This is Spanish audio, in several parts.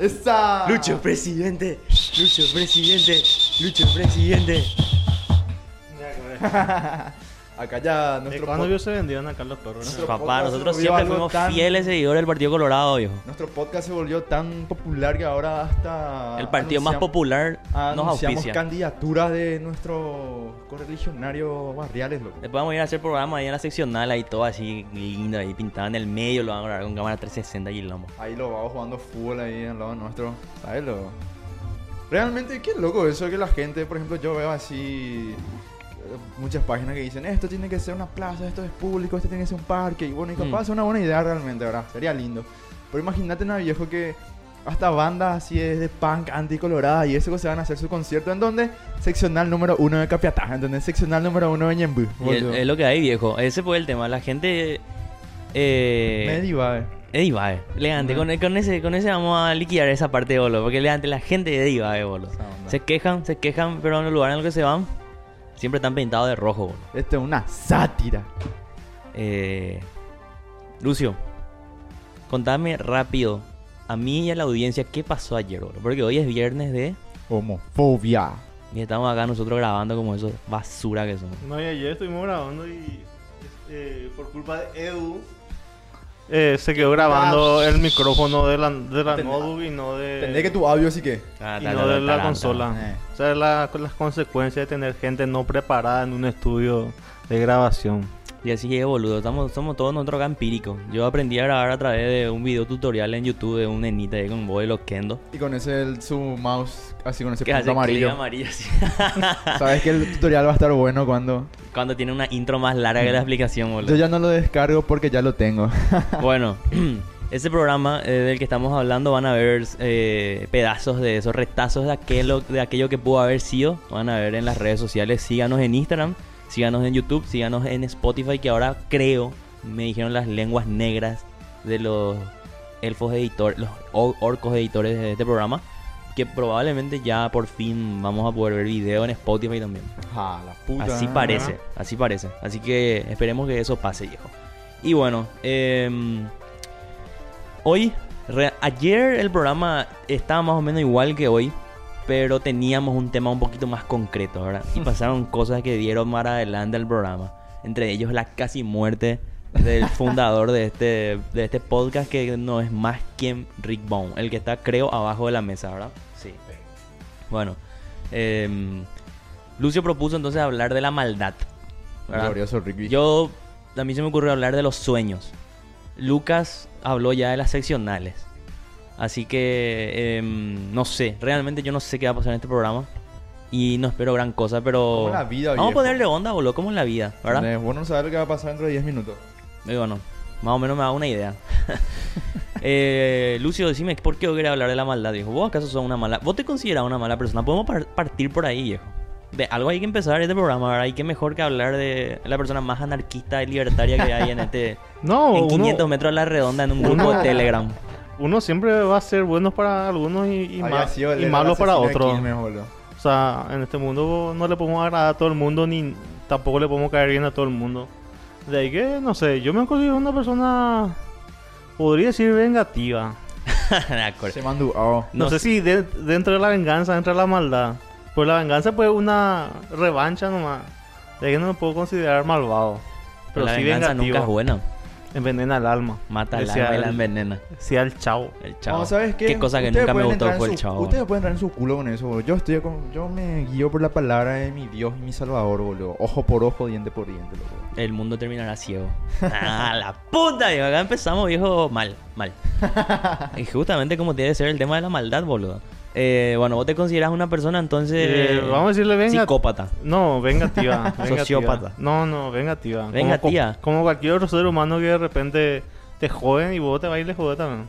¡Esa! Lucho, presidente. Lucho, presidente. Lucho, presidente. Acá ya ¿De nuestro, cuándo vio se vendían acá los perros? Nuestro Papá, nosotros siempre fuimos tan- fieles seguidores del Partido Colorado, viejo. nuestro podcast se volvió tan popular que ahora hasta... El partido más popular nos auspicia. candidaturas de nuestros correligionarios barriales, loco. Después vamos a ir a hacer programa ahí en la seccional, ahí todo así lindo, ahí pintado en el medio, lo vamos a grabar con cámara 360 y lo vamos. Ahí lo vamos jugando fútbol ahí al lado nuestro. ¿Sabes lo? Realmente, qué loco eso que la gente, por ejemplo, yo veo así eh, muchas páginas que dicen esto tiene que ser una plaza, esto es público, esto tiene que ser un parque. Y bueno, y capaz Mm. es una buena idea realmente, ¿verdad? Sería lindo. Pero imagínate una viejo que hasta bandas así es de punk anticolorada y eso se van a hacer su concierto en donde seccional número uno de Capiatá, ¿entendés? Seccional número uno de Ñembú. Es, lo que hay, viejo. Ese fue el tema. La gente. Eh, Me diva, Es Ibae. Elegante. Mm. Con, con ese, con ese vamos a liquidar esa parte de bolo. Porque elegante, la gente de Ibae, bolo. Se quejan, se quejan, pero en el lugar en el que se van, siempre están pintados de rojo, bolo. Esto es una sátira. Eh, Lucio, contame rápido a mí y a la audiencia qué pasó ayer, bolo. Porque hoy es viernes de. Homofobia. Y estamos acá nosotros grabando como esos basura que somos. No, y ayer estuvimos grabando y eh, por culpa de Edu eh, se quedó grabando el micrófono de la, de la notebook y no de, Entendés que tu audio sí que. Ah, y no de la consola. Eh. O sea, la- las consecuencias de tener gente no preparada en un estudio de grabación. Y así es, boludo. Estamos, somos todos nosotros acá empíricos. Yo aprendí a grabar a través de un video tutorial en YouTube de un nenita ahí con un de los Kendo. Y con ese el- su mouse, así con ese punto amarillo. amarillo así. Sabes que el tutorial va a estar bueno cuando. Cuando tiene una intro más larga que la explicación, Yo boludo. ya no lo descargo porque ya lo tengo. Bueno, ese programa eh, del que estamos hablando van a ver eh, pedazos de esos retazos de aquello, de aquello que pudo haber sido. Van a ver en las redes sociales. Síganos en Instagram, síganos en YouTube, síganos en Spotify, que ahora creo, me dijeron las lenguas negras de los elfos editores, los or- orcos editores de este programa. Que probablemente ya por fin vamos a poder ver video en Spotify también. Ja, la puta. Así parece, así parece. Así que esperemos que eso pase, viejo. Y bueno, em, hoy, ayer el programa estaba más o menos igual que hoy, pero teníamos un tema un poquito más concreto, ¿verdad? Y pasaron cosas que dieron más adelante al programa. Entre ellos la casi muerte del fundador de este, de este podcast, que no es más que Rick Bone, el que está, creo, abajo de la mesa, ¿verdad? Sí. Bueno, em, Lucio propuso entonces hablar de la maldad. ¿verdad? Glorioso Rigby. Yo, a mí se me ocurrió hablar de los sueños. Lucas habló ya de las seccionales. Así que, em, no sé, realmente yo no sé qué va a pasar en este programa. Y no espero gran cosa, pero... Como la vida, Vamos a ponerle onda, boludo, como en la vida, ¿verdad? Eh, Vos no sabes lo que va a pasar dentro de 10 minutos. Y bueno, más o menos me da una idea. eh, Lucio, decime, ¿por qué vos querés hablar de la maldad, viejo? ¿Vos acaso sos una mala... ¿Vos te consideras una mala persona? Podemos par- partir por ahí, viejo. De algo hay que empezar este programa, ¿verdad? Y qué mejor que hablar de la persona más anarquista y libertaria que hay en este... No, en uno, 500 metros a la redonda en un grupo de Telegram. Uno siempre va a ser bueno para algunos y, y, y malo para otros. O sea, en este mundo no le podemos agradar a todo el mundo ni tampoco le podemos caer bien a todo el mundo. De ahí que, no sé, yo me considero una persona, podría decir, vengativa. Se mandó. oh. No, No sé sé. si de- dentro de la venganza entra la maldad. Pues la venganza pues una revancha nomás. De ahí que no me puedo considerar malvado. Pero la sí venganza vengativo. nunca es buena. Envenena el alma. Mata al Decía alma y la el- envenena. Decía el chavo. El chavo. No, ¿sabes qué? Qué cosa que Ustedes nunca me pueden gustó entrar en fue el chavo. Ustedes pueden entrar en su culo con eso, boludo. Yo estoy con, yo me guío por la palabra de mi Dios y mi Salvador, boludo. Ojo por ojo, diente por diente, loco. El mundo terminará ciego. ah, la puta, viejo. Acá empezamos, viejo, mal, mal. y justamente como tiene que ser el tema de la maldad, boludo. Eh, bueno, vos te consideras una persona entonces. Eh, vamos a decirle venga. Psicópata. No, vengativa. vengativa. Sociópata. No, no, vengativa. Como- Vengativa. Como, cualquier otro ser humano que de repente te joden y vos te le jodes también.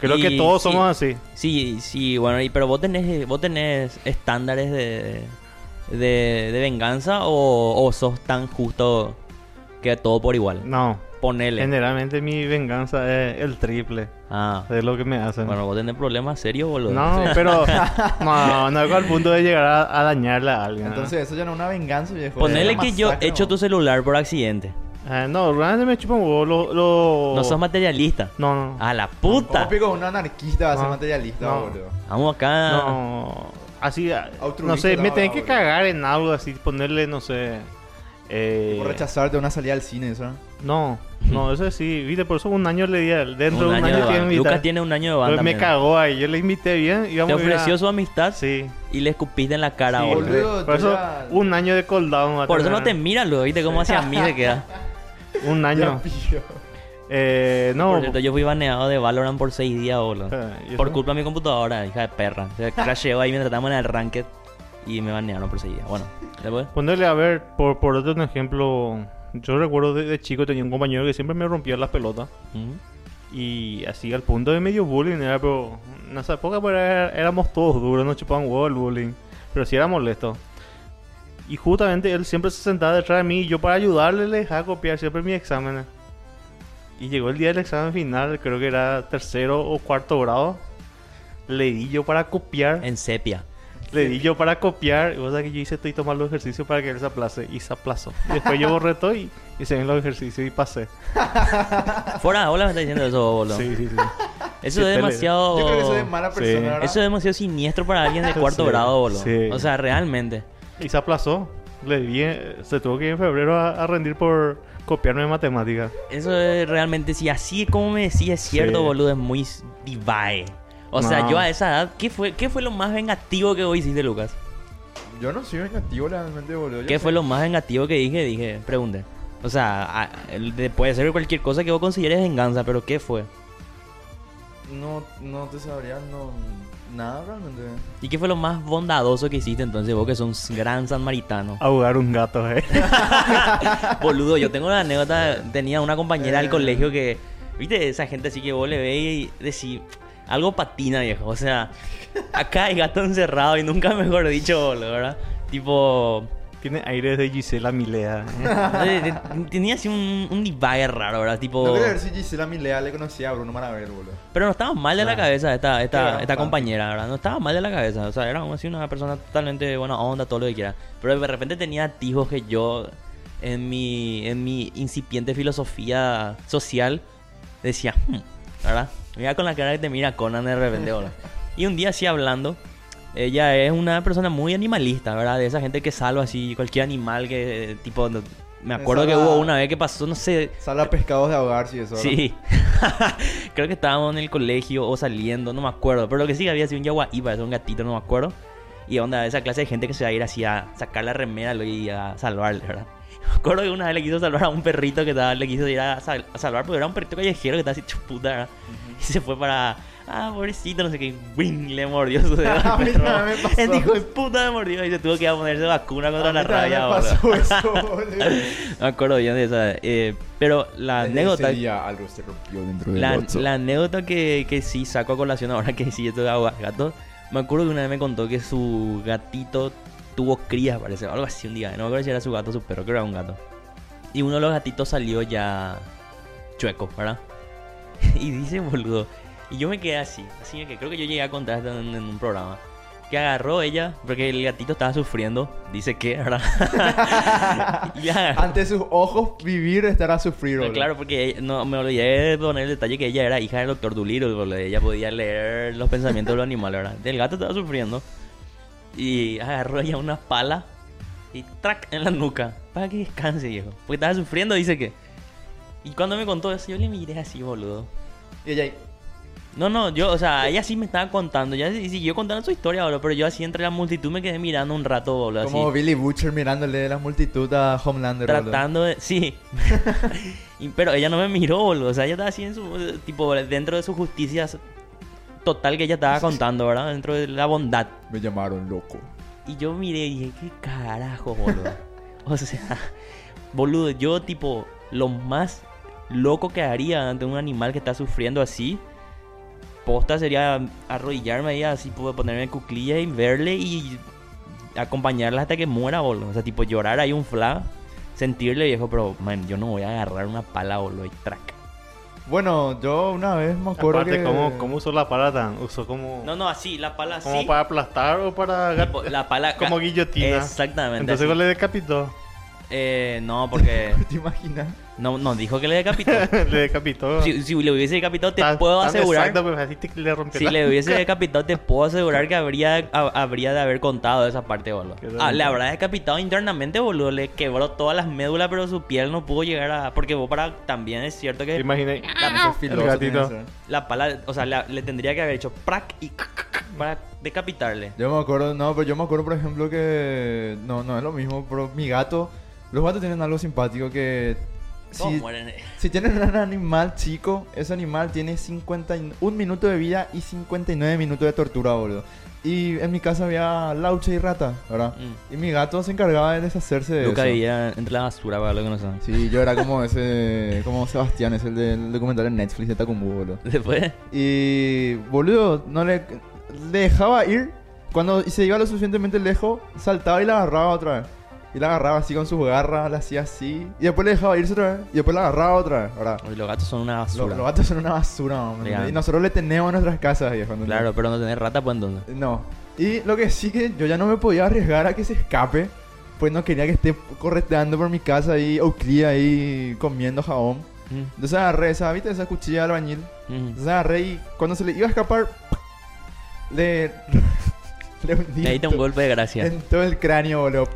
Creo Y que todos sí. somos así. Sí, sí, bueno, y, pero vos tenés, vos tenés estándares de, de, de venganza o, o sos tan justo que todo por igual. No. Ponele. Generalmente mi venganza es el triple Ah, de lo que me hacen. bueno, vos tenés problemas serios, boludo. no, pero no, no es al punto de llegar a, a dañarle a alguien. ¿no? Entonces, eso ya no es una venganza, viejo. Ponele Es que yo masacre, echo ¿no? tu celular por accidente. Eh, no, realmente me chupa un huevo. Lo, lo... No sos materialista. No, no. A la ¿Cómo puta. pico un anarquista va a ser No. materialista, No. boludo? Vamos acá. No, así, ah, Altruista no sé, me tenés que cagar en algo así, ponerle, no sé. Eh, Por rechazarte una salida al cine, eso. No, no, eso sí, viste, por eso un año le di, a él. dentro Un de un año año de tiene. Lucas tiene un año de banda. Pero me cagó ahí, yo le invité bien. Te a ir a- ofreció su amistad Sí. y le escupiste en la cara, sí, boludo. boludo, por eso ya- un año de a Por eso no te mira, luego, viste cómo hacia mí se queda. Un año. Eh, no. Por cierto, yo fui baneado de Valorant por seis días, boludo. ¿y Por culpa de mi computadora, hija de perra. Se crasheó ahí mientras estábamos en el ranked y me banearon por seis días. Bueno, después. Ponerle a ver, por, por otro ejemplo, yo recuerdo de, de chico tenía un compañero que siempre me rompía las pelotas. Y así al punto de medio bullying era, pero en esa época pues, era- éramos todos duros, no chupaban huevo el bullying. Pero sí era molesto. Y justamente él siempre se sentaba detrás de mí y yo para ayudarle le dejaba copiar siempre mis exámenes. Y llegó el día del examen final, creo que era tercero o cuarto grado. Le di yo para copiar. En sepia. Le di yo para copiar. Y vos sabés que yo hice estoy tomando los ejercicios para que él se aplace. Y se aplazó. Y después yo borré todo y hice bien los ejercicios y pasé. Fuera, hola me está diciendo eso, boludo. Sí, sí, sí. Eso Sí, es demasiado. Yo creo que soy de mala Sí. persona, ¿verdad? Eso es demasiado siniestro para alguien de cuarto Sí, grado, boludo. sí. O sea, realmente. Y se aplazó. Le di, eh, se tuvo que ir en febrero a, a rendir por copiarme matemáticas. Eso es realmente, si así como me decís, es cierto, Sí. boludo, es muy divae. O sea, No. yo a esa edad, ¿qué fue, ¿qué fue lo más vengativo que vos hiciste, Lucas? Yo no soy vengativo realmente, boludo. Yo ¿Qué sé- fue lo más vengativo que dije? Dije, pregunté. O sea, a- de- puede ser cualquier cosa que vos consideres venganza, pero ¿qué fue? No, no te sabría, no... Nada realmente. ¿Y qué fue lo más bondadoso que hiciste entonces vos que sos un gran samaritano? Ahogar un gato, eh. Boludo, yo tengo una anécdota, tenía una compañera del Eh. colegio que, viste, esa gente así que vos le ves y decís, algo patina, viejo. O sea, acá hay gato encerrado y nunca mejor dicho, boludo, ¿verdad? Tipo, Tiene aires de Gisela Milea. eh, te- tenía así un, un divague raro, ¿verdad? Tipo, No quería ver si Gisela Milea le conocía a Bruno Maravel, boludo. pero no estaba mal de la Ah. cabeza esta, esta, esta compañera, ¿verdad? No estaba mal de la cabeza, o sea, era así una persona totalmente buena onda, todo lo que quiera. Pero de repente tenía atijos que yo, en mi, en mi incipiente filosofía social, decía, "Hmm", ¿verdad? Mira con la cara que te mira Conan de repente. Y un día así hablando, ella es una persona muy animalista, ¿verdad? De esa gente que salva así cualquier animal que, tipo, no- me acuerdo que Salva- hubo una vez que pasó, no sé, Sala pescados de ahogarse y eso. ¿verdad? Sí. Creo que estábamos en el colegio o saliendo, no me acuerdo. Pero lo que sí que había sido un yaguaí, parece un gatito, no me acuerdo. Y onda, esa clase de gente que se va a ir así a sacar la remera y a salvarle, ¿verdad? Me acuerdo que una vez le quiso salvar a un perrito que estaba, le quiso ir a, sal- a salvar porque era un perrito callejero que estaba así chuputa, ¿verdad? Y se fue para. Ah, pobrecito, no sé qué. ¡Wing! Le mordió su dedo. A mí me pasó. El hijo de puta me mordió y se tuvo que ir a ponerse vacuna contra A la rabia, me pasó eso, boludo. Me acuerdo bien de esa. eh, pero la Desde anécdota. ese día algo se rompió dentro del La, la anécdota que, que sí saco a colación ahora que sí esto de agua- gato, me acuerdo que una vez me contó que su gatito tuvo crías, parece, o algo así un día, no me acuerdo si era su gato o su perro, creo que era un gato. Y uno de los gatitos salió ya chueco, ¿verdad? y dice, boludo, y yo me quedé así, así que creo que yo llegué a contar esto en, en un programa. Que agarró ella, porque el gatito estaba sufriendo, dice que, ¿verdad? y Ante sus ojos, vivir estará no, boludo. claro, porque ella- no, me olvidé de poner el detalle que ella era hija del doctor boludo. Ella podía leer los pensamientos de los animales, ¿verdad? El gato estaba sufriendo y agarró ella una pala y track en la nuca para que descanse, viejo. Porque estaba sufriendo, dice que. Y cuando me contó eso, yo le miré así, boludo. Y ella No, no, yo, o sea, ella sí me estaba contando, ya siguió contando su historia, boludo, pero yo así entre la multitud me quedé mirando un rato, boludo, así. como Billy Butcher mirándole de la multitud a Homelander, boludo. Tratando de. Sí. Y- pero ella no me miró, boludo. O sea, ella estaba así en su. Tipo, dentro de su justicia s- total que ella estaba contando, ¿verdad? Dentro de la bondad. Me llamaron loco. Y yo miré y dije, ¿qué carajo, boludo? o sea, boludo, yo, tipo, lo más loco que haría ante un animal que está sufriendo así. Posta sería arrodillarme ahí, así, puedo ponerme en cuclillas y verle y acompañarla hasta que muera, boludo. O sea, tipo, llorar ahí un fla, sentirle viejo, pero, man, yo no voy a agarrar una pala, boludo, y track. Bueno, yo una vez me acuerdo Aparte, que... ¿cómo, ¿cómo usó la pala tan? ¿Usó como, No, no, así, la pala así. como para aplastar o para... tipo, la pala como guillotina? Exactamente. Entonces así. le decapitó. Eh, no, porque ¿Te imaginas? no, no dijo que le decapitó. le decapitó. Si, si le hubiese decapitado, te Tan- puedo tan asegurar. Exacto, pues así te- le rompió Si la- le hubiese decapitado, te puedo asegurar que habría, ha- habría de haber contado esa parte, boludo. Ah, le habrá decapitado internamente, boludo. Le quebró todas las médulas, pero su piel no pudo llegar a. Porque vos para. También es cierto que imaginé. Eso es filoso, el tiene gatito. que ser. la pala. O sea, la- le tendría que haber hecho prac y. para decapitarle. Yo me acuerdo, no, pero yo me acuerdo, por ejemplo, que. No, no es lo mismo, pero mi gato. Los gatos tienen algo simpático que. Si, mueren. si tienen un animal chico, ese animal tiene 51 minuto de vida y 59 minutos de tortura, boludo. Y en mi casa había laucha y rata, ¿verdad? Mm. Y mi gato se encargaba de deshacerse de Luca eso. vivía entre la basura, para lo que no saben. Sí, yo era como ese. Como Sebastián, es el del documental en Netflix de Takumbu, boludo. Después. Y. Boludo, no le. Le dejaba ir. Cuando se iba lo suficientemente lejos, saltaba y la agarraba otra vez. Y la agarraba así con sus garras, la hacía así. Y después le dejaba irse otra vez. Y después la agarraba otra vez, ¿verdad? Los gatos son una basura. los gatos son una basura, hombre. Legal. Y nosotros le tenemos en nuestras casas, viejo. Claro, pero no tener rata, pues entonces. No. Y lo que sí que yo ya no me podía arriesgar a que se escape. Pues no quería que esté correteando por mi casa ahí, Oakley ahí comiendo jabón. Mm, Entonces agarré esa, ¿viste? Esa cuchilla de albañil. mm. Entonces agarré y cuando se le iba a escapar, le. le hundí Le un golpe de gracia. En todo el cráneo, boludo.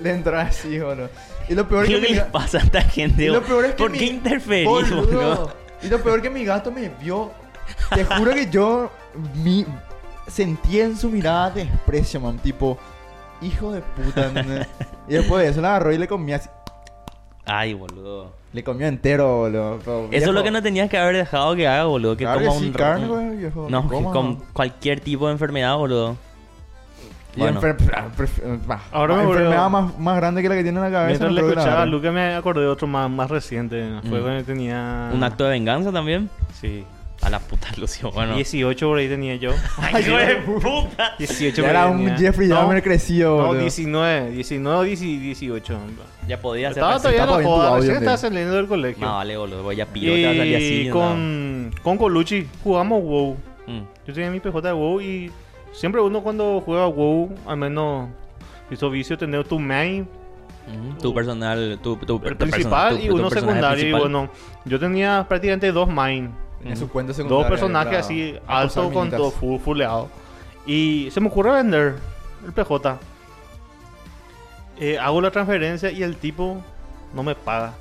Le entró así, boludo. Y lo peor ¿Qué que. que mi pasa a esta gente? y lo peor es que ¿Por mi- qué interferís, Boludo. boludo? Y lo peor que mi gato me vio. Te juro que yo mi, sentí en su mirada desprecio, man. Tipo, hijo de puta. ¿entendés? y después de eso la agarró y le comía así. Ay, boludo. Le comió entero, boludo. Pero, Eso es lo que no tenías que haber dejado que haga, boludo. Que Claro que coma sí, un... carne, güey, viejo. No, que que con cualquier tipo de enfermedad, boludo. Y Bueno. enfer- ah, bah, Ahora bah, me enfermedad más, más grande que la que tiene en la cabeza. Mientras no le escuchaba a. Luca me acordé de otro más, más reciente. Fue Mm. cuando tenía... Un acto de venganza también. Sí. A la puta, Lucio. Bueno. 18 por ahí tenía yo. Ay, hijo de puta. 18 Ya por era un. Jeffrey No, Dahmer crecido, No, boludo. 19. 19, 18. Ya podía ser Estaba todavía en la joda. Recién estaba saliendo del colegio. No, vale, boludo. Ya pillo, te va a salir así. Y no. con, con Colucci jugamos WoW. Mm. Yo tenía mi PJ de WoW y siempre uno cuando juega WoW, al menos hizo vicio tener tu main. Tu personal, tu, tu, el tu principal persona- tu- y uno secundario. Y bueno, yo tenía prácticamente dos main. En su cuenta secundaria. Dos personajes así altos con todo full, fulleado. Y se me ocurre vender el PJ. Eh, hago la transferencia y el tipo no me paga.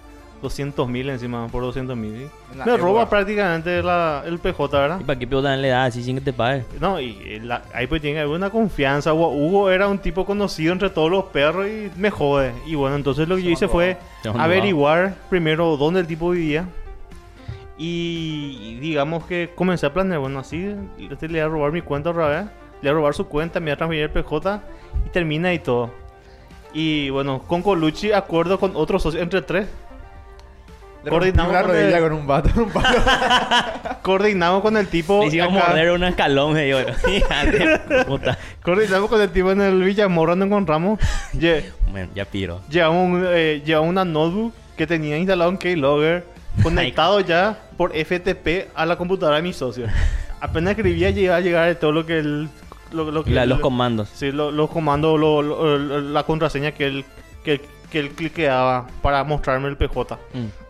200 mil encima por 200 mil. Me roba época. prácticamente la- el PJ, ¿verdad? ¿Y para qué pivotan le da así sin que te pague? No, y eh, la- ahí pues tiene que haber una confianza. Hugo, era un tipo conocido entre todos los perros y me jode. Y bueno, entonces lo que yo hice fue averiguar primero dónde el tipo vivía. Y, y digamos que comencé a planear, bueno, así este le voy a robar mi cuenta otra vez. Le voy a robar su cuenta, me voy a transferir el PJ y termina y todo. Y bueno, con Colucci acuerdo con otros socios, entre tres. Coordinamos la con rodilla el- con un vato. Un palo. Coordinamos con el tipo. Le hicimos acá- morder un escalón, de puta. Coordinamos con el tipo en el Villamorra, nos encontramos. Lle- Bueno, ya piro. Llevamos, un, eh, llevamos una notebook que tenía instalado en Keylogger, conectado ya por FTP a la computadora de mi socio. Apenas escribía, llegaba a llegar todo lo que él. Lo, lo que La- él- los comandos. Sí, lo- los comandos, lo- lo- lo- la contraseña que él, que, que él cliqueaba para mostrarme el PJ. Mm.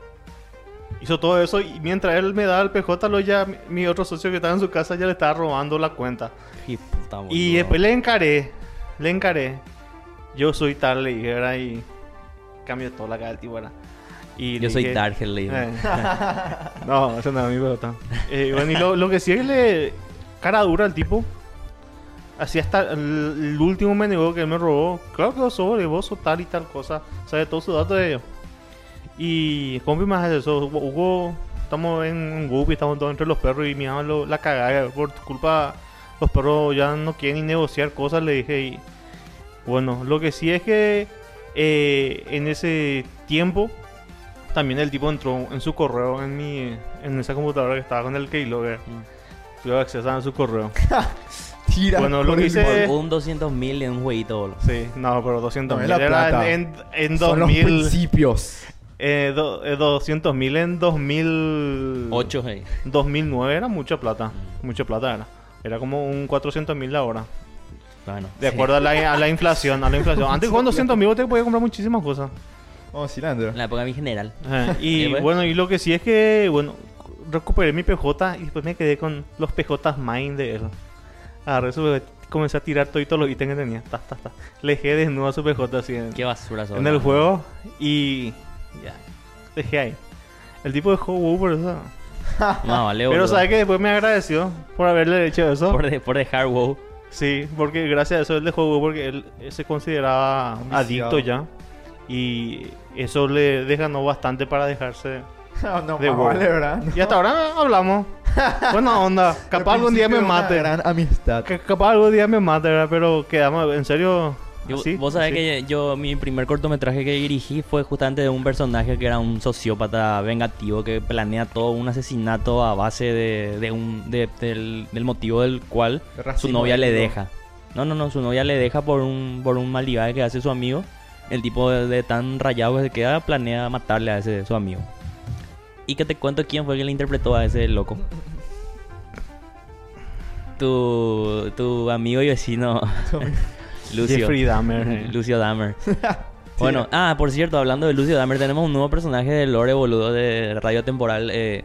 Hizo todo eso y mientras él me daba el PJ, lo ya, mi- otro socio que estaba en su casa ya le estaba robando la cuenta. Qué puta, boludo. Y después le encaré, le encaré. Yo soy tal, le dije. Y cambió toda la cara del tipo. Y Yo soy Dargel, le eh, no, eso no es mi pelota. Eh, bueno, y lo, lo que sí es le... Cara dura al tipo. Así hasta el, el último me negó que él me robó. Claro que vos sos, vos sos tal y tal cosa. Sabe todos sus datos de ellos. Y compi más eso. Hugo, estamos en un grupo y estamos todos entre los perros y miramos lo- la cagada. Por tu culpa, los perros ya no quieren ni negociar cosas, le dije. Y bueno, lo que sí es que eh, en ese tiempo también el tipo entró en su correo en mi en esa computadora que estaba con el keylogger. Mm. Tuve acceso a su correo. Tira. Bueno, lo que hice- un 200 mil en un jueguito, boludo. Sí, no, pero 200 No, es mil la era plata. en, en Son los 2000. principios. Eh, do- eh, 200 mil en 2000. 8, hey. 2009 era mucha plata. Mm. Mucha plata era. Era como un 400 mil la hora. Bueno. De acuerdo a, la, a la inflación. A la inflación. Antes con 200 mil te podías comprar muchísimas cosas. Vamos, cilantro. En la época de mi general. ¿Y Y pues? bueno, y lo que sí es que, bueno, recuperé mi PJ y después me quedé con los PJ Mine de él. Agarré su comencé a tirar todos los ítems que tenía. Ta, ta, ta. Le dejé desnudo a su PJ así en, Qué basura sos, en el juego y ya, dejé ahí. El tipo dejó WoW por eso. No, vale, Pero boludo. sabe que después me agradeció por haberle hecho eso. Por, de- por dejar WoW. Sí, porque gracias a eso él dejó WoW porque él se consideraba Un adicto viciado. ya. Y eso le desganó bastante para dejarse. no, no, De huevo. vale, ¿verdad? Y hasta ahora hablamos. Buena onda. Capaz Al algún día me mate. gran amistad. Que Capaz algún día me mate, ¿verdad? Pero quedamos, en serio. Yo- vos sabés que yo, mi primer cortometraje que dirigí fue justamente de un personaje que era un sociópata vengativo que planea todo un asesinato a base de, de un, de- del, del motivo del cual su novia le deja. No, no, no, su novia le deja por un, por un maldad que hace su amigo. El tipo de, de tan rayado que se queda planea matarle a ese su amigo. Y que te cuento quién fue el que le interpretó a ese loco. Tu, tu amigo y vecino Lucio. Jeffrey Dahmer. eh. Lucio Dahmer. Bueno, ah, por cierto, hablando de Lucio Dahmer, tenemos un nuevo personaje de Lore, boludo, de Radio Temporal. eh,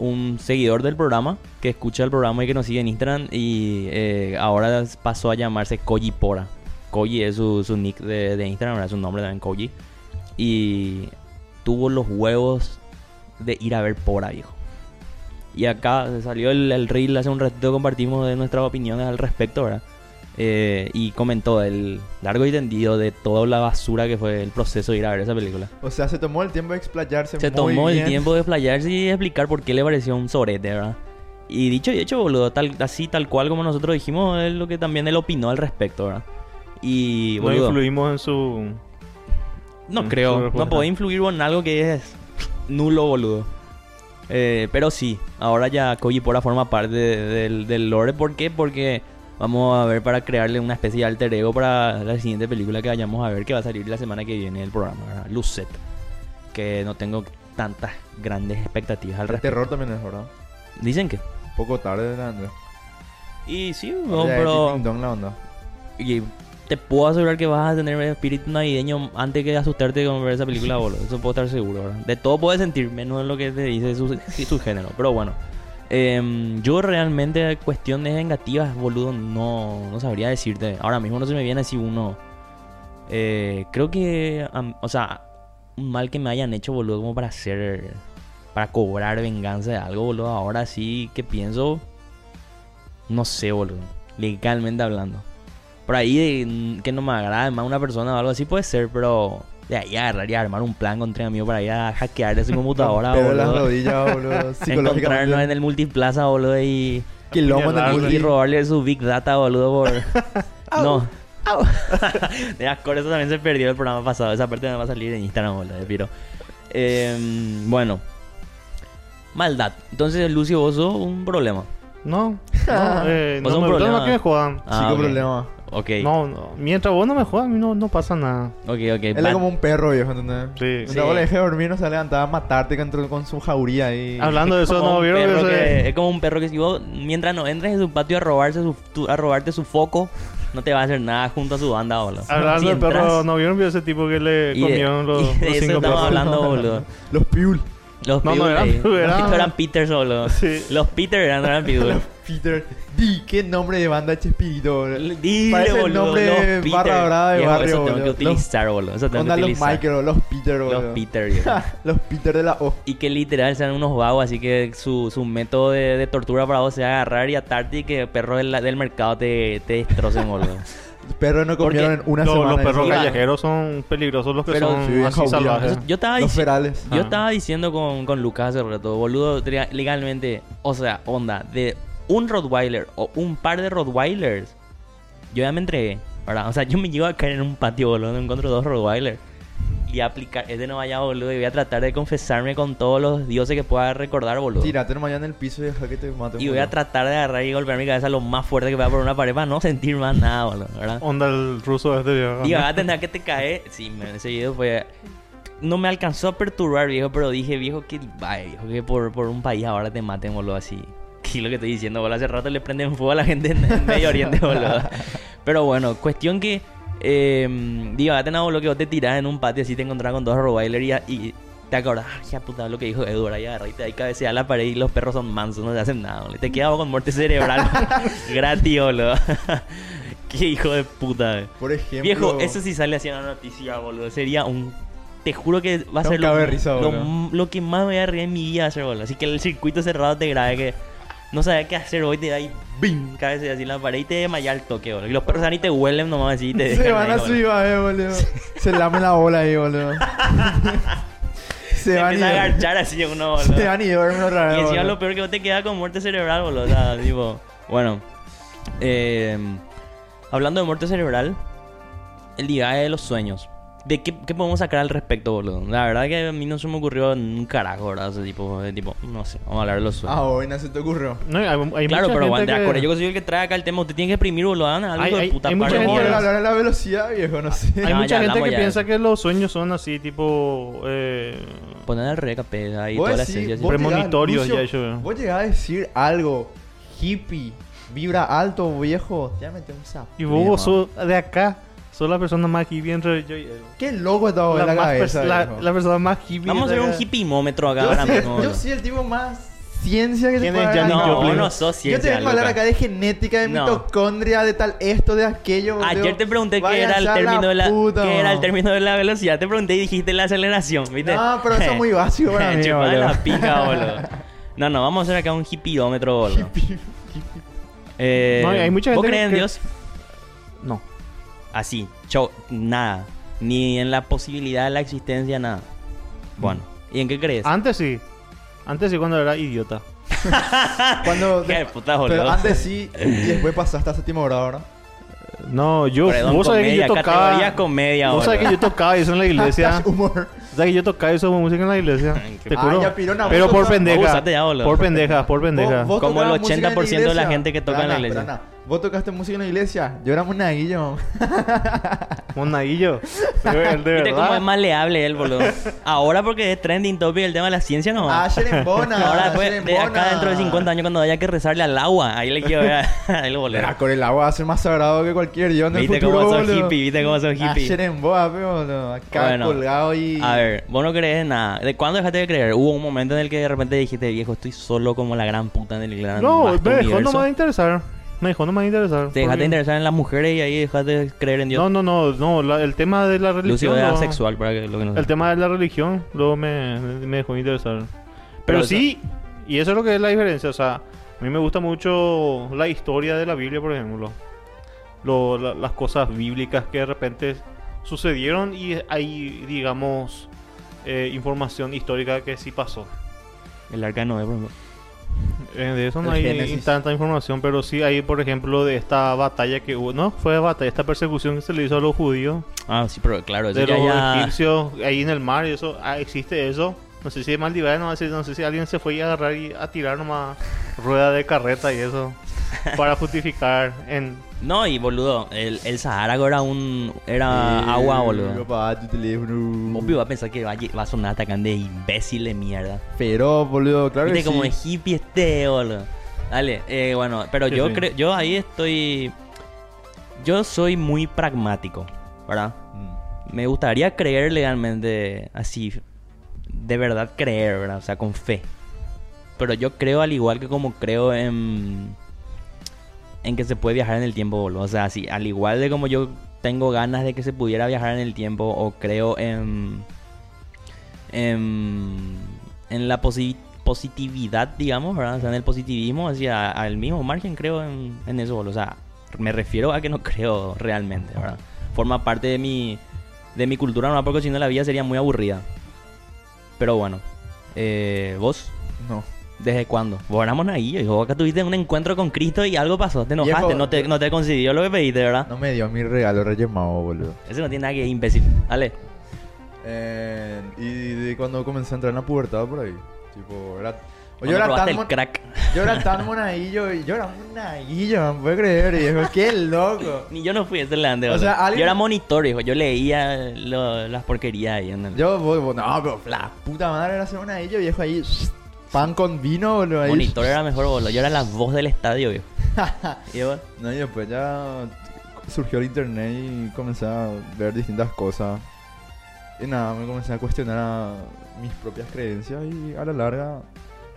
un seguidor del programa que escucha el programa y que nos sigue en Instagram. Y eh, ahora pasó a llamarse Koji Pora. Koji es su, su nick de, de Instagram, ¿verdad? su nombre también, Koji. Y tuvo los huevos de ir a ver Pora, viejo. Y acá salió el, el reel hace un ratito, compartimos de nuestras opiniones al respecto, ¿verdad? Eh, y comentó el largo y tendido de toda la basura que fue el proceso de ir a ver esa película. O sea, se tomó el tiempo de explayarse Se muy tomó el tiempo de explayarse y explicar por qué le pareció un sorete, ¿verdad? Y dicho y hecho, boludo, tal, así tal cual como nosotros dijimos, es lo que también él opinó al respecto, ¿verdad? Y, No boludo, influimos en su. no en creo, su no puede influir en algo que es nulo, boludo. Eh, pero sí, ahora ya Koji Pora forma parte de- del, del lore. ¿Por qué? Porque vamos a ver para crearle una especie de alter ego para la siguiente película que vayamos a ver, que va a salir la semana que viene el programa, ¿verdad? Lucet. Que no tengo tantas grandes expectativas al El respecto. terror también es, ¿verdad? Dicen que. Poco tarde, Andrés. Y sí, no, pero. La onda. Y te puedo asegurar que vas a tener espíritu navideño antes que asustarte con ver esa película, boludo. Eso puedo estar seguro, ¿verdad? De todo puedes sentir, menos de lo que te dice su, su género. Pero bueno. Em, yo realmente, cuestiones vengativas, boludo, no, no sabría decirte. Ahora mismo no se me viene así uno. Eh, creo que, o sea, mal que me hayan hecho, boludo, como para hacer. Para cobrar venganza de algo, boludo. Ahora sí que pienso. No sé, boludo. Legalmente hablando. Por ahí mm, que no me agrade más una persona o algo así puede ser, pero de ahí agarrar y armar un plan contra mi amigo para ir a hackear de su computadora, Pero las boludo. rodillas, boludo. Encontrarnos en el multiplaza, boludo, y, Quilombo en el Apuñalarlo. y, robarle su big data, boludo, por... no. de acuerdo, eso también se perdió el programa pasado. Esa parte no va a salir en Instagram, boludo, pero... Em, bueno. Maldad. Entonces, Lucio, vos sos un problema. No, no, eh, no me problema. que me jodan. Ah, Chico problema. Ok. No, no, mientras vos no me jodas, a mí no, no pasa nada. Ok, ok. Él es como un perro viejo, ¿entendés? Sí. Cuando vos le dejes dormir, no se levantaba a matarte con, con su jauría ahí. Hablando de Es eso, ¿no vieron Es como un perro que si vos, mientras no entres en su patio a robarse su, tu- a robarte su foco, no te va a hacer nada junto a su banda, boludo. Hablando Si del perro, ¿no vieron ese tipo que le y de- comieron los, y de los eso cinco estamos perros? hablando, boludo. Los piul. Los No, no eran-. Los eran- Pitbull eran Peters, boludo. Sí. Los Peter eran, no eran Pitbull. Los Peter. Di, qué nombre de banda Chespirito, boludo. Dile, Parece el boludo. nombre los de Peter. barra brava de barrio, Eso tengo boludo. que Los- utilizar, boludo. Eso tengo que los utilizar. Michael, los Peter, boludo. Los Peter, los Peter de la O. Y que literal sean unos vagos, así que su, su método de, de tortura para vos sea agarrar y atarte y que perros del, del mercado te, te destrocen, boludo. Perros no Porque comieron en una Los, semana. los perros callejeros son peligrosos los que Pero- son Sí, así salvajes. Eso- yo estaba Los ferales. Yo Ah. estaba diciendo con, con Lucas hace rato, boludo, legalmente, o sea, onda, de un Rottweiler o un par de Rottweilers, yo ya me entregué, ¿verdad? O sea, yo me llevo a caer en un patio, boludo, no encuentro dos Rottweilers. Y aplicar, este no vaya, boludo, y voy a tratar de confesarme con todos los dioses que pueda recordar, boludo. Tírate nomás en el piso y deja que te mate. Y voy a tratar de agarrar y golpear mi cabeza lo más fuerte que pueda por una pared para no sentir más nada, boludo, ¿verdad? Onda el ruso este viejo. Y vas a tener que te caer. Sí, man, ese video fue. No me alcanzó a perturbar, viejo, pero dije, viejo, que vaya, viejo, que por, por un país ahora te maten, boludo, así. ¿Qué es lo que estoy diciendo, boludo? Hace rato le prenden fuego a la gente en, en Medio Oriente, boludo. Pero bueno, cuestión que Eh, Divagate no, lo que vos te tirás en un patio así te encontrás con dos Rottweiler y, y te acordás, ya puta, lo que dijo Edward ahí y te ahí cabecea la pared y los perros son mansos, no te hacen nada, boludo. Te quedas con muerte cerebral gratis, boludo. Qué hijo de puta. Por ejemplo. Viejo, eso sí sale así en la noticia, boludo. Sería un. Te juro que va a ser lo, lo, que más me voy a reír en mi vida hacer, boludo. Así que el circuito cerrado te grave que no sabes qué hacer hoy, te da ahí, ¡bing! Cabeza así en la pared y te desmaya el toque, boludo. Y los perros ni te huelen nomás así y te Se van a subir, eh, boludo. Se lame la bola ahí, boludo. Se Te van y a agarchar así uno, boludo. Se van y duermen otra vez. Y encima boludo. lo peor que vos te quedas con muerte cerebral, boludo. O sea, tipo. Bueno. eh, hablando de muerte cerebral, el día de los sueños. ¿De qué, qué podemos sacar al respecto, boludo? La verdad que a mí no se me ocurrió un carajo, ¿verdad? Ese tipo, de tipo, no sé, vamos a hablar de los sueños. Ah, hoy no se te ocurrió. No, hay, hay claro, mucha pero gente aguante, que- acorde, yo soy el que trae acá el tema. Usted tiene que exprimir, boludo. algo Hay- de hay- puta. hay mucha paren, ¿Cómo gente- boludo. hablar de la velocidad, viejo? No sé. Hay Ya, mucha ya gente que piensa que los sueños son así, tipo. Eh, Poner el recapé ahí, toda la esencia. Premonitorios ya yo- Vos llegás a decir algo hippie, vibra alto, viejo. Ya metí un sapo. y vos sos de acá. Sos la persona más hippie entre yo y él. Qué loco estaba La, en la, cabeza. pers- la, la persona más hippie. Vamos a hacer un acá. hippimómetro acá yo, ahora mismo. yo soy el tipo más ciencia que ¿Quién puede No, vos no sos Yo ciencia, te vengo a hablar acá de genética, de No. mitocondria, de tal esto, de aquello. Ayer te pregunté qué era el término de la puta, qué era el no. término de la velocidad. Te pregunté y dijiste la aceleración, ¿viste? No, pero eso es muy básico para mí, la pica, boludo. No, no, vamos a hacer acá un hippidómetro, boludo. Eh, No, hay mucha ¿Vos gente crees en que- Dios? Así, chau, nada. Ni en la posibilidad de la existencia, nada. Bueno, ¿y en qué crees? Antes sí. Antes sí, cuando era idiota. Cuando, Qué puta, pero antes sí, y después pasaste a séptimo grado, ¿no? No, yo. Perdón, vos sabés que yo tocaba. comedia, Vos sabés que yo tocaba eso en la iglesia. Humor. ¿Sabes que yo tocaba eso de música en la iglesia? Te Ah, juro. ya, pirona, Pero por pendeja. Ya. Por pendeja, por pendeja. Como el tocabas música en la 80% de la gente que toca en la iglesia. Vos tocaste música en la iglesia. Yo era monaguillo. Monaguillo. El de ¿Viste cómo es maleable él, boludo? Ahora porque es trending topic el tema de la ciencia, no. Ah, Sherembona. Ahora después, de acá dentro de 50 años cuando haya que rezarle al agua, ahí le quiero ver a él, boludo. Era con el agua va a ser más sagrado que cualquier dios en el Viste futuro, cómo sos boludo. hippie, viste cómo sos Ah, hippie. Sheremboa, pe, boludo. Acá Bueno, colgado y... A ver, vos no crees en nada. ¿De cuándo dejaste de creer? Hubo un momento en el que de repente dijiste, viejo, estoy solo como la gran puta en el gran No, me dejó nomás de interesar. Me dejó nomás interesar. Te dejaste interesar en las mujeres y ahí dejaste de creer en Dios. No, no, no, no. la- el tema de la religión. Lucio era no. sexual, para que lo que no El tema de la religión luego me, me dejó de interesar. Pero, sí, y eso es lo que es la diferencia. O sea, a mí me gusta mucho la historia de la Biblia, por ejemplo. Lo- la- las cosas bíblicas que de repente sucedieron y hay, digamos, eh, información histórica que sí pasó. El arca de Noé, por ejemplo. Eh, de eso no El hay Génesis. tanta información, pero sí hay, por ejemplo, de esta batalla que hubo. No, fue batalla, esta persecución que se le hizo a los judíos. Ah, sí, pero claro, eso de ya, los ya- egipcios ahí en el mar y eso ah, existe eso no sé si es Maldivania no sé, no sé si alguien se fue a agarrar y a tirar nomás rueda de carreta y eso para justificar en No, y boludo, el, el Sahara era un... Era Eh, agua, boludo. papá, tu teléfono. Obvio va a pensar que va, a lle- va a sonar atacante de imbécil de mierda. Pero, boludo, claro que Viste sí. como es hippie este, boludo. Dale, eh, bueno, pero Sí, yo sí. creo, yo ahí estoy, yo soy muy pragmático, ¿verdad? Mm. Me gustaría creer legalmente así, de verdad creer, ¿verdad? O sea, con fe. Pero yo creo al igual que como creo en, en que se puede viajar en el tiempo, boludo. O sea, así, al igual de como yo tengo ganas de que se pudiera viajar en el tiempo o creo en, en, en la posi- positividad, digamos, ¿verdad? O sea, en el positivismo, hacia al mismo margen creo en, en eso, boludo. O sea, me refiero a que no creo realmente, ¿verdad? Forma parte de mi, de mi cultura, no, porque si no la vida sería muy aburrida. Pero bueno, eh, vos, No. ¿Desde cuándo? Vos eras monaguillo, hijo. Acá tuviste un encuentro con Cristo y algo pasó. Te enojaste, Viejo, no, te, no te concedió lo que pediste, ¿verdad? No me dio mi regalo Reyes Magos, boludo. Eso no tiene nada que ver, imbécil. Dale. Eh, y de cuando comencé a entrar en la pubertad por ahí. Tipo, era... Yo era, tan mon- crack. yo era tan monaguillo y yo era monaguillo, me puede creer, viejo. Qué loco. Ni yo no fui ese delante, O sea, alguien- Yo era monitor, hijo. Yo leía lo- las porquerías ahí en el... Yo, no, pero la puta madre era ser monaguillo, viejo, ahí. Pan con vino, boludo. Ahí. Monitor era mejor, boludo. Yo era la voz del estadio, viejo. ¿Y vos? No, y después ya. surgió el internet y comencé a ver distintas cosas. Y nada, me comencé a cuestionar a mis propias creencias y a la larga,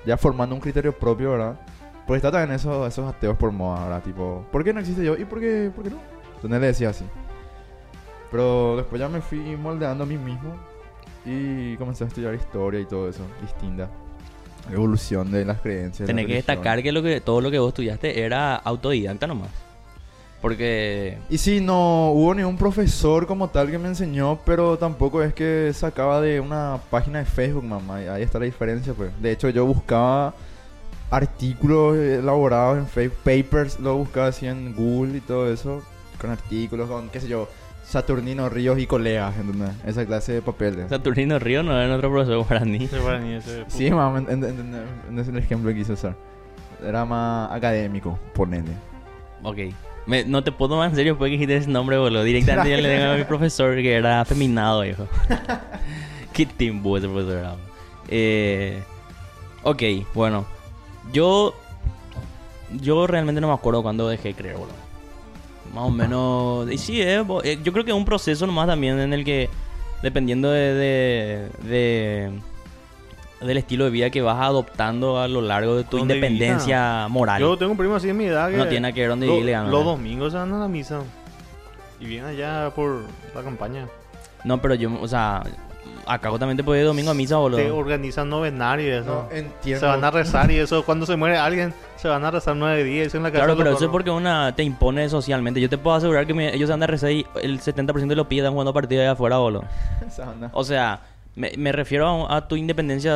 ya formando un criterio propio, ¿verdad? Porque está también eso, esos ateos por moda, ¿verdad? Tipo, ¿por qué no existe yo? ¿Y por qué, por qué no? Entonces le decía así. Pero después ya me fui moldeando a mí mismo y comencé a estudiar historia y todo eso, distinta. Evolución de las creencias. la Tenés que destacar que, lo que todo lo que vos estudiaste era autodidacta nomás. Porque Y sí, no hubo ni un profesor como tal que me enseñó, pero tampoco es que sacaba de una página de Facebook, mamá. Ahí está la diferencia, pues. De hecho, yo buscaba artículos elaborados en Facebook, papers, lo buscaba así en Google y todo eso, con artículos, con, qué sé yo, Saturnino Ríos y colegas, ¿entendés? Esa clase de papeles. Saturnino Río no era nuestro profesor guaraní. Ese guaraní, ese Sí, es el ejemplo que quise usar. Era más académico, ponele. Ok. Me- no te puedo tomar en serio porque dijiste ese nombre, boludo. Directamente yo le tengo a mi profesor que era afeminado, viejo. Qué timbo ese profesor era. Eh, ok, bueno. Yo. Yo realmente no me acuerdo cuándo dejé de creer, boludo. Más o menos. Y sí, eh, eh, yo creo que es un proceso nomás también en el que. Dependiendo de, de, de- del estilo de vida que vas adoptando a lo largo de tu independencia moral. Yo tengo un primo así en mi edad que... No tiene que ver dónde lo- le gana. Los domingos se van a la misa. Y vienen allá por la campaña. No, pero yo, o sea, acá también te puedes ir domingo a misa, boludo. Te organizan novenario y eso. No, entiendo. se van a rezar y eso. Cuando se muere alguien, se van a rezar nueve días. Eso en la casa Claro, pero eso es porque una te impone socialmente. Yo te puedo asegurar que me- ellos se van a rezar y el 70% de los pibes están jugando partidos allá afuera, boludo. O sea, me, me refiero a, a tu independencia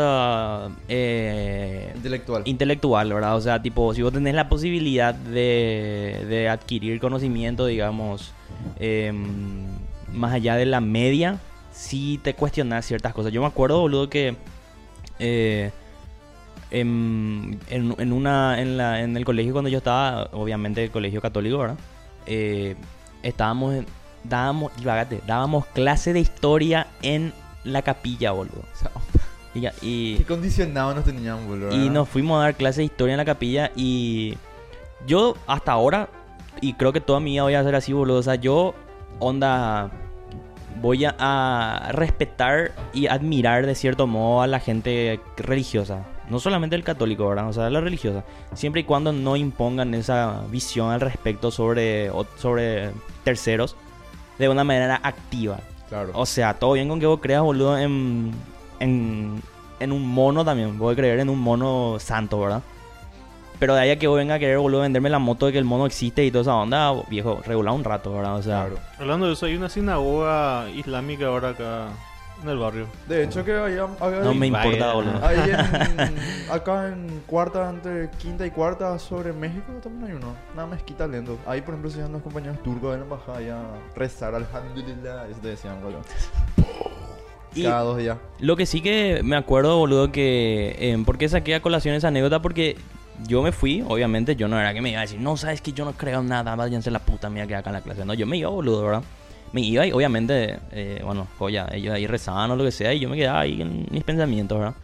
eh, Intelectual. intelectual, ¿verdad? O sea, tipo, si vos tenés la posibilidad de, de adquirir conocimiento, digamos, em, más allá de la media, sí te cuestionas ciertas cosas. Yo me acuerdo, boludo, que eh, en, en, en una, en, la, en el colegio cuando yo estaba, obviamente el colegio católico, ¿verdad? Eh, estábamos, en- dábamos, divagate, dábamos clase de historia en la capilla, boludo. Esa onda. Y, Qué condicionado nos tenían, boludo. y nos fuimos a dar clase de historia en la capilla y yo hasta ahora, y creo que toda mi vida voy a hacer así, boludo. O sea, yo, onda, voy a, a respetar y admirar de cierto modo a la gente religiosa. No solamente el católico, ¿verdad? O sea, la religiosa. Siempre y cuando no impongan esa visión al respecto sobre, sobre terceros de una manera activa. Claro. O sea, todo bien con que vos creas, boludo, en, en, en un mono también. Voy a creer en un mono santo, ¿verdad? Pero de ahí a que vos venga a querer, boludo, venderme la moto de que el mono existe y toda esa onda, viejo, regular un rato, ¿verdad? O sea, Claro. Hablando de eso, hay una sinagoga islámica ahora acá en el barrio. De hecho, que había. había no me Vaya. importa, boludo. Ahí en, acá en cuarta, entre quinta y cuarta sobre México también hay uno. Una mezquita lento. Ahí, por ejemplo, se iban los compañeros turcos de la embajada y a rezar alhamdulillah. Eso te decían, boludo. Y Cada dos días. lo que sí que me acuerdo, boludo, que... Eh, ¿Por qué saqué a colación esa anécdota? Porque yo me fui, obviamente, yo no era que me iba a decir, no, sabes que yo no creo en nada, váyanse la puta mía que acá en la clase. No, yo me iba, boludo, ¿verdad? Me iba y obviamente, eh, bueno, joya, ellos ahí rezaban o lo que sea y yo me quedaba ahí en mis pensamientos, ¿verdad?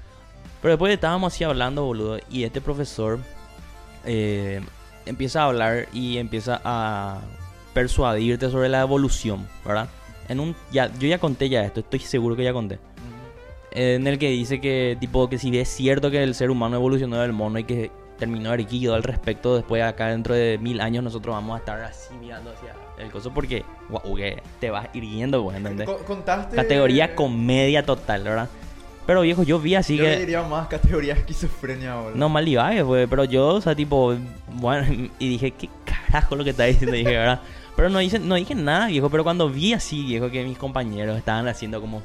Pero después estábamos así hablando, boludo, y este profesor eh, empieza a hablar y empieza a persuadirte sobre la evolución, ¿verdad? En un, ya, yo ya conté ya esto, estoy seguro que ya conté. En el que dice que, tipo, que si es cierto que el ser humano evolucionó del mono y que terminó erguido al respecto, después acá dentro de mil años nosotros vamos a estar así mirando hacia el coso porque, guau, que te vas irguiendo, pues, ¿entendés? Co- Contaste. Categoría comedia total, ¿verdad? Pero viejo, yo vi así Yo que... diría más categoría esquizofrenia, boludo. No, mal divague, pues, pero yo, o sea, tipo, bueno, y dije, ¿qué carajo lo que está diciendo? Dije, ¿verdad? Pero no, hice, no dije nada, viejo, pero cuando vi así, viejo, que mis compañeros estaban haciendo como...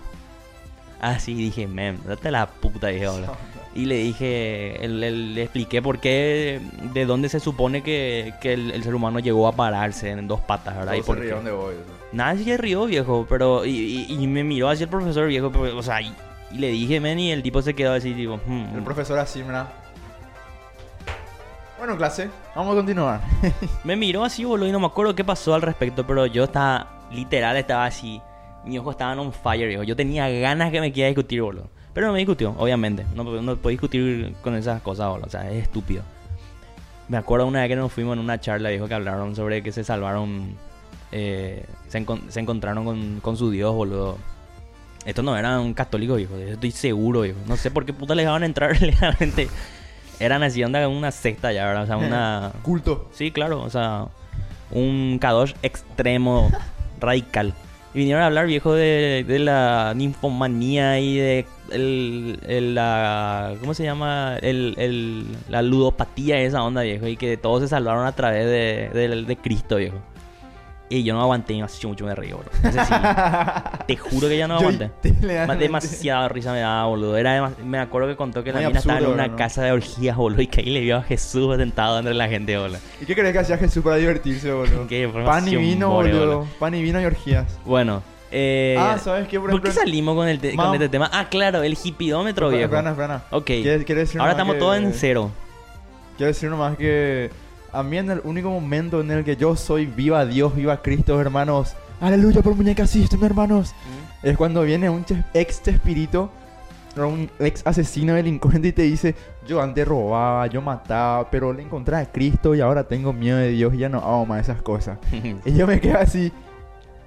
Así, dije, men, date la puta, dije, hola. Y le dije, el- le expliqué por qué, de dónde se supone que, que el, el ser humano llegó a pararse en dos patas, ¿verdad? Todos Y se por qué. rieron de vos. Nadie se rió, viejo, pero... Y, y- y me miró así el profesor, viejo, pero, o sea, y, y le dije, men, y el tipo se quedó así, tipo... "Hmm, El profesor así, mira. Bueno, clase, vamos a continuar. Me miró así, boludo, y no me acuerdo qué pasó al respecto, pero yo estaba, literal, estaba así. Mis ojos estaban on fire, viejo. Yo tenía ganas que me quiera discutir, boludo. Pero no me discutió, obviamente. No, no puedo discutir con esas cosas, boludo. O sea, es estúpido. Me acuerdo una vez que nos fuimos en una charla, viejo, que hablaron sobre que se salvaron eh, se, encon- se encontraron con, con su Dios, boludo. Estos no eran católicos, viejo. Estoy seguro, viejo. No sé por qué puta les dejaban entrar legalmente. Eran así, onda, una secta ya, ¿verdad? O sea, una... Culto. Sí, claro, o sea, un Kadosh extremo, radical. Y vinieron a hablar, viejo, de, de la ninfomanía y de el, el- la... ¿Cómo se llama? El, el- la ludopatía, esa onda, viejo. Y que todos se salvaron a través de, de, de Cristo, viejo. Y yo no aguanté, y así mucho me reí, boludo. Ese sí, te juro que ya no aguanté. Más demasiada risa me daba, boludo. Era me acuerdo que contó que la Muy mina estaba en absurdo, una ¿no? casa de orgías, boludo. Y que ahí le vio a Jesús sentado entre la gente, boludo. ¿Y qué crees que hacía Jesús para divertirse, boludo? Qué Pan y vino, more, boludo. Pan y vino y orgías. Bueno, eh, ah, ¿sabes qué? Por ¿por qué salimos con, el con este tema? Ah, claro, el hipidómetro, viejo. Espera, espera. Ok. ¿Quieres- quieres decir Ahora estamos que- todos en cero. Quiero decir nomás que a mí en el único momento en el que yo soy viva Dios, viva Cristo, hermanos. Aleluya por muñeca system, hermanos. Es cuando viene un ex espíritu o un ex asesino delincuente y te dice, yo antes robaba, yo mataba, pero le encontré a Cristo y ahora tengo miedo de Dios y ya no hago más esas cosas. Y yo me quedo así,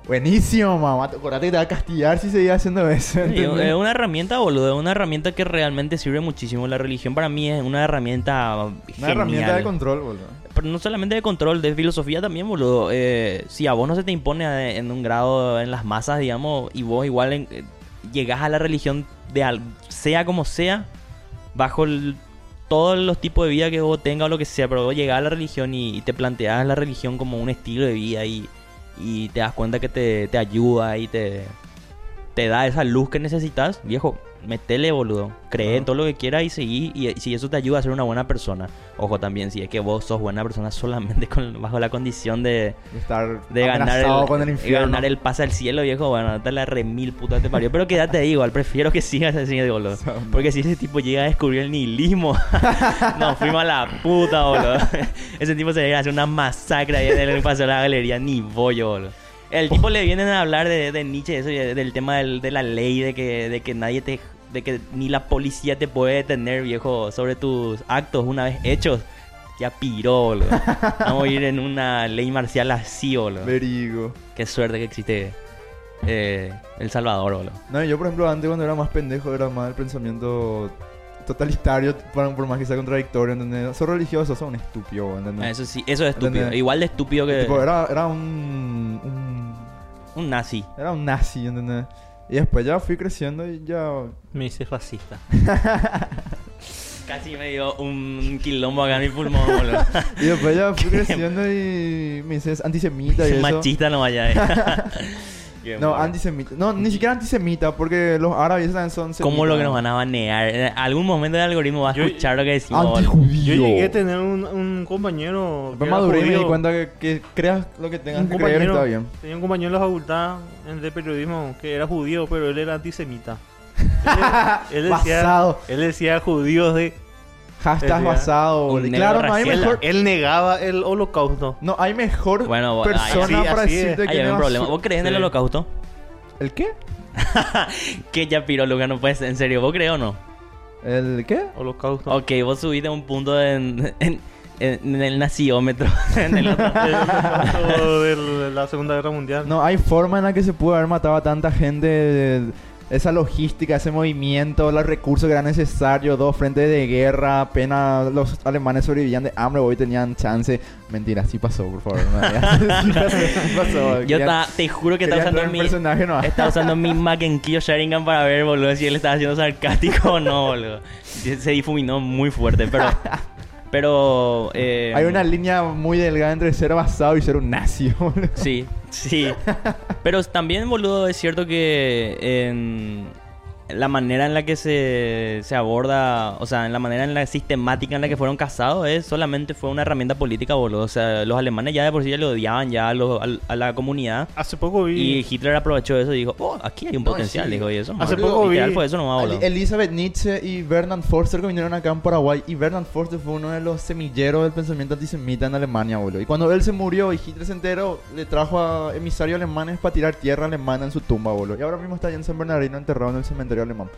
buenísimo, mamá, acordate que te va a castigar si seguías haciendo eso. Es una herramienta, boludo. Es una herramienta que realmente sirve muchísimo. La religión para mí es una herramienta Una genial. herramienta de control, boludo. Pero no solamente de control, de filosofía también, boludo. Eh, si a vos no se te impone en un grado en las masas, digamos, y vos igual en- eh, llegás a la religión de al- sea como sea, bajo el- todos los tipos de vida que vos tengas o lo que sea, pero vos llegás a la religión y, y te planteas la religión como un estilo de vida y, y te das cuenta que te, te ayuda y te, te da esa luz que necesitas, viejo, metele, boludo. Cree en todo lo que quieras y seguí. Y, y si eso te ayuda a ser una buena persona. Ojo también, si es que vos sos buena persona solamente con, bajo la condición de, De estar de ganar el, con el de infierno. ganar el pase al cielo, viejo. Bueno, te la remil puta te parió. Pero quédate igual. Prefiero que sigas así, boludo. Porque si ese tipo llega a descubrir el nihilismo, nos fuimos a la puta, boludo. Ese tipo se llega a hacer una masacre ahí en el paseo de la galería, ni bollo, boludo. El tipo le vienen a hablar de, de Nietzsche, eso, del tema del- de la ley, de que, de que nadie te. de que ni la policía te puede detener, viejo, sobre tus actos una vez hechos. Ya piró, boludo. Vamos a ir en una ley marcial así, boludo. Verigo. Qué suerte que existe eh, El Salvador, boludo. No, yo por ejemplo antes cuando era más pendejo era más el pensamiento totalitario, por, por más que sea contradictorio, ¿entendés? Sos religioso, sos un estúpido, ¿entendés? Eso sí, eso es estúpido. ¿Entendés? Igual de estúpido que Tipo, era, era un, un... un nazi. Era un nazi, ¿entendés? Y después ya fui creciendo y ya... Me hice fascista. Casi me dio un quilombo acá en mi pulmón, boludo. Y después ya fui creciendo y me hice antisemita y eso. Machista no vaya. eh. No, antisemita. No, ni siquiera antisemita, porque los árabes son ¿Cómo lo que nos van a banear? En algún momento el algoritmo va a Yo- escuchar lo que decimos. Yo llegué a tener un, un compañero. era maduré y me di cuenta que, que creas lo que tengas un que creer está bien. tenía un compañero en la facultad de periodismo que era judío, pero él era antisemita. Él, él decía, Basado. él decía judíos de... Hashtag basado, Claro, no hay mejor... Él negaba el holocausto. No hay mejor Bueno, persona así- para decirte Ahí que hay un problema. ¿Vos crees en el holocausto? ¿El qué? que ya piro, no puedes. En serio, ¿vos crees o no? ¿El qué? Holocausto. Ok, vos subiste un punto en, en, en el naciómetro. en el otro. De la Segunda Guerra Mundial. No hay forma en la que se pudo haber matado a tanta gente. de- esa logística, ese movimiento, los recursos que eran necesarios, dos frentes de guerra, apenas los alemanes sobrevivían de hambre, hoy tenían chance. Mentira, sí pasó, por favor. sí pasó. Yo ta- te juro que estaba usando mi. personaje, no. Estaba usando mi Mac en Kyo Sharingan para ver, boludo, si él estaba haciendo sarcástico o no, boludo. Se difuminó muy fuerte, pero. Pero. Eh, Hay una línea muy delgada entre ser basado y ser un nazi, boludo. Sí, sí. Pero también, boludo, es cierto que en la manera en la que se, se aborda, o sea, en la manera en la sistemática en la que fueron casados, es solamente fue una herramienta política, boludo. O sea, los alemanes ya de por sí ya le odiaban ya a, los- a la comunidad. Hace poco vi... Y Hitler aprovechó eso y dijo, oh, aquí hay un No, potencial, sí. dijo, y eso. Hace poco vi- fue eso nomás, El- boludo. Elizabeth Nietzsche y Bernard Forster que vinieron acá en Paraguay. Y Bernard Forster fue uno de los semilleros del pensamiento antisemita en Alemania, boludo. Y cuando él se murió y Hitler se enteró, le trajo a emisarios alemanes para tirar tierra alemana en su tumba, boludo. Y ahora mismo está allá en San Bernardino enterrado en el cementerio alemán.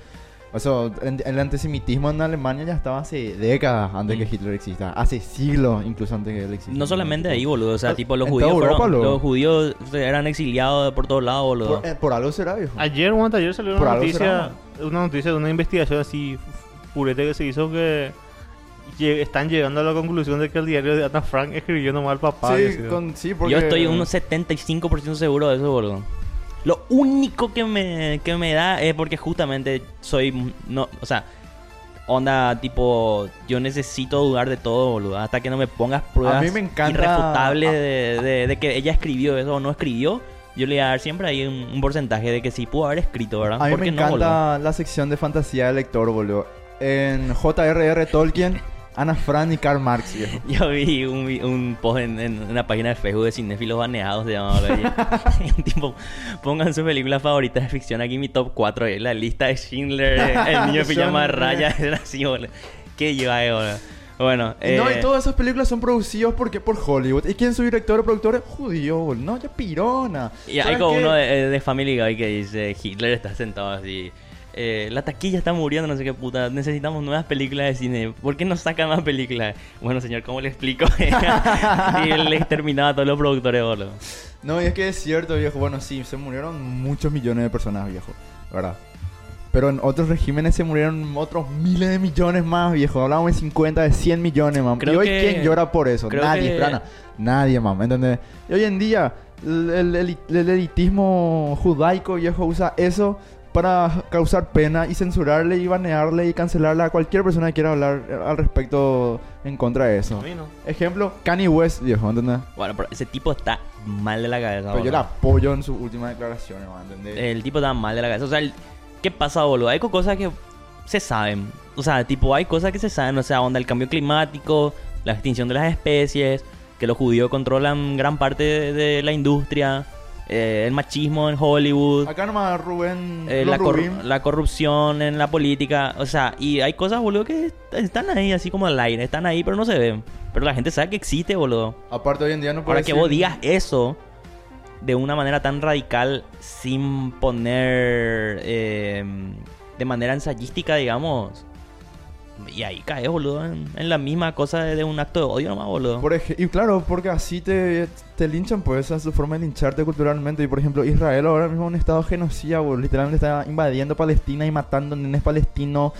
O sea, el, antisemitismo en Alemania ya estaba hace décadas antes Mm. que Hitler exista. Hace siglos incluso antes que él exista. No solamente ahí, boludo. O sea, Ah, tipo, los judíos, Europa, fueron- luego. los judíos eran exiliados por todos lados, boludo. Por, eh, por algo será, viejo. Ayer o anteayer salió una noticia, una noticia de una investigación así purete que se hizo que lle- están llegando a la conclusión de que el diario de Ana Frank escribió nomás al papá. sí, con, sí, porque... Yo estoy un 75% seguro de eso, boludo. Lo único que me, que me da es porque justamente soy... No, o sea, onda tipo... Yo necesito dudar de todo, boludo. Hasta que no me pongas pruebas mí me encanta- irrefutables a- de, de- de que ella escribió eso o no escribió. Yo le voy a dar siempre ahí un, un porcentaje de que sí pudo haber escrito, ¿verdad? A mí ¿Por me boludo? encanta la sección de fantasía del lector, boludo. En J.R.R. Tolkien, Ana Frank y Karl Marx, viejo. Yo vi un, un post en, en una página de Facebook de cinéfilos baneados, se llamaba. pongan su película favorita de ficción aquí, mi top 4, eh, la lista de Schindler, eh, el niño pijama de raya, era así, boludo. ¿Qué lleva ahí, boludo? Bueno, no, eh, y todas esas películas son producidas porque por Hollywood. ¿Y quién es su director o productor? Judío. No, ya pirona. y hay ¿Sabes como uno de, de Family Guy que dice, Hitler está sentado así. Eh, la taquilla está muriendo, no sé qué puta. Necesitamos nuevas películas de cine. ¿Por qué no sacan más películas? Bueno, señor, ¿cómo le explico? y él exterminaba a todos los productores, boludo. No, y es que es cierto, viejo. Bueno, sí, se murieron muchos millones de personas, viejo. ¿Verdad? Pero en otros regímenes se murieron otros miles de millones más, viejo. Hablamos de 50, de 100 millones, mam. Creo y hoy, que- ¿quién llora por eso? creo Nadie, que- Frana. Nadie, mam. ¿Entendés? Y hoy en día, el, el- el- el elitismo judaico, viejo, usa eso para causar pena y censurarle y banearle y cancelarle a cualquier persona que quiera hablar al respecto en contra de eso. A mí no. Ejemplo, Kanye West, viejo, ¿entendés? Bueno, pero ese tipo está mal de la cabeza. Pero yo le apoyo en sus últimas declaraciones, man, ¿entendés? El tipo está mal de la cabeza. O sea, el- ¿qué pasa, boludo? Hay co- cosas que se saben. O sea, tipo, hay cosas que se saben. O sea, onda el cambio climático, la extinción de las especies, que los judíos controlan gran parte de la industria, eh, el machismo en Hollywood. Acá nomás Rubén, eh, la, cor- Rubín. la corrupción en la política, o sea, y hay cosas, boludo, que est- están ahí, así como al aire, están ahí, pero no se ven. Pero la gente sabe que existe, boludo. Aparte hoy en día no puede Ahora que vos digas eso de una manera tan radical sin poner eh, de manera ensayística, digamos. Y ahí caes, boludo, en, la misma cosa de, un acto de odio nomás, boludo. Por y claro, porque así te, te linchan, pues esa es su forma de lincharte culturalmente. Y por ejemplo, Israel ahora mismo es un estado genocida, boludo. Literalmente está invadiendo Palestina y matando nenes palestinos,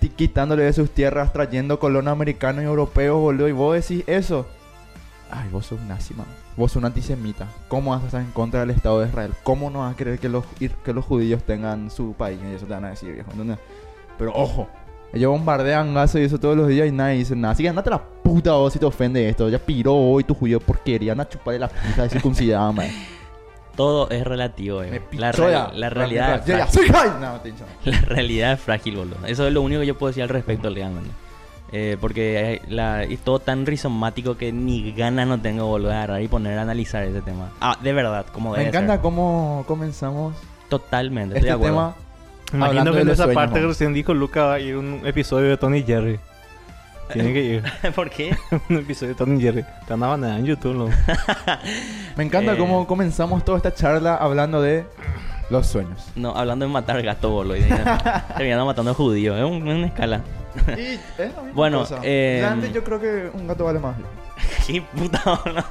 ti- quitándole de sus tierras, trayendo colonos americanos y europeos, boludo. Y vos decís eso. Ay, vos sos nazi, man. Vos sos un antisemita. ¿Cómo vas a estar en contra del Estado de Israel? ¿Cómo no vas a querer que los, que los judíos tengan su país? Y eso te van a decir, viejo. Pero ojo, ellos bombardean gases y eso todos los días y nadie dice nada. Así que andate a la puta vos si te ofende esto. Ya piró hoy tu judío porquería. Anda a chuparle la puta de circuncidada, man. Todo es relativo, eh. Me la, real- ya. la realidad es Ya, ya, frágil. soy Jai. No, te. La realidad es frágil, boludo. Eso es lo único que yo puedo decir al respecto legalmente. Eh, porque la- es todo tan rizomático que ni ganas no tengo de volver a agarrar y poner a analizar ese tema. Ah, de verdad, como Me debe encanta ser. cómo comenzamos Totalmente, estoy este de acuerdo. tema. Imagino Hablando que de en esa parte que recién dijo Luca va a ir un episodio de Tony Jerry. Tiene que ir. ¿Por qué? un episodio de Tony Jerry. Te andaban en YouTube, ¿no? Me encanta Eh. cómo comenzamos toda esta charla hablando de los sueños. No, hablando de matar gato, boludo. y Terminando matando a judíos. Es un- una escala. Y es la misma Bueno, cosa. eh, Realmente yo creo que un gato vale más. Qué puta boludo.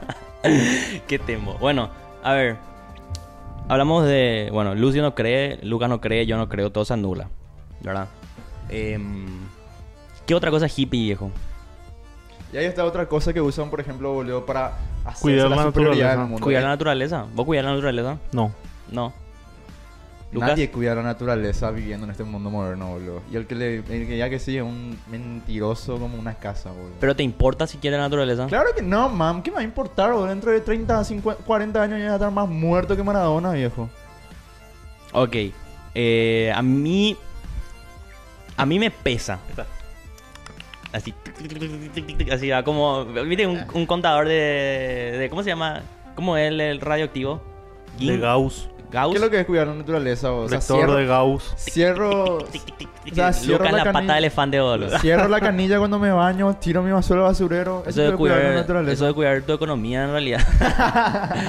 Qué temo. Bueno, a ver. Hablamos de. Bueno, Lucio no cree, Luca no cree, yo no creo, todo se anula. ¿Verdad? Em, ¿Qué otra cosa hippie, viejo? Y ahí está otra cosa que usan, por ejemplo, boludo, para hacer Cuidar la, la naturaleza. ¿Cuidar la naturaleza? ¿Vos cuidar la naturaleza? No. No. Lucas. Nadie cuida la naturaleza viviendo en este mundo moderno, boludo. Y el que le el que ya que sí es un mentiroso como una casa, boludo. ¿Pero te importa si quiere la naturaleza? Claro que no, mam. ¿Qué me va a importar, boludo? Dentro de 30, 50, 40 años ya va a estar más muerto que Maradona, viejo. Ok. Eh, a mí. A mí me pesa. Así. Así va como. ¿Viste un, un contador de, de. ¿Cómo se llama? ¿Cómo es el, el radioactivo? De Gauss. Gauss. ¿Qué es lo que es cuidar la naturaleza? O sea, Vector cierro, de Gauss. cierro, O sea, cierro Lucas la la pata canilla. de elefante, boludo. cierro la canilla cuando me baño, tiro mi basura al basurero. Eso de, es cuidar la cuidar, naturaleza. eso de cuidar tu economía en realidad.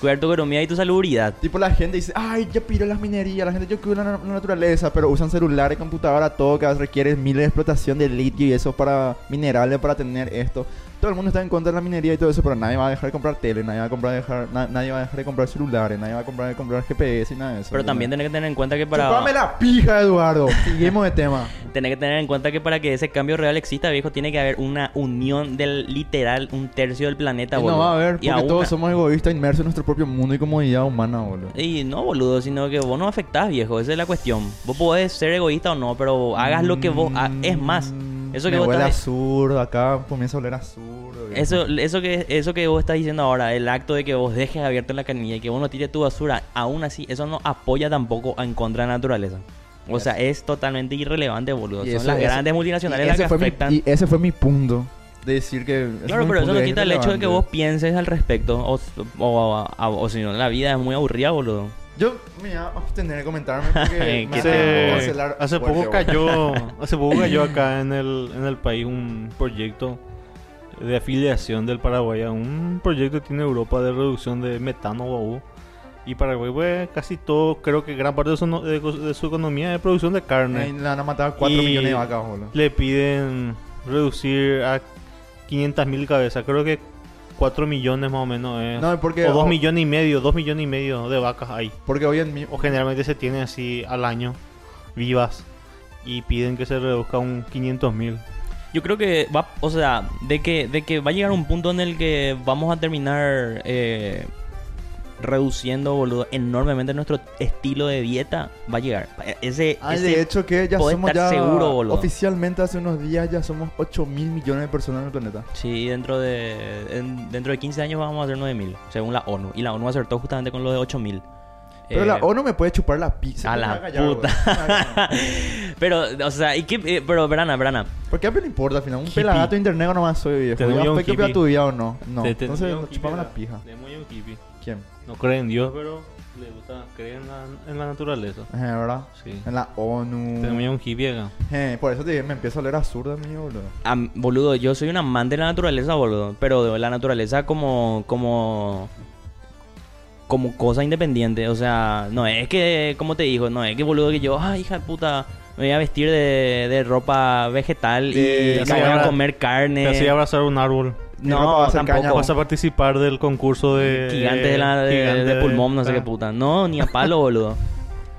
Cuidar tu economía y tu salubridad. Tipo la gente dice, ay, yo piro las minerías, la gente yo cuido la, la naturaleza, pero usan celulares, computadora, todo que requiere miles de explotación de litio y eso para minerales, para tener esto. Todo el mundo está en contra de la minería y todo eso, pero nadie va a dejar de comprar tele, nadie va a, comprar dejar, na- nadie va a dejar de comprar celulares, nadie va a comprar de comprar GPS y nada de eso. Pero también tenés que tener en cuenta que para... Chupame la pija, Eduardo. Seguimos de tema. Tenés que tener en cuenta que para que ese cambio real exista, viejo, tiene que haber una unión del literal un tercio del planeta, boludo. no va a haber, porque todos somos egoístas inmersos en nuestro propio mundo y comodidad humana, boludo. Y no, boludo, sino que vos no afectás, viejo. Esa es la cuestión. Vos podés ser egoísta o no, pero hagas lo que vos... ha- Es más, eso que Mm, Me vos huele estás... absurdo, acá comienza a oler viejo. Eso, eso, que, eso que vos estás diciendo ahora, el acto de que vos dejes abierta la canilla y que vos no tires tu basura, aún así, eso no apoya tampoco en contra de la naturaleza. O sea, es totalmente irrelevante, boludo. Son las ese- grandes multinacionales las que fue mi- afectan. y ese fue mi punto. De decir que... Claro, pero eso no quita el hecho de que vos pienses al respecto. O, o, o- o si no, la vida es muy aburrida, boludo. Yo me voy a abstener de comentarme porque ¿Qué me te- van a Hace, cancelar. Hace fuerte, poco cayó hace poco cayó acá en el, en el país un proyecto de afiliación del Paraguay a un proyecto que tiene Europa de reducción de metano guau. y Paraguay pues casi todo creo que gran parte de su, no- de, de su economía es producción de carne. Le van a matar 4 Y- millones de vacas, boludo. le piden reducir a 500 mil cabezas. Creo que 4 millones más o menos es No, porque... o 2 oh, millones y medio 2 millones y medio de vacas hay Porque hoy en mi... o generalmente se tiene así al año vivas y piden que se reduzca un 500 mil. Yo creo que va, o sea, de que, de que va a llegar un punto en el que vamos a terminar eh, reduciendo, boludo, enormemente nuestro estilo de dieta, va a llegar. Ese, Ah, ese- de hecho que ya somos ya... seguro, boludo. Oficialmente hace unos días ya somos 8 mil millones de personas en el planeta. Sí, dentro de, en- dentro de 15 años vamos a hacer 9000, según la ONU. Y la ONU acertó justamente con lo de 8000. Pero Eh, la ONU me puede chupar la pizza. a la puta. Pero, o sea, ¿y qué? eh, pero, Verana, Verana. ¿Por qué a mí no importa al final? Un Hippie. pelagato de internet nomás soy viejo. Yo ya un hippie. tu vida o no. No. Te- te- Entonces, chupame la hippie, pija. tenemos un hippie. ¿Quién? No cree en Dios, pero le gusta creer en la, en la naturaleza. Eh, ¿verdad? Sí. En la ONU. Ya un hippie acá. Eh, por eso te digo, me empiezo a oler absurdo a mí, boludo. Am- boludo, yo soy un amante de la naturaleza, boludo. Pero de la naturaleza como. como. como cosa independiente. O sea, no es que, como te digo, no es que boludo que yo, ay, hija de puta, me voy a vestir de, de ropa vegetal y hacía voy a comer carne. Te hacía abrazar un árbol. No, tampoco. Vas a participar del concurso de... Gigantes de, la, de, Gigante de pulmón, no sé ah. qué puta. No, ni a palo, boludo.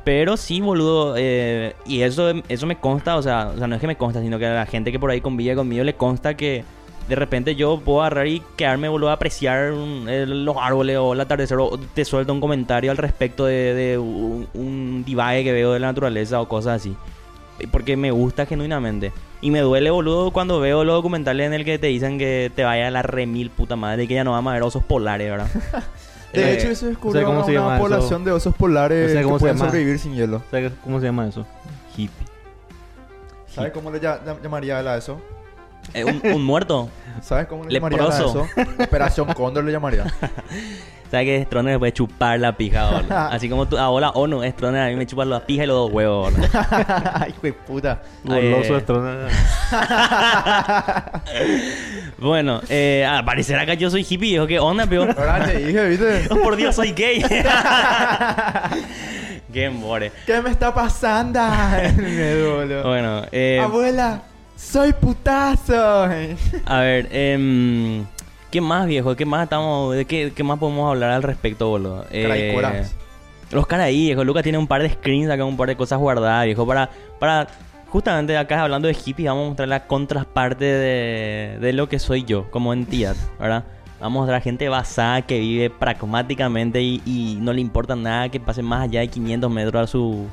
Pero sí, boludo. eh, y eso, eso me consta, o sea, o sea, no es que me consta, sino que a la gente que por ahí convive conmigo le consta que de repente yo puedo agarrar y quedarme, boludo, a apreciar un- el- los árboles o el atardecer o te suelto un comentario al respecto de, de un, un divague que veo de la naturaleza o cosas así. Porque me gusta genuinamente. Y me duele, boludo, cuando veo los documentales en el que te dicen que te vaya a la remil puta madre y que ya no vamos a ver osos polares, ¿verdad? De Eh, hecho, se descubrió ¿cómo una, se llama una eso? población de osos polares sé que cómo se pueden llama. sobrevivir sin hielo. ¿Sabes cómo se llama eso? Hippie. ¿Sabes cómo le llamaría él a eso? Eh, un, un muerto. ¿Sabes cómo le llamaría a eso? Operación Cóndor le llamaría. ¿Sabes que Stroner le puede chupar la pija, boludo? Así como tú, ahora ONU, Stroner a mí me chupa la pija y los dos huevos, boludo. Ay, hijo de puta. Goloso Eh. trona. Bueno, eh, al parecer acá yo soy hippie, viejo. ¿Qué onda, peor? Ahora te dije, ¿viste? Oh, por Dios, soy gay. Qué more. ¿Qué me está pasando? me duele. Bueno, eh, Abuela, soy putazo. a ver, em, ¿qué más, viejo? ¿Qué más estamos, de qué, qué más podemos hablar al respecto, boludo? Eh. Los caraí, viejo. Lucas tiene un par de screens acá, un par de cosas guardadas, viejo. Para, para, justamente acá hablando de hippie, vamos a mostrar la contraparte de, de lo que soy yo como entidad, ¿verdad? Vamos a mostrar gente basada que vive pragmáticamente y, y no le importa nada que pase más allá de 500 metros a su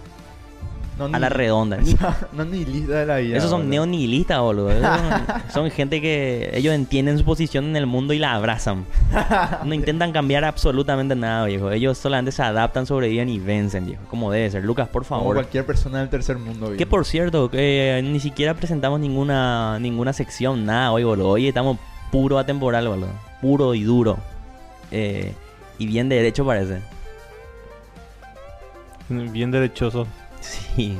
No, a la redonda. no ni lista de la vida. Esos son boludo. neonihilistas, boludo. Son, son gente que ellos entienden su posición en el mundo y la abrazan. No intentan cambiar absolutamente nada, viejo. Ellos solamente se adaptan, sobreviven y vencen, viejo. Como debe ser. Lucas, por Como favor. cualquier persona del tercer mundo. Que viejo. por cierto, que ni siquiera presentamos ninguna ninguna sección, nada hoy, boludo. Hoy estamos puro atemporal, boludo. Puro y duro. Eh, y bien derecho parece. Bien derechoso. Sí.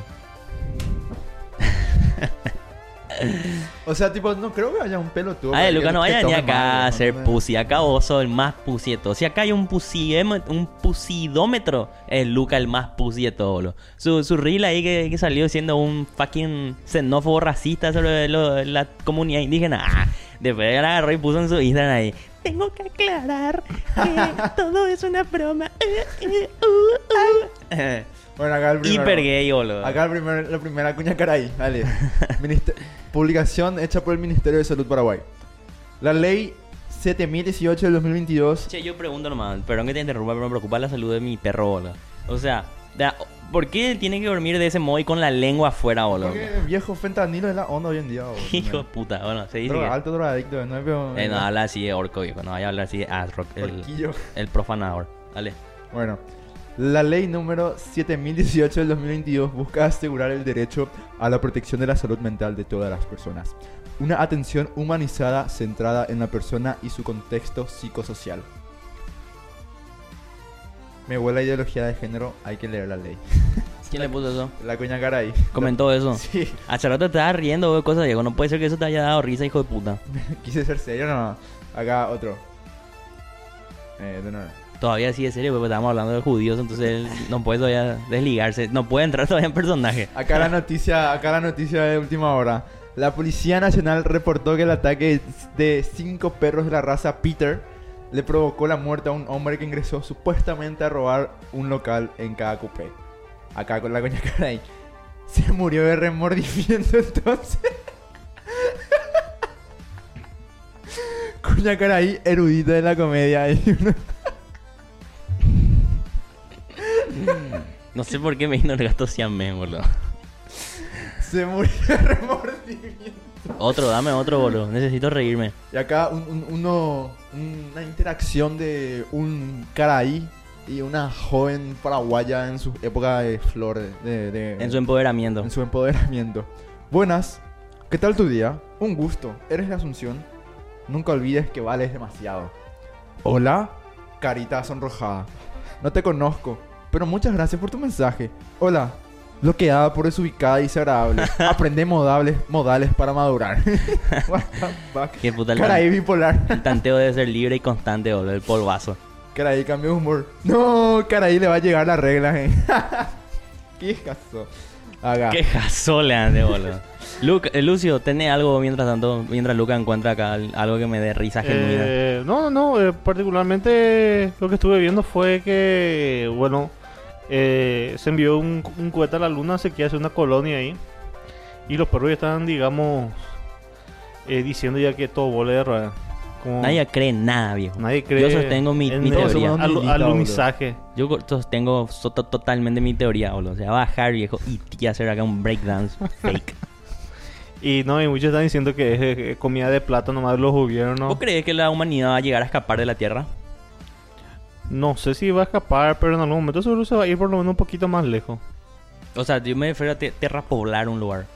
O sea, tipo, no creo que haya un pelotudo. Ay, que- Luca, no vaya ni acá a hacer pussy. Acá vos sos el más pussy de todos. Si acá hay un pusiemo- un pusidómetro, es Luca el más pussy de boludo. Su, su reel ahí que, que salió siendo un fucking xenófobo racista sobre lo- la comunidad indígena. Ah, después la agarró y puso en su Instagram ahí. Tengo que aclarar que todo es una broma. Bueno, acá el primero. Hiper gay, boludo. Acá el primer, la primera cuña caray. Dale. Minister- Publicación hecha por el Ministerio de Salud Paraguay. La ley 7018 del 2022. Che, yo pregunto nomás, perdón que te interrumpa, pero me preocupa la salud de mi perro, boludo. O sea, ¿por qué tiene que dormir de ese modo y con la lengua afuera, boludo? Porque viejo fentanilo es la onda hoy en día. boludo. Hijo de puta, bueno, se dice Droga, que... alto drogadicto, no veo. Eh, no habla así de orco, viejo, no vaya a hablar así de Asrock, el, el profanador. Dale. Bueno, la ley número 7018 del 2022 busca asegurar el derecho a la protección de la salud mental de todas las personas. Una atención humanizada centrada en la persona y su contexto psicosocial. Me huele la ideología de género, hay que leer la ley. ¿Quién le puso eso? La coña cara ahí. Comentó eso. Sí, Hace rato te estabas riendo de cosas, Diego. No puede ser que eso te haya dado risa, hijo de puta. quise ser serio, no. Acá otro. Eh, de nuevo. Todavía sigue serio, porque estamos hablando de judíos, entonces él no puede todavía desligarse. No puede entrar todavía en personaje. Acá la noticia, acá la noticia de última hora. La Policía Nacional reportó que el ataque de cinco perros de la raza Peter le provocó la muerte a un hombre que ingresó supuestamente a robar un local en cada coupé. Acá con la coña cara ahí. Se murió de remordimiento entonces. Cuña cara ahí, erudita de la comedia. No sé por qué me vino el gato siamés, boludo. Se murió de remordimiento. Otro, dame otro, boludo. Necesito reírme. Y acá un- un- uno, una interacción de un caraí y una joven paraguaya en su época de flor, de, de- En su empoderamiento. en su empoderamiento. Buenas, ¿qué tal tu día? Un gusto, eres de Asunción. Nunca olvides que vales demasiado. Hola, carita sonrojada. No te conozco, pero muchas gracias por tu mensaje. Hola, bloqueada por desubicada y desagradable. Aprende modales, modales para madurar. What the fuck? Qué puta el, Caraí bipolar. el tanteo debe ser libre y constante, boludo. El polvazo. Caraí cambió de humor. No, Caraí le va a llegar la regla, eh. ¿Qué caso? Haga. Qué jasole de boludo. Luca- eh, Lucio, ¿tenés algo mientras tanto? Mientras Luca encuentra acá al- algo que me dé risa genuina. Eh, no, no, eh, particularmente lo que estuve viendo fue que, bueno, eh, se envió un, un cohete a la luna, se quiere hacer una colonia ahí. Y los perros ya están, digamos, eh, diciendo ya que todo vole de rueda. Como Nadie cree nada, viejo. nadie cree Yo sostengo mi- mi teoría. alunizaje. Yo sostengo so- to- totalmente mi teoría, boludo. O sea, bajar, viejo, y hacer acá un breakdance fake. Y no, y muchos están diciendo que es comida de plata nomás de los gobiernos. ¿Vos crees que la humanidad va a llegar a escapar de la Tierra? No sé si va a escapar, pero en algún momento seguro se va a ir por lo menos un poquito más lejos. O sea, yo me refiero a te- terrapoblar un lugar.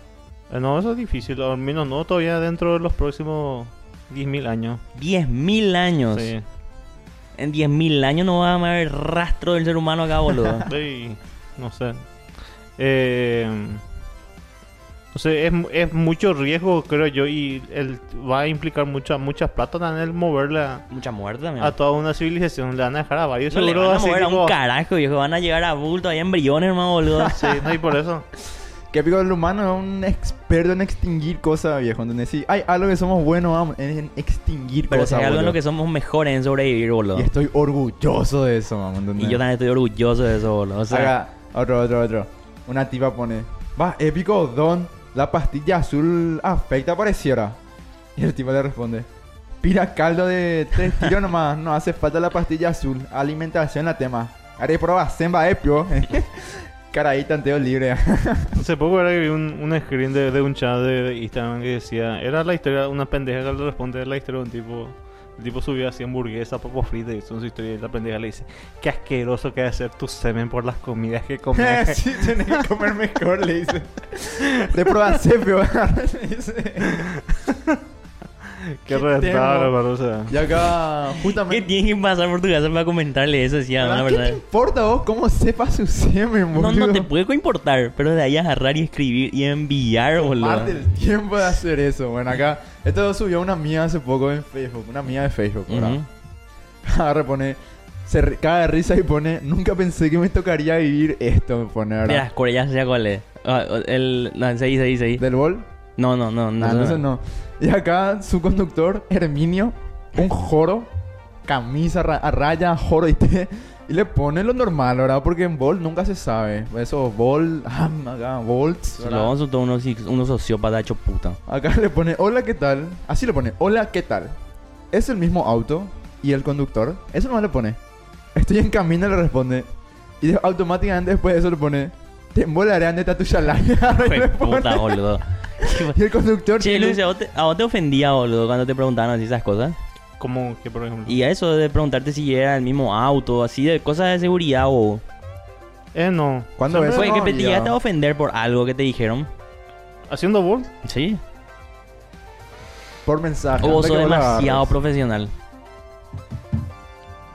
Eh, No, eso es difícil, al menos no todavía dentro de los próximos 10.000 años. 10.000 años. Sí. En 10.000 años no va a haber rastro del ser humano acá, boludo. Sí, no sé. Eh, no sé, es, es mucho riesgo, creo yo, y el, va a implicar mucha mucha plata también el moverla Mucha muerte también. a toda una civilización. Le van a dejar a varios no le van a así, mover a tipo- un carajo, viejo. Van a llegar a bulto ahí embriones, hermano, boludo. Sí, no, y por eso. Que pico el humano es un experto en extinguir cosas, viejo. ¿Entendés? Sí, hay algo que somos buenos vamos, en extinguir Pero si cosas. hay algo en lo que somos mejores en sobrevivir, boludo. Y estoy orgulloso de eso, mamá. ¿entendés? Y yo también estoy orgulloso de eso, boludo. O sea, Haga otro, otro, otro. Una tipa pone, va, épico, Don, la pastilla azul afecta pareciera. Y el tipo le responde, pira caldo de tres tiros nomás, no hace falta la pastilla azul, alimentación la tema. Haré prueba semba epio. Caray, tanteo libre. Hace poco era que vi un, un screen de, de un chat de, Instagram que decía, era la historia, una pendeja que le responde la historia de un tipo. El tipo subió así hamburguesa, papo frito y hizo su historia y la pendeja le dice, qué asqueroso que debe ser tu semen por las comidas que comes. sí, tenés que comer mejor, le dice. De prueba sepio. le dice. Qué rentable, o sea. Y acá, ¿Qué justamente... tiene que pasar por tu casa para comentarle eso? Sí, a una ¿Verdad? ¿Qué te importa vos cómo sepa su semen, No, boludo? no te puede importar, pero de ahí agarrar y escribir y enviar, boludo. Parte el tiempo de hacer eso. Bueno, acá, esto subió una mía hace poco en Facebook, una mía de Facebook, ¿verdad? Agarra, pone, se caga de risa y pone, nunca pensé que me tocaría vivir esto, me pone, ¿verdad? las Coreas, ya sé cuál es. Ah, el... No, seguí, seguí, seguí. ¿Del bol? No, no, no. No, no, entonces no. Y acá su conductor, Herminio, un joro, camisa ra- a raya, joro y té. Y le pone lo normal, ¿verdad? Porque en Bolt nunca se sabe. Eso, Bolt, ah, acá, Volts, Si ¿verdad? lo vamos a todo unos, unos sociópatas hecho puta. Acá le pone, hola, ¿qué tal? Así le pone, hola, ¿qué tal? Es el mismo auto y el conductor. Eso nomás le pone. Estoy en camino, le responde. Y automáticamente después de eso le pone, te embolaré ande tu chalaya. Fue puta, boludo. Y el conductor Che, tiene- ¿a vos, te, a vos te ofendía, boludo, cuando te preguntaban así esas cosas? Como que, por ejemplo. Y a eso de preguntarte si era el mismo auto, así de cosas de seguridad o... Eh, no. ¿Cuándo Eso Fue no que te llegaste a ofender por algo que te dijeron. Haciendo bol. Sí. por mensaje. O vos sos demasiado profesional.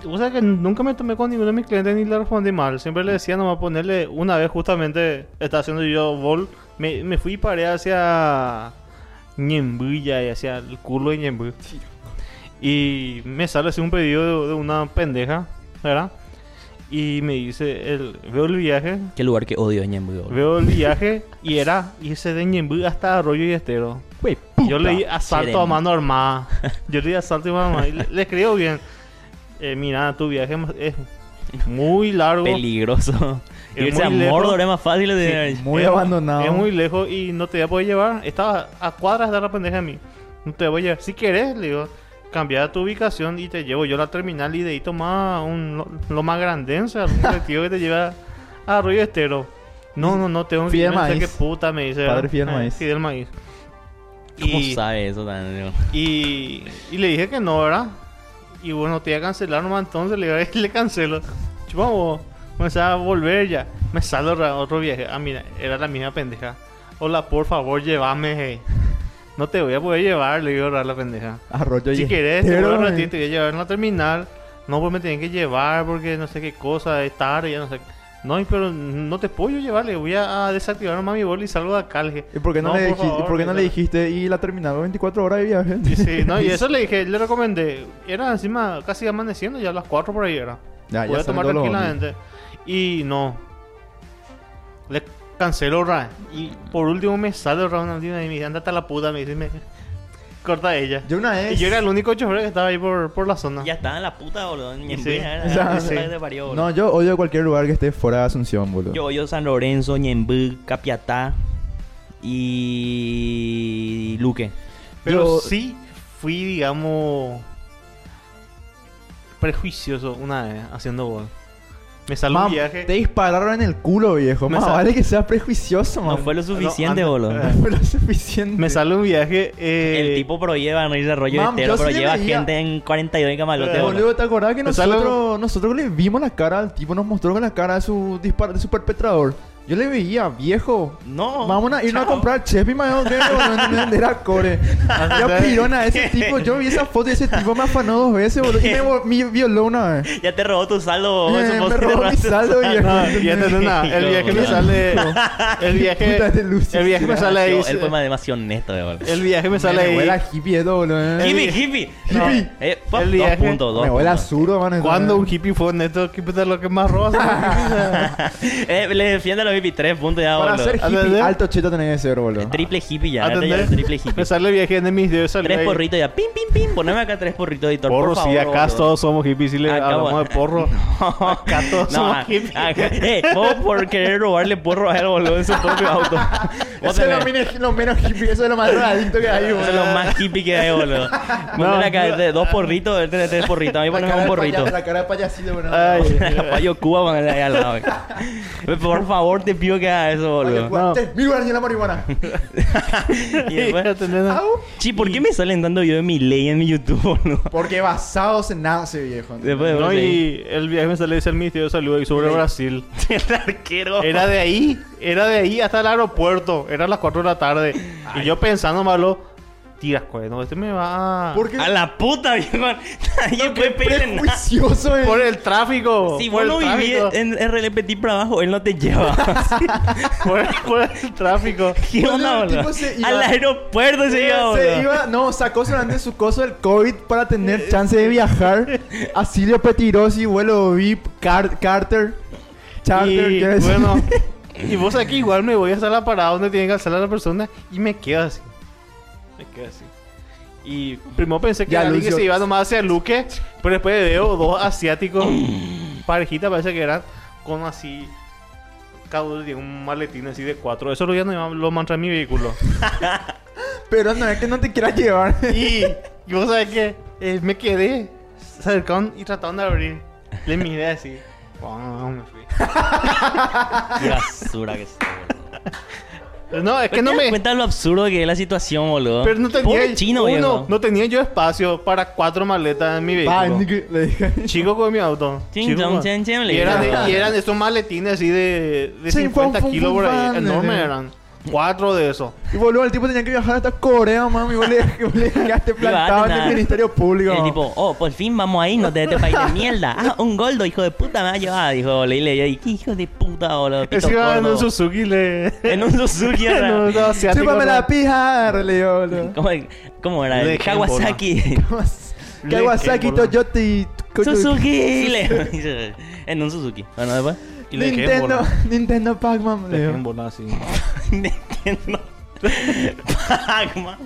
O sea que nunca me tomé con ninguno de mis clientes ni le respondí mal. Siempre le decía nomás ponerle una vez justamente estaba haciendo yo bol. Me, me fui y paré hacia Ñembuya y hacia el culo de Ñembu. Y me sale así un pedido de, de una pendeja, ¿verdad? Y me dice, el, veo el viaje, Qué lugar que odio Ñembu, boludo. veo el viaje y era irse de Ñembu hasta Arroyo y Estero. Yo leí asalto a mano armada. Yo leí asalto a mano armada. Y le, le escribo bien. Eh, mira, tu viaje es muy largo. Peligroso. Es Irse a muy lejos. Mordor es más fácil de... Muy es, abandonado. Es muy lejos y no te voy a poder llevar. Estaba a cuadras de la pendeja de mí. No te voy a llevar. Si querés, le digo, cambia tu ubicación y te llevo yo a la terminal y de ahí toma un lo, lo más grandense, algún colectivo que te lleva a Arroyo Estero. No, no, no, tengo que Maíz. qué puta me dice. Padre. Fidel Eh, Maíz. Fidel Maíz. ¿Cómo Y- sabe eso también? Y, y le dije que no, ¿verdad? Y bueno, te iba a cancelar nomás entonces, le, le cancelo. Vamos, vamos a volver ya. Me sale otro, otro viaje. Ah, mira, era la misma pendeja. Hola, por favor, llévame. hey. No te voy a poder llevar, le digo a la pendeja. Arroyo Si querés, te voy a güey. repetir, te voy a llevar en la terminal. No, pues me tienen que llevar porque no sé qué cosa, es tarde, ya no sé. No, pero no te puedo llevar, le voy a, desactivar nomás mi bol y salgo de acá. le dije. ¿Y por qué no, le, por dijiste, favor, ¿y por qué no le le- dijiste y la terminaba 24 horas de viaje? Y sí, no, y eso le dije, le recomendé. Era encima casi amaneciendo, ya a las 4 por ahí era. Ya, ya Puede salen tomar tranquilamente. Y no. Le canceló Ra. Y por último me sale Ra una tía y me dice, andate a la puta, me dice, me corta ella. Yo una vez... Y yo era el único chofer que estaba ahí por, por la zona. Ya estaba en la puta, boludo. En Sí. sí. te parió, boludo. No, yo odio cualquier lugar que esté fuera de Asunción, boludo. Yo odio San Lorenzo, Ñembu, Capiatá y Luque. Pero Yo- sí fui, digamos, prejuicioso una vez haciendo gol. Me salió un viaje. te dispararon en el culo, viejo. Me Más vale que seas prejuicioso, No man. fue lo suficiente, anda- boludo. eh. No fue lo suficiente. Me sale un viaje. Eh, El tipo prohíba no irse a rollo Mam, yo pero le lleva veía- gente en 42 en camalote, Eh, boludo. Boludo, ¿te acordás que Me sale- nosotros, nosotros le vimos la cara al tipo? Nos mostró con la cara de su, dispar de su perpetrador. Yo le veía, viejo. No. Vamos a irnos a comprar chef y mayo que no era core. Ya pirona a ese tipo. Yo vi esa foto y ese tipo me afanó dos veces, boludo. Y me, violó una vez. Ya te robó tu saldo, vos, Eh, me robó mi saldo, viejo. No, y ya nada. El viaje me sale. El viaje. Puta de Lucio. El viaje me sale ahí. Fue más demasiado honesto, de verdad. El viaje me sale Me huele a ahí. hippie boludo. eh. Hippie, hippie. No. Eh, El dos viaje- puntos, dos Me huele a zurdo, man. Cuando un hippie fue honesto, ¿qué puta es lo que más roba? son los hippies? Eh, le defiende a los hippies, tres puntos ya, Para boludo. ser hippie, ¿Atendés? alto cheto tenés que ser, boludo. Triple hippie ya, ya ¿Atendés? es triple hippie. Me sale el viaje de mis Tres ahí. porritos ya, pim, pim, pim. Poneme acá tres porritos, editor, Porro, por favor. acá boludo. todos somos hippies. Si le Acá, hablamos de porro. Acá todos No, somos hippies. acá- eh, vos por querer robarle porro a él, boludo, en su propio auto. Vos Eso es lo tenés- menos, lo menos hippie, eso es lo más drogadicto que hay, Eso es lo más hippie que hay, boludo. Ponle acá de dos porritos, él tiene tres porritos. A mí La poneme cara un de porrito. La cara de payasito, boludo. Ay. Payo Cuba ponele ahí al lado. Por favor, te pido que hagas eso, boludo. No. Mil guaraníes la marihuana. Y después-. Au. Chi, ¿por qué me salen dando videos de mi ley en mi YouTube, boludo? Porque basados en nace, viejo. Después- No, sí. y el viaje me sale dice el ministerio de salud ahí sobre. Brasil. El arquero. Era de ahí, era de ahí hasta el aeropuerto. Era las 4 de la tarde. Y yo pensando malo, tiras, no, este me va a... Porque A la puta, viejo. Nadie puede pedirle nada. prejuicioso, eh. Por el tráfico. Si vos el no vivís en RL Petit para abajo, él no te lleva. por, por el tráfico. ¿Qué onda, boludo? se Al aeropuerto se iba, Se boludo. iba, no, sacó solamente su coso del COVID para tener chance de viajar. Asilio Petirosi, vuelo VIP, Car- Carter, Charter, y, bueno, y vos aquí igual me voy hasta la parada donde tiene que alzar a la persona y me quedo así. Me quedo así. Y primero pensé que Ya, era alguien que se iba nomás hacia Luque, pero después veo dos asiáticos, parejita parece que eran, con así, cada uno tiene un maletín así de cuatro. Eso lo ya no lo mantra en mi vehículo. Pero no es que no te quieras llevar. y, y vos sabés que eh, me quedé, se acercaron y trataron de abrir. Le miré así. Wow, me fui. Qué basura que es. No, es que no me... cuenta lo absurdo que es la situación, boludo? Pero no tenía Pobre chino, uno, viejo. no tenía yo espacio para cuatro maletas en mi vehículo. le dije. Chico con mi auto. Chen, chen, le y, eran, y eran estos maletines así de, de Sí, 50 fum, fum, kilos por ahí. Enormes eran. Cuatro de esos. Y boludo, el tipo tenía que viajar hasta Corea, mami. Vos le, dejaste plantado en el. Ministerio Público. El tipo, oh, por fin vamos a irnos de este país de mierda. Ah, un goldo, hijo de puta, me va a llevar. Dijo, le le y ¿qué hijo de puta, boludo? Pito Encima en un Suzuki le... En un Suzuki, un asiático, Chúpame ¿no? la pija, le digo, boludo. ¿Cómo, cómo era? Le El Kawasaki. Kawasaki. Toyota y... Suzuki. le- en un Suzuki. Bueno, después. Y le dejé en Nintendo, bola. Nintendo Pac-Man, Le dejé digo. en bola así. Nintendo. Pac-Man.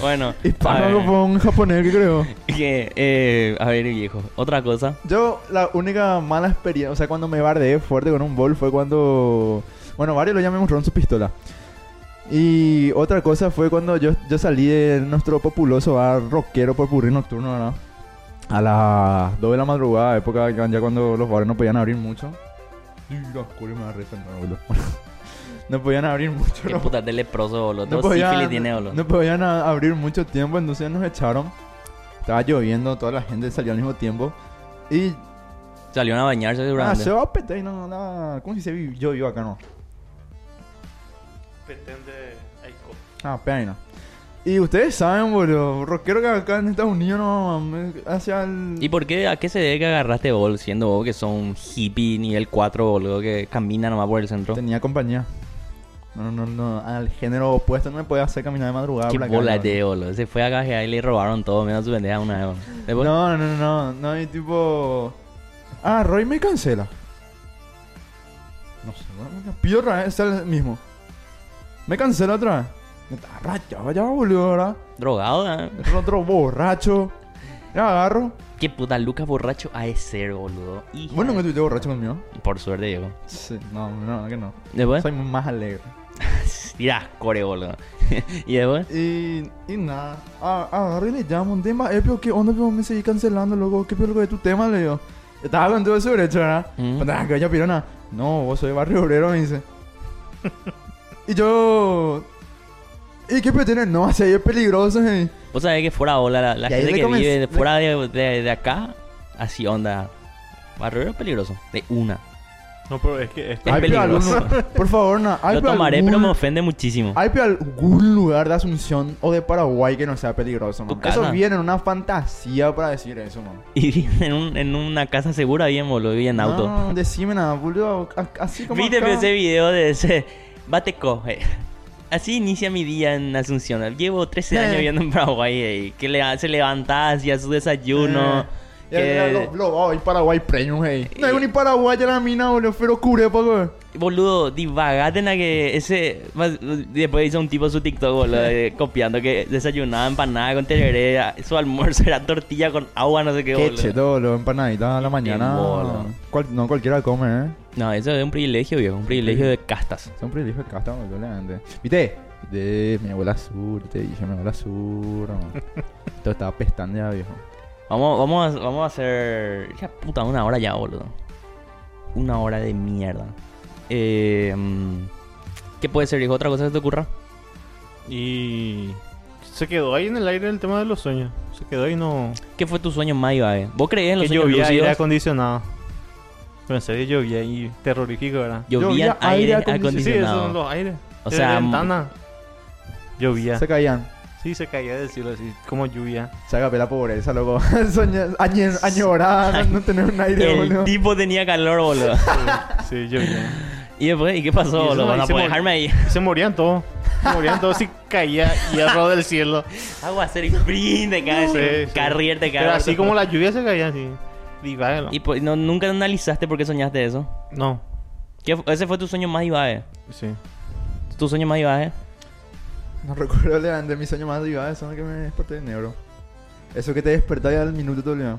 Bueno. Y Pac-Man fue un japonés que creo. que, eh, a ver, viejo. Otra cosa. Yo, la única mala experiencia, o sea, cuando me bardeé fuerte con un bol fue cuando. Bueno, varios lo llamamos Ron su pistola. Y otra cosa fue cuando yo, yo salí de nuestro populoso bar rockero por purri nocturno, ¿verdad? A las 2 de la madrugada, época ya cuando los bares no podían abrir mucho. Y la cura me va a reventar, boludo. No podían abrir mucho. Qué los- puta de leproso, boludo. no podían, tiene, boludo. no podían abrir mucho tiempo, entonces nos echaron. Estaba lloviendo, toda la gente salió al mismo tiempo. Y Salieron a bañarse Ah, seguramente. se va a petar y no, nada. ¿Cómo se dice? Yo vivo acá, no. Petén de Aiko. Ah, pena. Y ustedes saben, boludo, rockero que acá en Estados Unidos no mames, hacia el. ¿Y por qué? ¿A qué se debe que agarraste bol siendo vos que son hippie nivel 4, boludo, que camina nomás por el centro? Tenía compañía. No, no, no. Al género opuesto no me podía hacer caminar de madrugada. Qué boludo. Se fue a cajear y le robaron todo, menos su pendeja una vez. Después- No, no, no, no. No hay tipo. Ah, Roy me cancela. No sé, bueno, pido otra vez, es el mismo. Me cancela otra vez. Me está rayado ya, boludo, ¿verdad? Drogado, ¿eh? Otro borracho. Ya agarro. Qué puta Lucas borracho a ser, boludo. Hija Bueno, que de- estuviste borracho conmigo. Por suerte, Diego. Sí, no, no, que no. Después, Soy más alegre. tira core, boludo. y después, Y, y nada. Ah, agarré y le llamo un tema. Eh, pero ¿qué onda? Pero me seguí cancelando, loco. ¿Qué peor de tu tema? Le digo. Estaba con todo eso derecho, ¿verdad? Mm. Yo pirona. No, vos soy barrio obrero, me dice. y yo. ¿Y qué pretende? No, así es peligroso, eh. vos sabés que fuera bola, la, la Y gente que vive fuera de, de, de acá, así onda. Barrio es peligroso. De una. No, pero es que... Es que Es peligroso. algún- por favor, no. Hay Lo tomaré, algún- pero me ofende muchísimo. Hay algún lugar de Asunción o de Paraguay que no sea peligroso, man. casa. Eso viene en una fantasía para decir eso, man. Y en, un- en una casa segura bien, boludo, vive en auto. No, decime nada, boludo. Así como ¿Viste acá. ese video de ese? Bate coge. Así inicia mi día en Asunción. Llevo 13 Eh. años viviendo en Paraguay. eh, Que le, se levanta, hacía su desayuno. Que- lo- Paraguay premium, hey. No hay ni Paraguay ya la mina, boludo. Pero cure, poco. Boludo, divagate en la que ese... Después hizo un tipo su TikTok, boludo, copiando que desayunaba empanada con tereré. Su almuerzo era tortilla con agua, no sé qué, Qué boludo. cheto, lo empanadita a la mañana. Cual- no cualquiera come, eh. No, eso es un privilegio, viejo. Un privilegio de castas. Son privilegios de casta, boludo, obviamente. ¿Viste? De mi abuela sur, te dije, mi abuela sur. Todo estaba pestando ya, viejo. Vamos, vamos, a, vamos a hacer. Ya puta, una hora ya, boludo. Una hora de mierda. Eh, mm, ¿Qué puede ser, hijo? ¿Otra cosa que te ocurra? Y... Se quedó ahí en el aire el tema de los sueños. Se quedó ahí no... ¿Qué fue tu sueño más, Ibae? ¿Vos creés en los Que sueños llovía aire acondicionado. Pero en serio llovía y terrorífico, ¿verdad? Llovía aire aire Sí, sí, esos son acondicionado. los aires. O sea, ventana. Llovía. Se caían. Sí, se caía del cielo así, como lluvia. Sácame la pobreza, loco. Soña- añe- Añorada, no, tener un aire, El boludo. tipo tenía calor, boludo. Sí, lluvia. y después, ¿y qué pasó, Y eso, boludo? y Bueno, se mor- dejarme ahí. Y se morían todos. Se morían todos y caía hierro del cielo. Hago hacer sprint de cada Sí, sí. carrier de cada Pero así como la lluvia se caía así. Divágalo. Y pues, no, nunca analizaste por qué soñaste eso. No. ¿Qué fu- ese fue tu sueño más divague. Sí. Tu sueño más divague. No recuerdo de mi sueño más divas, son que me desperté de negro. Eso que te despertás ya al minuto te olvidó.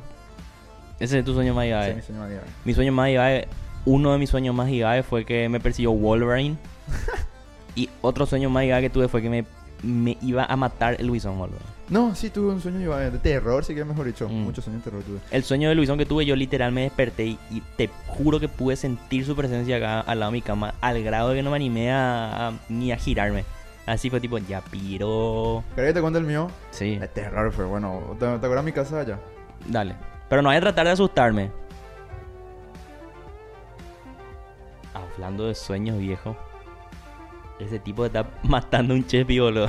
Ese es tu sueño más Ese divague. es mi sueño más divas. Mi sueño más divague, uno de mis sueños más divague fue que me persiguió Wolverine. y otro sueño más divague que tuve fue que me, me iba a matar el Luisón, boludo. No, sí tuve un sueño de terror, sí que mejor dicho. Mm. Muchos sueños de terror tuve. El sueño de Luisón que tuve, yo literal me desperté y, y te juro que pude sentir su presencia acá al lado de mi cama, al grado de que no me animé a, a- ni a girarme. Así fue tipo, ya piro. ¿Querés que te cuente el mío? Sí, De terror fue, bueno. ¿Te, te acuerdas mi casa allá? dale. Pero no hay que tratar de asustarme. Hablando de sueños, viejo. Ese tipo está matando un chepi, boludo.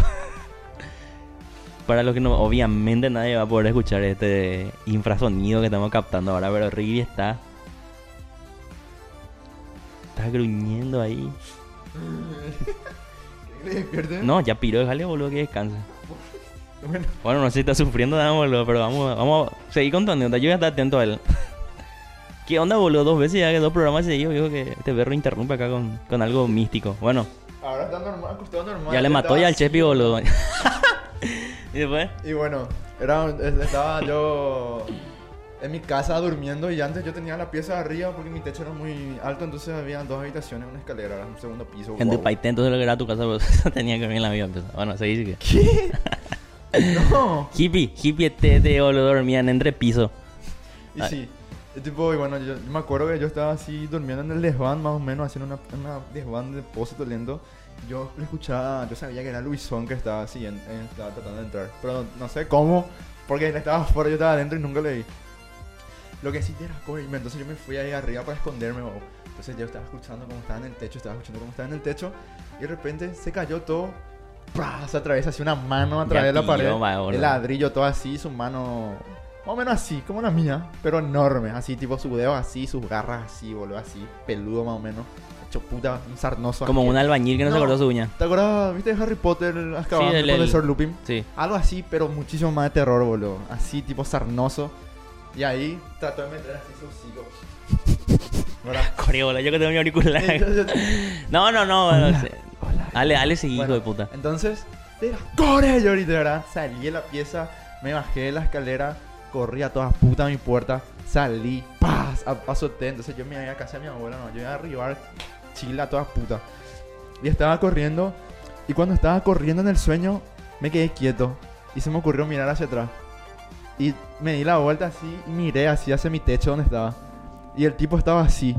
Para los que no, obviamente nadie va a poder escuchar este infrasonido que estamos captando ahora, pero Ricky está. Está gruñendo ahí. No, ya piró, déjale, boludo, que descanse. Bueno, Bueno, no sé si está sufriendo nada, boludo, pero vamos, vamos a seguir con tu anécdota. Yo voy a estar atento a él. ¿Qué onda, boludo? Dos veces ya que dos programas seguidos, digo que este perro interrumpe acá con, con algo místico. Bueno, ahora está normal, acostado normal. ya le mató ya al. Chepi, boludo. y después, Y bueno, era, es- estaba yo en mi casa durmiendo y antes yo tenía la pieza de arriba porque mi techo era muy alto, entonces había dos habitaciones, una escalera, era un segundo piso. en wow. Dupaité, entonces lo que era tu casa, pues, tenía que ver en la vida. Pues. Bueno, se dice que. ¿Qué? no. Hippie, hippie, te, te, boludo, dormían entre piso. Y sí. Y tipo, y bueno, yo, yo me acuerdo que yo estaba así durmiendo en el desván, más o menos, haciendo una, una desván de depósito lento. Yo le escuchaba, yo sabía que era Luisón que estaba así, en- en- estaba tratando de entrar. Pero no sé cómo, porque él estaba afuera, yo estaba adentro y nunca le vi. Lo que sí era entonces yo me fui ahí arriba para esconderme, bobo. Entonces yo estaba escuchando cómo estaba en el techo, estaba escuchando cómo estaba en el techo, y de repente se cayó todo. ¡Pah! Se atraviesa así una mano a través de la pared. el ladrillo todo así, su mano más o menos así, como la mía, pero enorme, así, tipo su dedo así, sus garras así, boludo, así, peludo más o menos. Hecho puta, un sarnoso. Como un asqueroso. albañil que no, se No. cortó su uña. ¿Te acuerdas? ¿Viste Harry Potter, Azkaban, Sí, el- el el- profesor Lupin? Sí. Algo así, pero muchísimo más de terror, boludo. Así, tipo sarnoso. Y ahí trató de meter así su hocico. ¿Verdad? Corre, boludo, yo que tengo mi auricular. No, no, no. Hola, no sé. hola. Dale, dale, seguí, Bueno, hijo de puta. Entonces, era, corre yo ahorita, ¿verdad? Salí de la pieza, me bajé de la escalera, corrí a todas putas a mi puerta, salí, paz, a- azoté. Entonces yo me iba a casa de mi abuela, no, yo iba a arribar chile a todas putas. Y estaba corriendo, y cuando estaba corriendo en el sueño, me quedé quieto. Y se me ocurrió mirar hacia atrás. Y me di la vuelta así y miré así hacia mi techo donde estaba. Y el tipo estaba así.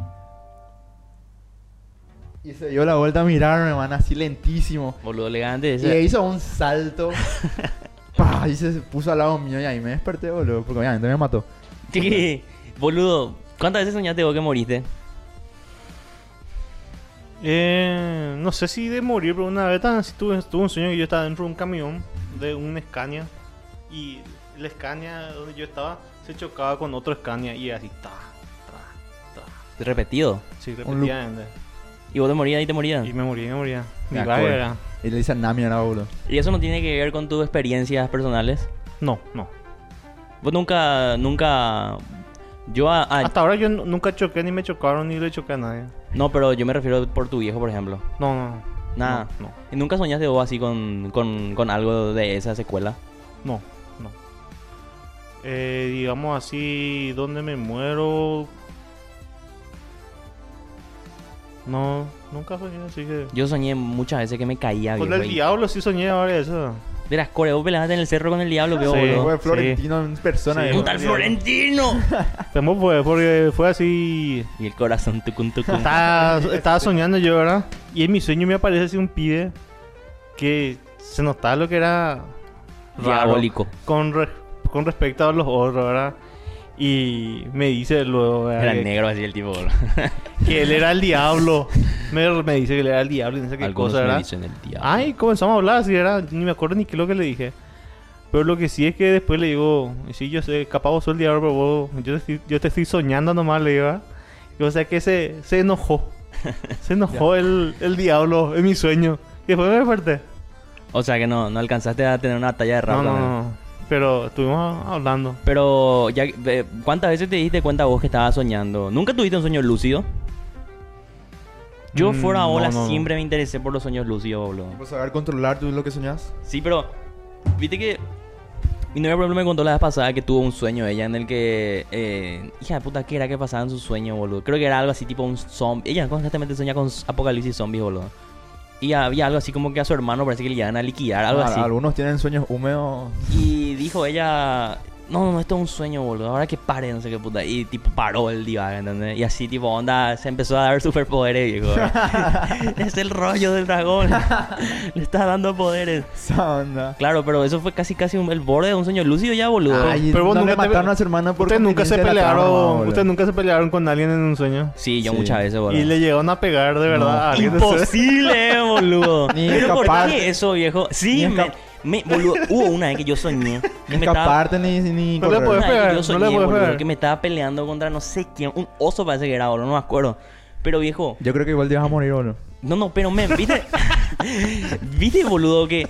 Y se dio la vuelta a mirarme, man, así lentísimo. Boludo elegante Y ese. hizo un salto. y se puso al lado mío y ahí me desperté, boludo. Porque obviamente me mató. ¿Qué? Boludo, ¿cuántas veces soñaste vos que moriste? Eh, no sé si de morir, pero una vez tan- sí tuve, tuve un sueño que yo estaba dentro de un camión de un Scania y la Scania donde yo estaba se chocaba con otro Scania y así, ta, ta, ta. Repetido. Sí, repetidamente. Y vos te morías y te morías. Y me moría, me moría. Me Mi era. Y le dice a Nami ahora, boludo. ¿Y eso no tiene que ver con tus experiencias personales? No, no. Vos nunca, nunca... Yo a... a- Hasta ahora yo nu- nunca choqué, ni me chocaron, ni le choqué a nadie. No, pero yo me refiero por tu viejo, por ejemplo. No, no. Nada. No, ¿Y nunca soñaste vos así con, con, con algo de esa secuela? no. Eh, digamos así, ¿dónde me muero? No, nunca soñé, así que... Yo soñé muchas veces que me caía, Con el diablo sí soñé ahora eso. Verás, core, vos peleaste en el cerro con el diablo, veo, Sí. boludo. Fue sí. Florentino en persona. Sí. ¡Un tal Florentino! Temo fue porque fue así... y el corazón tucun tucun. Estaba, estaba soñando yo, ¿verdad? Y en mi sueño me aparece así un pibe que se notaba lo que era Diabólico. con, re- con respecto a los otros, ¿verdad? Y me dice luego ¿verdad? Era que, negro así el tipo, que él era el diablo. Me, me dice que él era el diablo y no sé qué Algunos cosa, me ¿verdad? dicen el diablo. Ay, comenzamos a hablar así, ¿verdad? Ni me acuerdo ni qué es lo que le dije. Pero lo que sí es que después le digo, sí, yo sé, capaz vos sos el diablo, pero vos, yo, te, estoy- yo te estoy soñando nomás, le digo. Y o sea que se, se enojó. Se enojó el, el diablo en mi sueño. Y después me desperté. O sea que no, no alcanzaste a tener una talla de rap No, no, no. Pero estuvimos hablando. Pero, ya, eh, ¿cuántas veces te diste cuenta vos que estabas soñando? ¿Nunca tuviste un sueño lúcido? Yo Mm, fuera no, ahora no, no. siempre me interesé por los sueños lúcidos, boludo. Pues saber controlar tú lo que soñás. Sí, pero viste que mi novia por ejemplo me contó la vez pasada que tuvo un sueño ella en el que eh, hija de puta qué era que pasaba en su sueño, boludo. Creo que era algo así tipo un zombie. Ella constantemente sueña con apocalipsis zombies, boludo. Y había algo así como que a su hermano parece que le iban a liquidar, algo Ah, así. Algunos tienen sueños húmedos. Y dijo ella, no, no, no, esto es un sueño, boludo. Ahora que pare, no sé qué puta. Y tipo paró el divaga, ¿entendés? Y así tipo onda se empezó a dar superpoderes, viejo. es el rollo del dragón. Le está dando poderes. Esa onda. Claro, pero eso fue casi casi un- el borde de un sueño lúcido ya, boludo. Ay, Pero vos no le nunca te- mataron a su hermana por Ustedes nunca se pelearon, ustedes nunca se pelearon con alguien en un sueño. Sí, yo Sí. muchas veces, boludo. Y le llegaron a pegar de verdad a alguien. Imposible, boludo. Ni Pero ¿por qué eso, viejo? Sí, Ni me, me- boludo, hubo una vez que yo soñé. que Ni me estaba- escaparte ni, ni No le puedes pegar, yo no soñé, le puedes boludo, pegar. que me estaba peleando contra no sé quién. Un oso parece que era, boludo, no me acuerdo. Pero viejo, Yo creo que igual te vas a morir, boludo. no, no, pero men, ¿viste? ¿Viste, boludo, que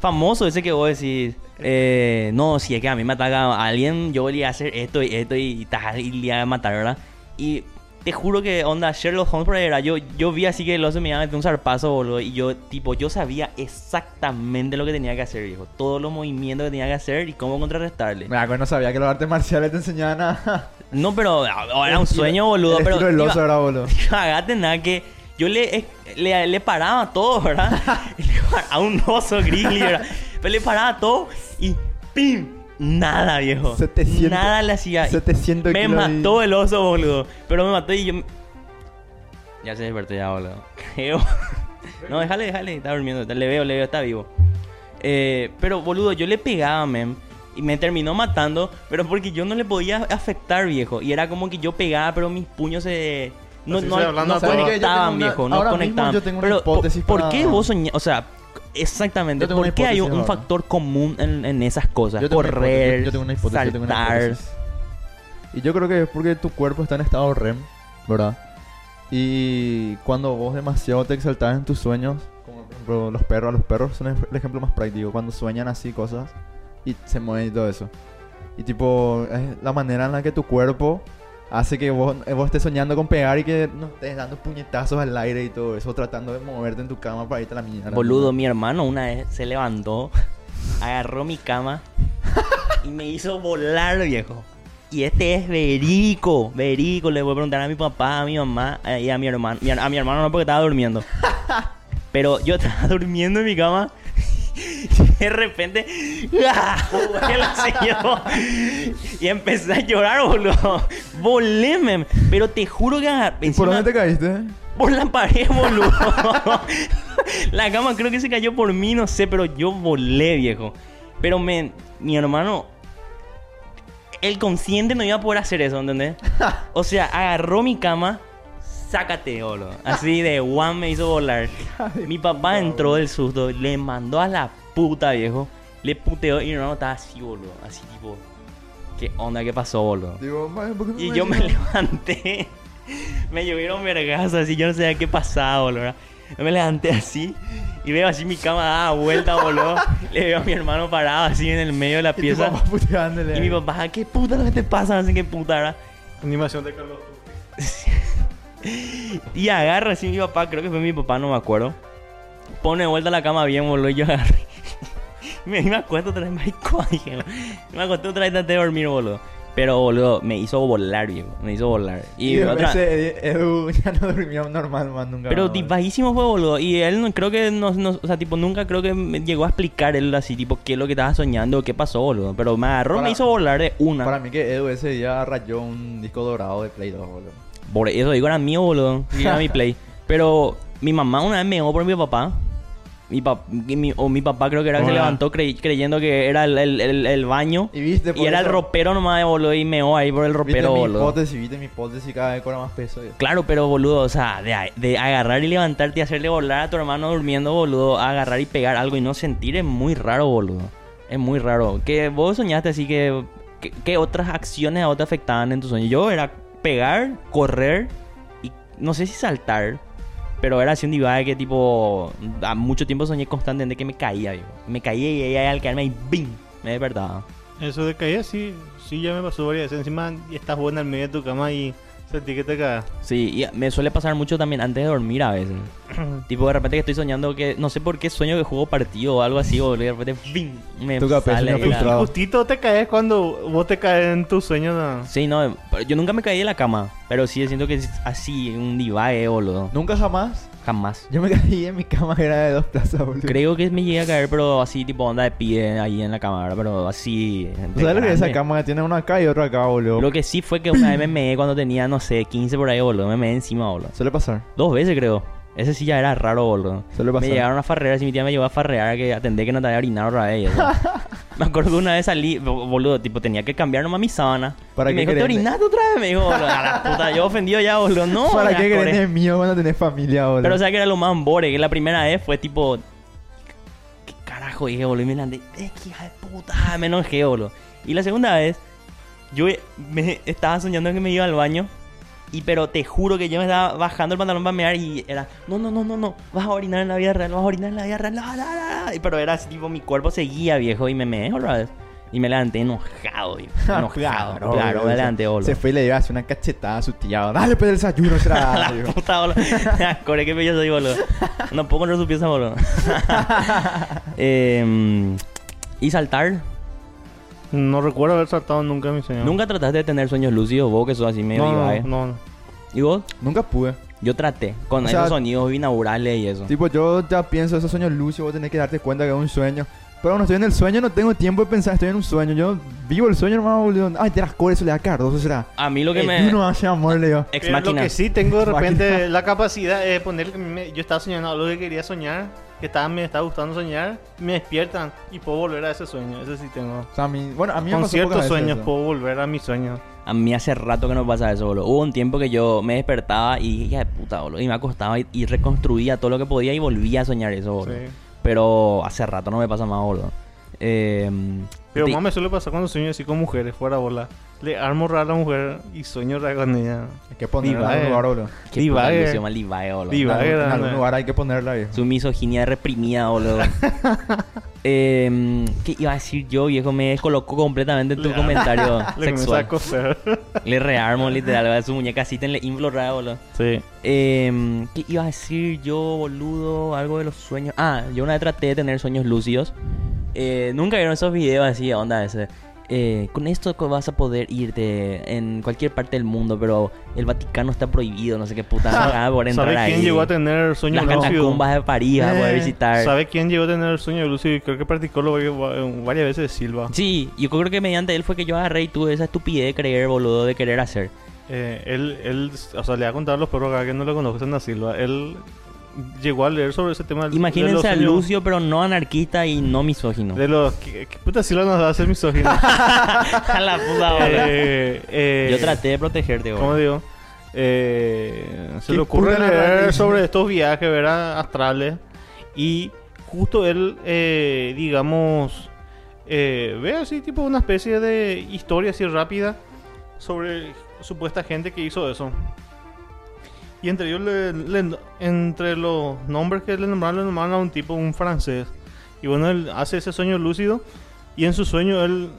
famoso ese que vos decís? Eh, no, si es que a mí me ataca alguien, yo voy a hacer esto y esto y tal, y le iba a matar, ¿verdad? Y te juro que, onda, Sherlock Holmes por ahí era. Yo, yo vi así que el oso me iba a meter un zarpazo, boludo. Y yo, tipo, yo sabía exactamente lo que tenía que hacer, viejo. Todos los movimientos que tenía que hacer y cómo contrarrestarle. Mira, pues no sabía que los artes marciales te enseñaban a... No, pero ah, era un sueño, boludo. El Pero del oso era, boludo. Cagate nada que yo le, le, le paraba todo, ¿verdad? paraba un oso grizzly, ¿verdad? Pero le paraba todo y ¡pim! Nada, viejo. 700 Nada le hacía. 700 Me kilos y- mató el oso, boludo. Pero me mató y yo... Ya se despertó ya, boludo. Creo. no, déjale, déjale. Está durmiendo. Le veo, le veo, está vivo. Eh, pero, boludo, yo le pegaba, mem. Y me terminó matando, pero porque yo no le podía afectar, viejo. Y era como que yo pegaba, pero mis puños se... No, no, no. Yo conectaban, una- viejo. No ahora mismo conectaban. yo tengo una pero, ¿por- hipótesis ¿por, para- qué vos soñás? O sea, exactamente. Yo tengo una ¿Por qué hay un, ahora. factor común en, en esas cosas? Yo tengo una Correr, hipótesis, yo tengo una hipótesis, yo tengo una saltar. Y yo creo que es porque tu cuerpo está en estado REM, ¿verdad? Y cuando vos demasiado te exaltas en tus sueños, como por ejemplo los perros, los perros son el ejemplo más práctico, cuando sueñan así cosas y se mueven y todo eso. Y tipo, es la manera en la que tu cuerpo hace que vos, estés soñando con pegar y que no estés dando puñetazos al aire y todo eso, tratando de moverte en tu cama para irte a la mierda. Boludo, mi hermano una vez se levantó, agarró mi cama y me hizo volar, viejo. Y este es verídico, verídico. Le voy a preguntar a mi papá, a mi mamá eh, y a mi hermano. A mi hermano no porque estaba durmiendo. Pero yo estaba durmiendo en mi cama. Y De repente, ¡ah! Y empecé a llorar, boludo. Volé, mem. Pero te juro que agar- ¿Y por encima- dónde te caíste? por la pared, boludo. la cama creo que se cayó por mí, no sé, pero yo volé, viejo. Pero men, mi hermano, el consciente no iba a poder hacer eso, ¿entendés? O sea, agarró mi cama, sácate, boludo. Así de one me hizo volar. Mi papá entró del susto, le mandó a la puta, viejo. Le puteó y mi hermano estaba así, boludo. Así tipo, ¿qué onda? ¿Qué pasó, boludo? Digo, "Mae, ¿por qué no Y yo me decís?" levanté. Me llovieron vergazos así, yo no sabía qué pasaba, boludo. Yo me levanté así y veo así mi cama dada vuelta, boludo. Le veo a mi hermano parado así en el medio de la Y tu pieza. papá puteándole Y mi papá, ¿qué puta lo que te pasa? No sé qué puta, ¿verdad? Animación de Carlos. Y agarra así mi papá, creo que fue mi papá, no me acuerdo. Pone de vuelta la cama bien, boludo. Y yo agarré. Me, me acuesto otra vez, marico. dije, Me acuesto otra vez traté de dormir, boludo. Pero, boludo, me hizo volar, viejo. Me hizo volar. Y, Y, otra... ese Edu ya no durmió normal más nunca. Pero más, bajísimo fue, boludo. Y él no, creo que no, no- o sea, tipo, nunca creo que me llegó a explicar él así, tipo, qué es lo que estaba soñando, qué pasó, boludo. Pero me agarró, Para- me hizo volar de una. Para mí que Edu ese día rayó un disco dorado de Play 2, boludo. Por eso digo, era mío, boludo. Era mi play. Pero mi mamá una vez me llegó por mi papá. Mi pap- mi- o mi papá creo que era que se levantó crey- creyendo que era el, el- el- el baño. Y viste, Y era el ropero nomás, boludo. Y meó ahí por el Viste ropero, mi boludo. hipótesis, viste mi hipótesis cada vez cobra más peso. Claro, pero boludo, o sea, de, de agarrar y levantarte y hacerle volar a tu hermano durmiendo, boludo, a agarrar y pegar algo y no sentir es muy raro, boludo. Es muy raro. Que vos soñaste así que... que- ¿Qué otras acciones a vos te afectaban en tu sueño? Yo era pegar, correr y no sé si saltar. Pero era así un divague que tipo... A mucho tiempo soñé constantemente que me caía. Me caía y ahí al caerme ahí ¡bing! Me despertaba. Eso de caída sí, sí ya me pasó varias veces. Encima estás vos en medio de tu cama y sentí que te caes. Sí, y me suele pasar mucho también antes de dormir a veces. tipo de repente que estoy soñando que... No sé por qué sueño que juego partido o algo así. O de repente. Me Tu sale frustrado. Justito te caes cuando vos te caes en tus sueños. ¿no? Sí, no, pero yo nunca me caí de la cama, pero sí siento que es así, un divague, boludo. Nunca jamás. Jamás. Yo me caí en mi cama que era de dos plazas, boludo. Creo que me llegué a caer, pero así, tipo onda de pie ahí en la cama, ¿verdad? Pero así. ¿Tú sabes lo que es esa cama? Tiene una acá y otra acá, boludo. Lo que sí fue que una vez me meé cuando tenía, no sé, 15 por ahí, boludo. Me meé encima, boludo. Suele pasar. Dos veces, creo. Ese sí ya era raro, boludo. Me llegaron a farrear, si mi tía me llevó a farrear, que atendé que no te había orinado otra vez. me acuerdo que una vez salí, bo- boludo, tipo, tenía que cambiar nomás mi sábana. ¿Para y me qué dijo, ¿te orinaste otra vez? Me dijo, boludo, a la puta, yo ofendido ya, boludo. No, ¿Para qué core. querés mío cuando tenés familia, boludo? Pero o sea que era lo más embore, que la primera vez fue tipo. ¿Qué carajo dije, boludo? Y me landé. Eh, qué hija de puta. Me enojé, boludo. Y la segunda vez, yo me estaba soñando que me iba al baño. Y pero te juro que yo me estaba bajando el pantalón para mear y era, no, no, no, no, no, vas a orinar en la vida real, vas a orinar en la vida real, la, la, la, la". Y Pero era así, tipo, mi cuerpo seguía, viejo, y me meé otra vez. Y me levanté enojado, viejo. Enojado. claro, me levanté, boludo. Se fue y le dio así una cachetada a su tía. Dale, pues el desayuno, será. la puta, boludo. Core, qué bello soy, boludo. No puedo controlar su pieza, boludo. Em, y saltar. No recuerdo haber saltado nunca en mi sueño. ¿Nunca trataste de tener sueños lúcidos vos que sos así medio No, divague? no, no. ¿Y vos? Nunca pude. Yo traté. Con O sea, esos sonidos binaurales y eso. Tipo, yo ya pienso, esos sueños lúcidos, vos tenés que darte cuenta que es un sueño. Pero cuando estoy en el sueño no tengo tiempo de pensar, estoy en un sueño. Yo vivo el sueño, hermano, boludo. Ay, te las cores, eso le da cardoso, será. A mí lo que Eh, me... Uno hace amor, le digo. Ex Pero Lo que sí tengo de repente la capacidad de poner yo estaba soñando algo que quería soñar, que estaba, me estaba gustando soñar, me despiertan y puedo volver a ese sueño. Ese sí tengo. O sea, a mí, bueno, a mí me Con pasó ciertos pocas veces sueños eso. puedo volver a mis sueños. A mí hace rato que no me pasa eso, boludo. Hubo un tiempo que yo me despertaba y dije, "Hija de puta, boludo. Y me acostaba y, y reconstruía todo lo que podía y volvía a soñar eso, boludo. Sí. Pero hace rato no me pasa más, boludo. Eh, Pero te- más me suele pasar cuando sueño así con mujeres, fuera bola. Le armo raro a la mujer y sueño raro con ella. Hay que ponerla en algún lugar, boludo. Qué Divague. ilusión, mal divague, boludo. Divague. En algún- lugar hay que ponerla, viejo. Su misoginia reprimida, boludo. eh, ¿Qué iba a decir yo, viejo? Me descolocó completamente en tu Le- comentario Le comienza a sexual. coser. Le rearmo, literal. Su muñeca así, le inflo raro, boludo. sí. Eh, ¿Qué iba a decir yo, boludo? Algo de los sueños. Ah, yo una vez traté de tener sueños lúcidos. Eh, Nunca vieron esos videos así, onda ese. Eh, con esto vas a poder irte en cualquier parte del mundo, pero el Vaticano está prohibido, no sé qué puta. Por entrar ¿Sabe quién ahí. llegó a tener sueño Las lúcido? catacumbas de París vas a poder Eh, visitar. ¿Sabe quién llegó a tener sueño lúcido? Creo que practicó lo varias veces Silva. Sí, yo creo que mediante él fue que yo agarré y tuve esa estupidez de creer, boludo, de querer hacer. Eh, él, él, o sea, le va a contar a los perros acá que no lo conocen a Silva. Él llegó a leer sobre ese tema. de los Imagínense a sueños- Lucio, pero no anarquista y no misógino. De los... ¿Qué, qué puta Silva nos va a hacer misógino? A la puta. Eh, eh, Yo traté de protegerte, ¿Cómo boludo. digo? Eh, se le ocurre leer sobre estos viajes, ¿verdad? Astrales. Y justo él, eh, digamos, eh, ve así tipo una especie de historia así rápida sobre supuesta gente que hizo eso. Y entre ellos, le- le- entre los nombres que le nombraron, le nombraron a un tipo, un francés. Y bueno, él hace ese sueño lúcido. Y en su sueño él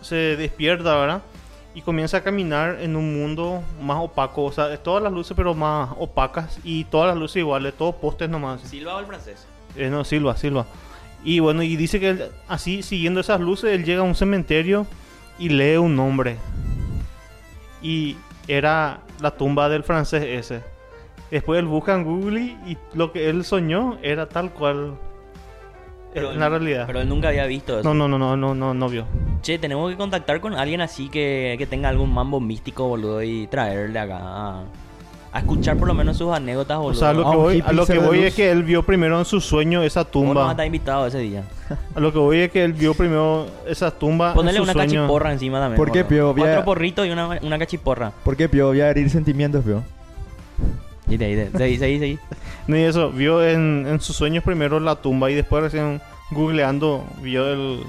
se despierta, ¿verdad? Y comienza a caminar en un mundo más opaco. O sea, todas las luces, pero más opacas. Y todas las luces iguales, todos postes nomás. ¿Silva o el francés? Eh, no, Silva, Silva. Y bueno, y dice que él, así, siguiendo esas luces, él llega a un cementerio y lee un nombre. Y era la tumba del francés ese. Después él busca en Google y lo que él soñó era tal cual Pero en la realidad. Pero él nunca había visto eso. No, no, no, no, no, no, no vio. Che, tenemos que contactar con alguien así que, que tenga algún mambo místico, boludo, y traerle acá a, a escuchar por lo menos sus anécdotas, O boludo. sea, a lo que voy, a lo que voy es que él vio primero en su sueño esa Vos no tumba. estar invitado ese día. A lo que voy es que él vio primero esa tumba. En su una sueño. cachiporra encima también. ¿Por qué, a- Cuatro porritos y una, una cachiporra. ¿Por qué, Pío? Voy a herir sentimientos, Pío. Y de ahí, de ahí, seguí, seguí. Ni eso, vio en, en sus sueños primero la tumba y después recién googleando vio el,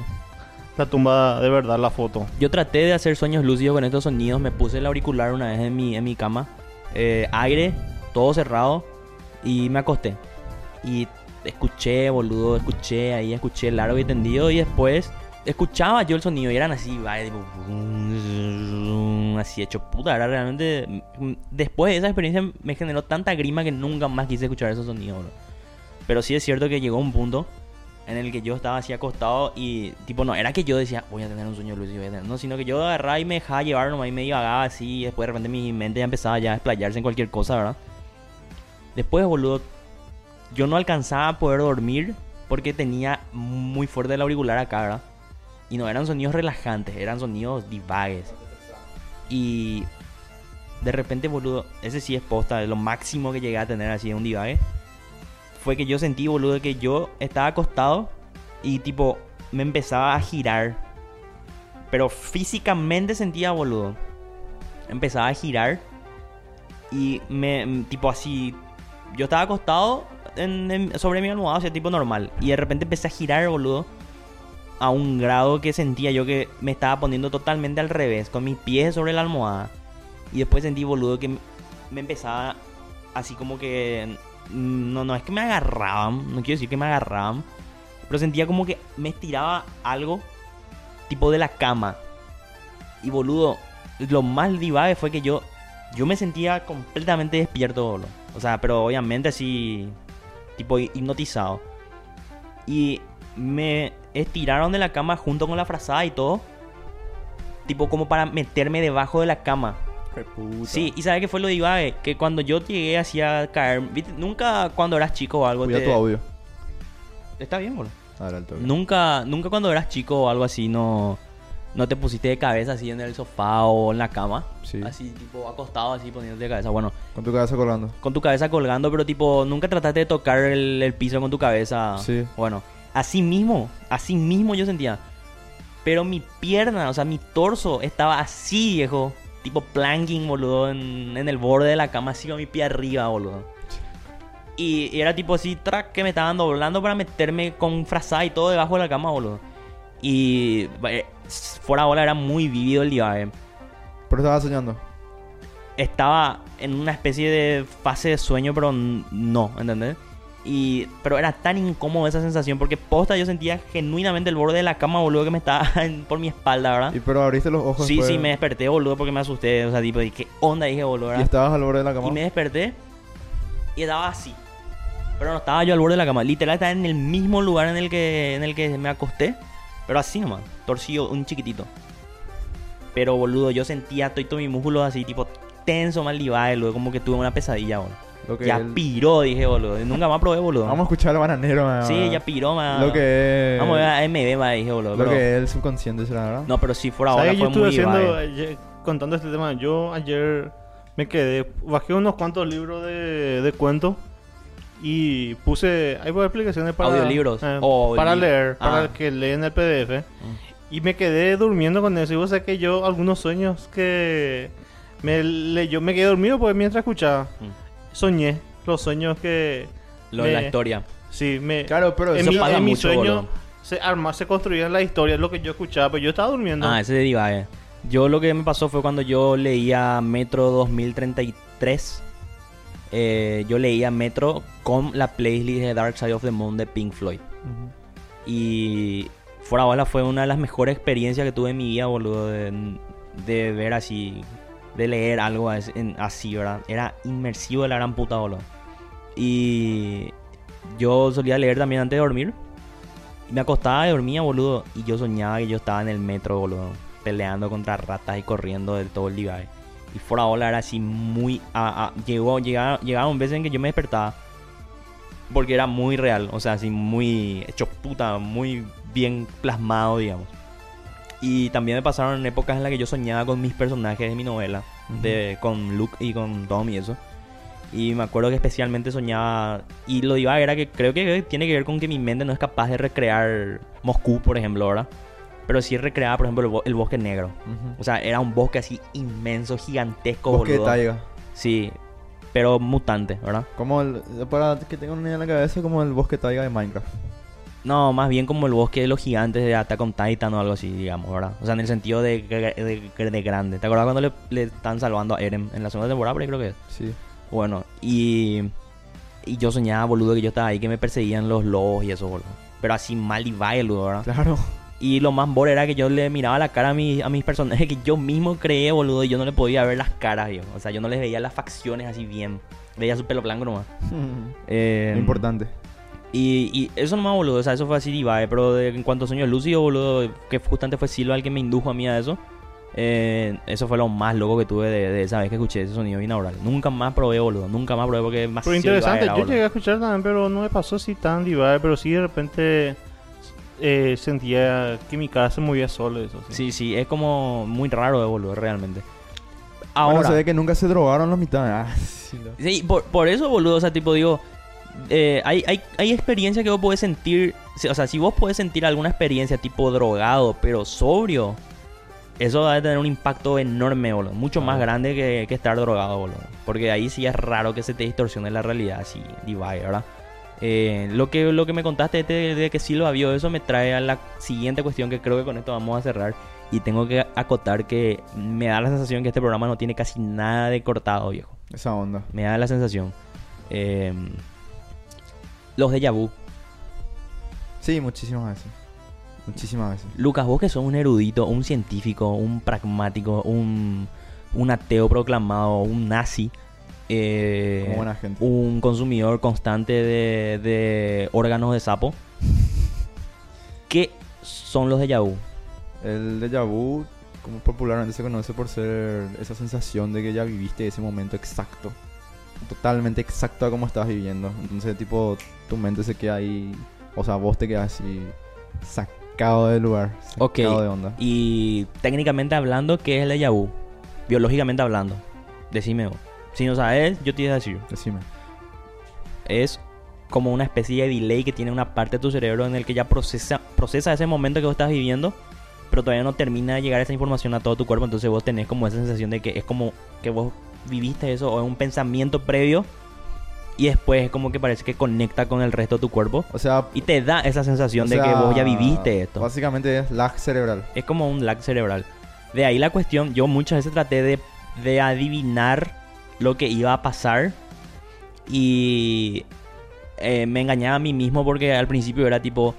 la tumba de verdad, la foto. Yo traté de hacer sueños lúcidos con estos sonidos. Me puse el auricular una vez en mi, en mi cama. Eh, aire, todo cerrado. Y me acosté. Y escuché, boludo, escuché ahí, escuché largo y tendido. Y después escuchaba yo el sonido. Y eran así, vaya. Así hecho puta. Era realmente. Después de esa experiencia me generó tanta grima que nunca más quise escuchar esos sonidos. Pero sí es cierto que llegó un punto en el que yo estaba así acostado y tipo no, era que yo decía, voy a tener un sueño lúcido, voy a tener-". no, sino que yo agarraba y me dejaba llevar nomás y me divagaba así y después de repente mi mente ya empezaba ya a explayarse en cualquier cosa, ¿verdad? Después, boludo, yo no alcanzaba a poder dormir porque tenía muy fuerte el auricular acá, ¿verdad? Y no eran sonidos relajantes, eran sonidos divagues. Y de repente, boludo, ese sí es posta, lo máximo que llegué a tener así en un divague fue que yo sentí, boludo, que yo estaba acostado y tipo me empezaba a girar. Pero físicamente sentía, boludo. Empezaba a girar y me, tipo así, yo estaba acostado en- sobre mi almohada, o sea, tipo normal. Y de repente empecé a girar, boludo. A un grado que sentía yo que me estaba poniendo totalmente al revés, con mis pies sobre la almohada. Y después sentí, boludo, que me empezaba así como que... mm, No, no es que me agarraban, no quiero decir que me agarraban. Pero sentía como que me estiraba algo tipo de la cama. Y boludo, lo más divague fue que yo yo me sentía completamente despierto. O sea, pero obviamente así tipo hi- hipnotizado. Y me estiraron de la cama junto con la frazada y todo. Tipo como para meterme debajo de la cama. Sí, y ¿sabes qué fue lo divague? Que cuando yo llegué así a caer, ¿viste? Nunca cuando eras chico o algo Cuida te- tu audio. Está bien, boludo. Toque. Nunca, nunca cuando eras chico o algo así no, no te pusiste de cabeza así en el sofá o en la cama. Sí. Así tipo acostado así poniéndote de cabeza. Bueno, Con tu cabeza colgando. con tu cabeza colgando, pero tipo nunca trataste de tocar el, el piso con tu cabeza. Sí. Bueno, así mismo, así mismo yo sentía. Pero mi pierna, o sea, mi torso estaba así, viejo. Tipo planking, boludo, en, en el borde de la cama, así con mi pie arriba, boludo. Y, y era tipo así, track, que me estaban doblando para meterme con frazada y todo debajo de la cama, boludo. Y eh, fuera bola era muy vivido el día, eh. Pero estaba soñando. Estaba en una especie de fase de sueño, pero no, ¿entendés? Y, pero era tan incómodo esa sensación porque posta yo sentía genuinamente el borde de la cama, boludo, que me estaba en- por mi espalda, ¿verdad? Y pero abriste los ojos. Sí, después, sí, me desperté, boludo, porque me asusté. O sea, tipo, ¿y ¿qué onda? Dije, boludo, Y ¿verdad? estabas al borde de la cama. Y me desperté y estaba así. Pero no estaba yo al borde de la cama. Literal estaba en el mismo lugar en el que, en el que me acosté. Pero así nomás, torcido, un chiquitito. Pero boludo, yo sentía todo, todo mi músculo así, tipo tenso, mal divague, boludo. Como que tuve una pesadilla, boludo. Ya él- piró, dije, boludo. Nunca más probé, boludo. Vamos a escuchar al bananero, man. Sí, ya piró, más. Lo que es. Vamos a ver a MB, más dije, boludo. Lo pero- que es el subconsciente, será, ¿verdad? No, pero sí, fuera ahora fue estuve muy haciendo, ayer- contando este tema. Yo ayer me quedé, bajé unos cuantos libros de, de cuentos y puse, hay varias explicaciones para Audiolibros. eh, O para li- leer, para Ah. que leen el PDF. Y me quedé durmiendo con eso. Y vos sabés que yo, algunos sueños que me le- yo me quedé dormido pues mientras escuchaba. Mm. Soñé los sueños que. Lo de la historia. Sí, me. Claro, pero en eso mi, pasa en mi mucho, sueño boludo. se arma, se construían la historia, lo que yo escuchaba, pero yo estaba durmiendo. Ah, ese de divague. Yo lo que me pasó fue cuando yo leía Metro 2033. eh, yo leía Metro con la playlist de Dark Side of the Moon de Pink Floyd. Y fuera bola fue una de las mejores experiencias que tuve en mi vida, boludo. De, de ver así, de leer algo así, ¿verdad? Era inmersivo de la gran puta, boludo. Y yo solía leer también antes de dormir. Me acostaba y dormía, boludo. Y yo soñaba que yo estaba en el metro, boludo. Peleando contra ratas y corriendo del todo el divague. Y fuera bola era así muy... a- a- llegó, veces en que yo me despertaba. Porque era muy real. O sea, así muy hecho puta. Muy bien plasmado, digamos. Y también me pasaron épocas en las que yo soñaba con mis personajes de mi novela. de, con Luke y con Tom y eso. Y me acuerdo que especialmente soñaba. Y lo diva era que creo que tiene que ver con que mi mente no es capaz de recrear Moscú, por ejemplo, ¿verdad? Pero sí recreaba, por ejemplo, el, bo- el bosque negro. Ujú. O sea, era un bosque así inmenso, gigantesco, Bosque de boludo. taiga. Sí, pero mutante, ¿verdad? Como el. Para que tengan una idea en la cabeza, como el bosque taiga de Minecraft. No, más bien como el bosque de los gigantes de Attack on Titan o algo así, digamos, ¿verdad? O sea, en el sentido de, de, de grande. ¿Te acuerdas cuando le, le, están salvando a Eren en la segunda temporada? Pero creo que es. Sí. Bueno, y, y yo soñaba, boludo, que yo estaba ahí, que me perseguían los lobos y eso, boludo. Pero así mal y boludo, ¿verdad? Claro. Y lo más bore era que yo le miraba la cara a, mi, a mis personajes que yo mismo creé, boludo, y yo no le podía ver las caras, yo. O sea, yo no les veía las facciones así bien. Veía su pelo blanco nomás. Eh, Lo importante. Y, y eso nomás, boludo. O sea, eso fue así Divae. Pero de- en cuanto a sueño lúcido, boludo, que justamente fue Silva el que me indujo a mí a eso. eh, eso fue lo más loco que tuve de, de esa vez que escuché ese sonido binaural. Nunca más probé, boludo. Nunca más probé porque es más Pero interesante, yo llegué a escuchar también, pero no me pasó así tan divae, pero sí de repente eh, sentía que mi cara se movía solo, eso sí. Sí, sí, es como muy raro de boludo, realmente. Ahora se ve que nunca se drogaron los mitad. Ah, sí, Sí, por, por eso, boludo, o sea, tipo, digo, eh, hay, hay, hay experiencias que vos podés sentir, o sea, si vos podés sentir alguna experiencia tipo drogado, pero sobrio, eso va a tener un impacto enorme, boludo, mucho más Claro. grande que, que estar drogado, boludo, porque ahí sí es raro que se te distorsione la realidad, así, divide, ¿verdad? Eh, lo, que, lo que me contaste de, de que Silva vio eso me trae a la siguiente cuestión que creo que con esto vamos a cerrar. Y tengo que acotar que me da la sensación que este programa no tiene casi nada de cortado, viejo. Esa onda. Me da la sensación. Eh, los de vu. Sí, muchísimas veces. Muchísimas veces. Lucas, vos que sos un erudito, un científico, un pragmático, un, un ateo proclamado, un nazi, eh, Como buena gente. un consumidor constante de, de órganos de sapo. ¿Qué son los de vu? El déjà vu, como popularmente se conoce por ser esa sensación de que ya viviste ese momento exacto. Totalmente exacto a como estabas viviendo. Entonces, tipo, tu mente se queda ahí. O sea, vos te quedas así sacado del lugar. Sacado de onda. Y técnicamente hablando, ¿qué es el déjà vu? Biológicamente hablando. Decime vos. Si no sabes, yo te voy a decir. Decime. es como una especie de delay que tiene una parte de tu cerebro en el que ya procesa, procesa ese momento que vos estás viviendo, pero todavía no termina de llegar esa información a todo tu cuerpo, entonces vos tenés como esa sensación de que es como que vos viviste eso o es un pensamiento previo y después es como que parece que conecta con el resto de tu cuerpo O sea, y te da esa sensación de que vos ya viviste esto. Básicamente es lag cerebral. Es como un lag cerebral. De ahí la cuestión, yo muchas veces traté de, de adivinar lo que iba a pasar y eh, me engañaba a mí mismo porque al principio era tipo,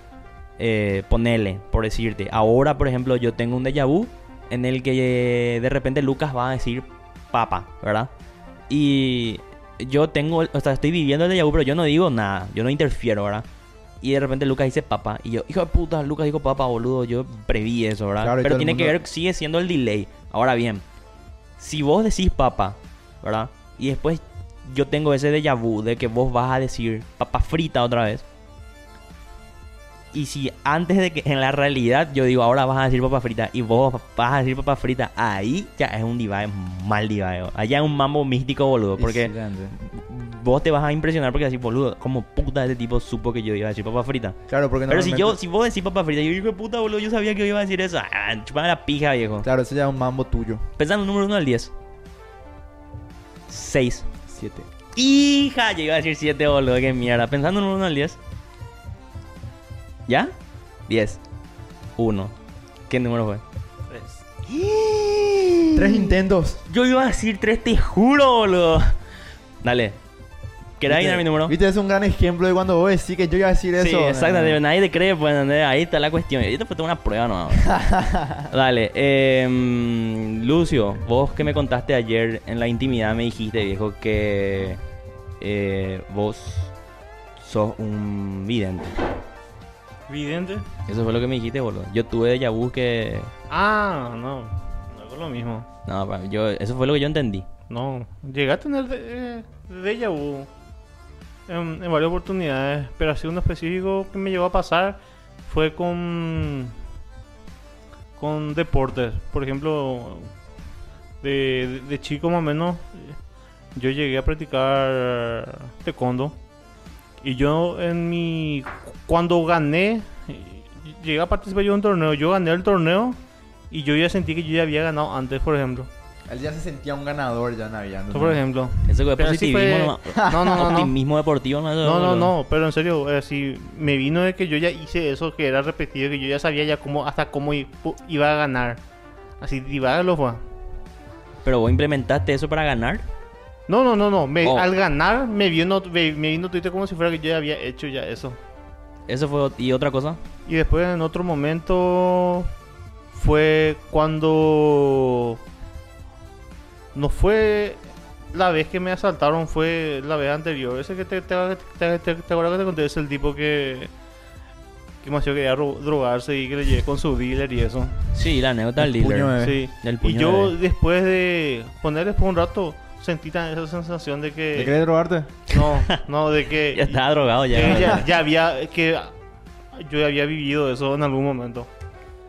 eh, ponele, por decirte. Ahora, por ejemplo, yo tengo un déjà vu en el que eh, de repente Lucas va a decir papa, ¿verdad? Y yo tengo, o sea, estoy viviendo el déjà vu, pero yo no digo nada, yo no interfiero, ¿verdad? Y de repente Lucas dice papa. Y yo, hijo de puta, Lucas dijo papa, boludo. Yo preví eso, ¿verdad? Claro, Pero tiene que ver, sigue siendo el delay. Ahora bien, si vos decís papa, ¿verdad? Y después yo tengo ese déjà vu de que vos vas a decir papa frita otra vez. Y si antes de que en la realidad yo digo ahora vas a decir papa frita y vos vas a decir papa frita, ahí ya es un divide mal divide. Allá es un mambo místico, boludo. Porque vos te vas a impresionar porque decís, boludo, como puta este tipo supo que yo iba a decir papa frita. Claro, porque Pero si yo, si vos decís papa frita, yo digo, puta, boludo, yo sabía que iba a decir eso. Ah, chupame la pija, viejo. Claro, ese ya es un mambo tuyo. Pensando en número 1 al 10. 6. Siete. Hija, yo iba a decir 7, boludo, qué mierda. Pensando en un 1 al 10. ¿Ya? 10. 1. ¿Qué número fue? Tres intentos. Yo iba a decir 3, te juro, boludo. Dale. ¿Querés adivinar mi número? Viste, es un gran ejemplo de cuando vos decís que yo iba a decir eso. Sí, exactamente. Eh, Nadie te cree, pues, ¿entendés? Ahí está la cuestión. Y esto fue toda una prueba, ¿no? Dale. em, Lucio, vos que me contaste ayer en la intimidad me dijiste, viejo, que eh, vos sos un vidente. ¿Vidente? Eso fue lo que me dijiste, boludo. Yo tuve déjà vu que... Ah, no. No es lo mismo. No, pa- yo, eso fue lo que yo entendí. No. Llegué a tener de, eh, déjà vu en, en varias oportunidades, pero así uno específico que me llegó a pasar fue con con deportes. Por ejemplo, de, de- de chico más o menos, yo llegué a practicar taekwondo. Y yo en mi... Cuando gané, llegué a participar yo en un torneo. Yo gané el torneo y yo ya sentí que yo ya había ganado antes, por ejemplo. Él ya se sentía un ganador ya. Yo, por ejemplo. Eso que sí positivismo, fue- no, No, no, no, no. optimismo deportivo, no, No, no, no, pero en serio, así me vino de que yo ya hice eso que era repetido, que yo ya sabía ya cómo, hasta cómo iba a ganar. Así, lo fue. Pero vos implementaste eso para ganar. No, no, no, no. Me, Oh. Al ganar me vino, me, me vino Twitter como si fuera que yo ya había hecho ya eso. Eso fue. ¿Y otra cosa? Y después en otro momento fue cuando no fue la vez que me asaltaron, fue la vez anterior. Ese que te, te, te, te- te acuerdas que te conté, es el tipo que que más yo quería ro- drogarse y que le llegué con su dealer y eso. Sí, la anécdota del puño dealer. de- Sí. Del Y puño yo de- después de poner después un rato sentí tan esa sensación de que ¿Te querés drogarte? no, no de que Ya estaba drogado ya. ya, ya había que yo ya había vivido eso en algún momento.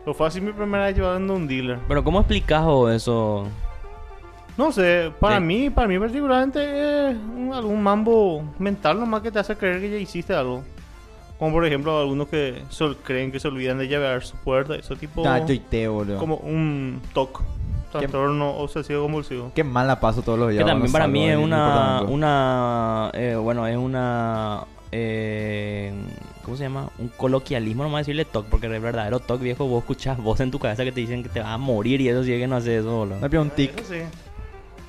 Pero fue así mi primera vez llevando un dealer. Pero ¿cómo explicas eso? No sé, para mí, para mí particularmente es un- algún mambo mental nomás que te hace creer que ya hiciste algo. Como por ejemplo algunos que creen que se olvidan de llavear su puerta, eso tipo Nah, tuiteo, boludo. como un TOC, trastorno obsesivo compulsivo. Qué mal la paso todos los días. Que también para mí es una, una eh, bueno, es una, eh, ¿cómo se llama? Un coloquialismo, no a decirle TOC, porque el verdadero TOC, viejo, vos escuchás voz en tu cabeza que te dicen que te vas a morir y eso sí es que no hace eso, boludo. Me pido un tic. Eso sí.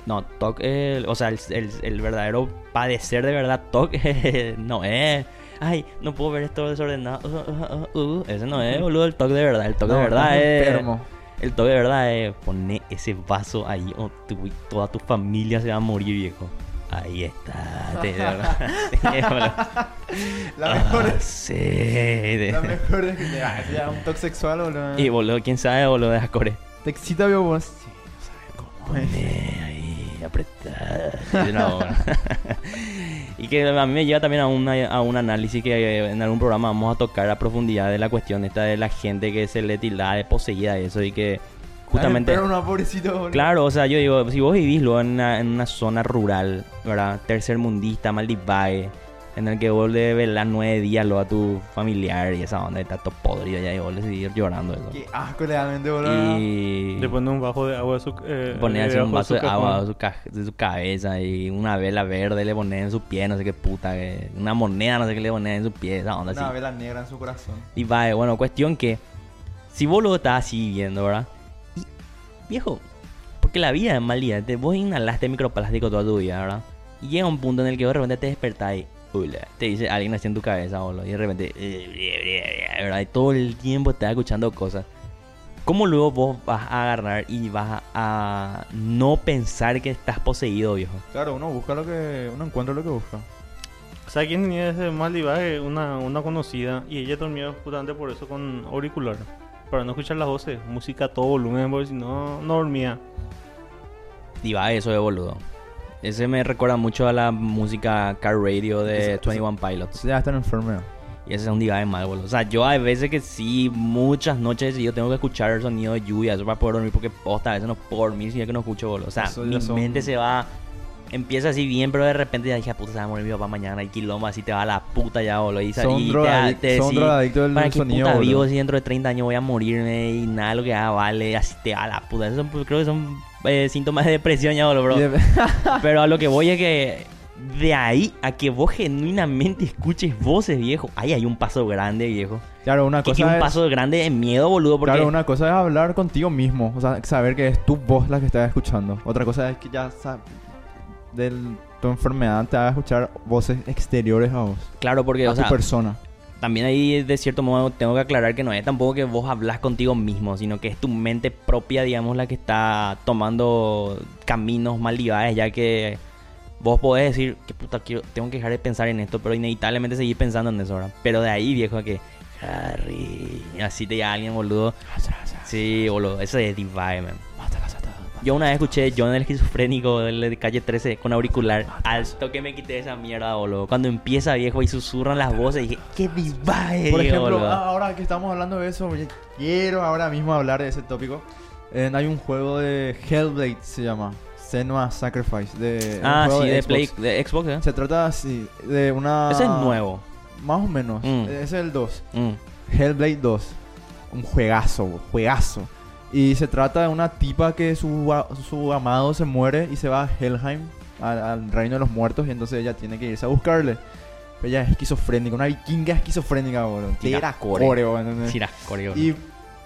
No, TOC, es- o sea, el, el- el verdadero padecer de verdad TOC no es... Ay, no puedo ver esto desordenado. uh, uh, uh, uh. Ese no es, boludo, el TOC de verdad. El TOC No, de verdad es... enfermo. El toque de verdad es poner ese vaso ahí o tu- toda tu familia se va a morir, viejo. Ahí está. te-. La mejor Ah, es... sí, de- La mejor es que te ah, un toque sexual, boludo. Y boludo, quién sabe, boludo, de Acore. Te excita, vio vos. Sí, no sabes cómo es. Poné ahí, apretada. No. y que a mí me lleva también a, una- a un análisis que eh, en algún programa vamos a tocar a profundidad de la cuestión esta de la gente que se le tilda de poseída y eso y que justamente... Pero no, pobrecito. Claro, o sea, yo digo, si vos vivís luego en una, en una zona rural, ¿verdad? Tercermundista, Maldivae, en el que vos le velás nueve días luego a tu familiar y esa onda está todo podrido ya y vos le seguís llorando eso. Qué asco realmente, boludo. Y Le pone un bajo de agua de su eh, poner así debajo un de vaso su de agua de su, de su cabeza y una vela verde le pones en su pie, no sé qué puta, que- una moneda, no sé qué le pones en su pie, esa onda Una así. vela negra en su corazón. Y va, bueno, cuestión que si vos lo estás así viendo, ¿verdad? Y, viejo, porque la vida es malía, te, vos inhalaste microplástico toda tu vida, ¿verdad? Y llega un punto en el que vos de repente te despertás y, te dice alguien así en tu cabeza, boludo, y de repente, ¿verdad? Y todo el tiempo estás escuchando cosas. ¿Cómo luego vos vas a agarrar y vas a no pensar que estás poseído, viejo? Claro, uno busca lo que... Uno encuentra lo que busca. ¿Sabes quién tenía ese maldivaje? Una, una conocida. Y ella dormía justamente por eso con auricular. Para no escuchar las voces. Música a todo volumen, porque si no, no dormía. Y va eso de boludo. Ese me recuerda mucho a la música Car Radio de Ese- 21 Pilots. Ya están enfermos. Y ese es un divague mal, boludo. O sea, yo hay veces que sí, muchas noches yo tengo que escuchar el sonido de lluvia, eso para poder dormir, porque posta, a veces no puedo dormir si es que no escucho, boludo. O sea, Eso mi son- mente se va, empieza así bien, pero de repente ya dije, "Ah, puta, se va a morir mi papá mañana, y quilombo, así te va a la puta ya, boludo. Y, Son y drogadic- te, son decís, drogadictos del ¿Para qué sonido, puta boludo. vivo si dentro de 30 años voy a morirme y nada de lo que haga vale, así te va a la puta. Esos son, pues, creo que son eh, síntomas de depresión ya, boludo, bro. De- Pero a lo que voy es que de ahí a que vos genuinamente escuches voces, viejo, ahí hay un paso grande, viejo. claro, una Que es cosa un es... paso grande de miedo, boludo, porque Claro, una cosa es hablar contigo mismo, o sea, saber que es tu voz la que estás escuchando. Otra cosa es que ya sa- de tu enfermedad te haga escuchar voces exteriores a vos, claro, porque a o tu sea, persona. también ahí de cierto modo tengo que aclarar que no es tampoco que vos hablas contigo mismo, sino que es tu mente propia, digamos, la que está tomando caminos maldivares, ya que vos podés decir, que puta, quiero, tengo que dejar de pensar en esto, pero inevitablemente seguir pensando en eso, ¿verdad? Pero de ahí, viejo, que Harry, así te llama alguien, boludo. Sí, boludo, eso es divine, man. Yo una vez escuché John el esquizofrénico de calle 13 con auricular. Alto que me quité esa mierda, boludo. Cuando empieza viejo y susurran las voces, dije, qué divine, Por ejemplo, boludo. ah, ahora que estamos hablando de eso, quiero ahora mismo hablar de ese tópico. Eh, hay un juego de Hellblade, se llama. Senua Sacrifice. De, Ah, sí, de. Play, de Xbox, ¿eh? Se trata así, de una... Ese es nuevo. Más o menos. Mm. Ese es el 2. Mm. Hellblade 2. Un juegazo, juegazo. Y se trata de una tipa que su, a- su amado se muere y se va a Helheim, al, al reino de los muertos, y entonces ella tiene que irse a buscarle. Pero ella es esquizofrénica, una vikinga esquizofrénica, boludo. Tira Tira core. core, boludo, ¿entendés? Sí, era coreo. Y,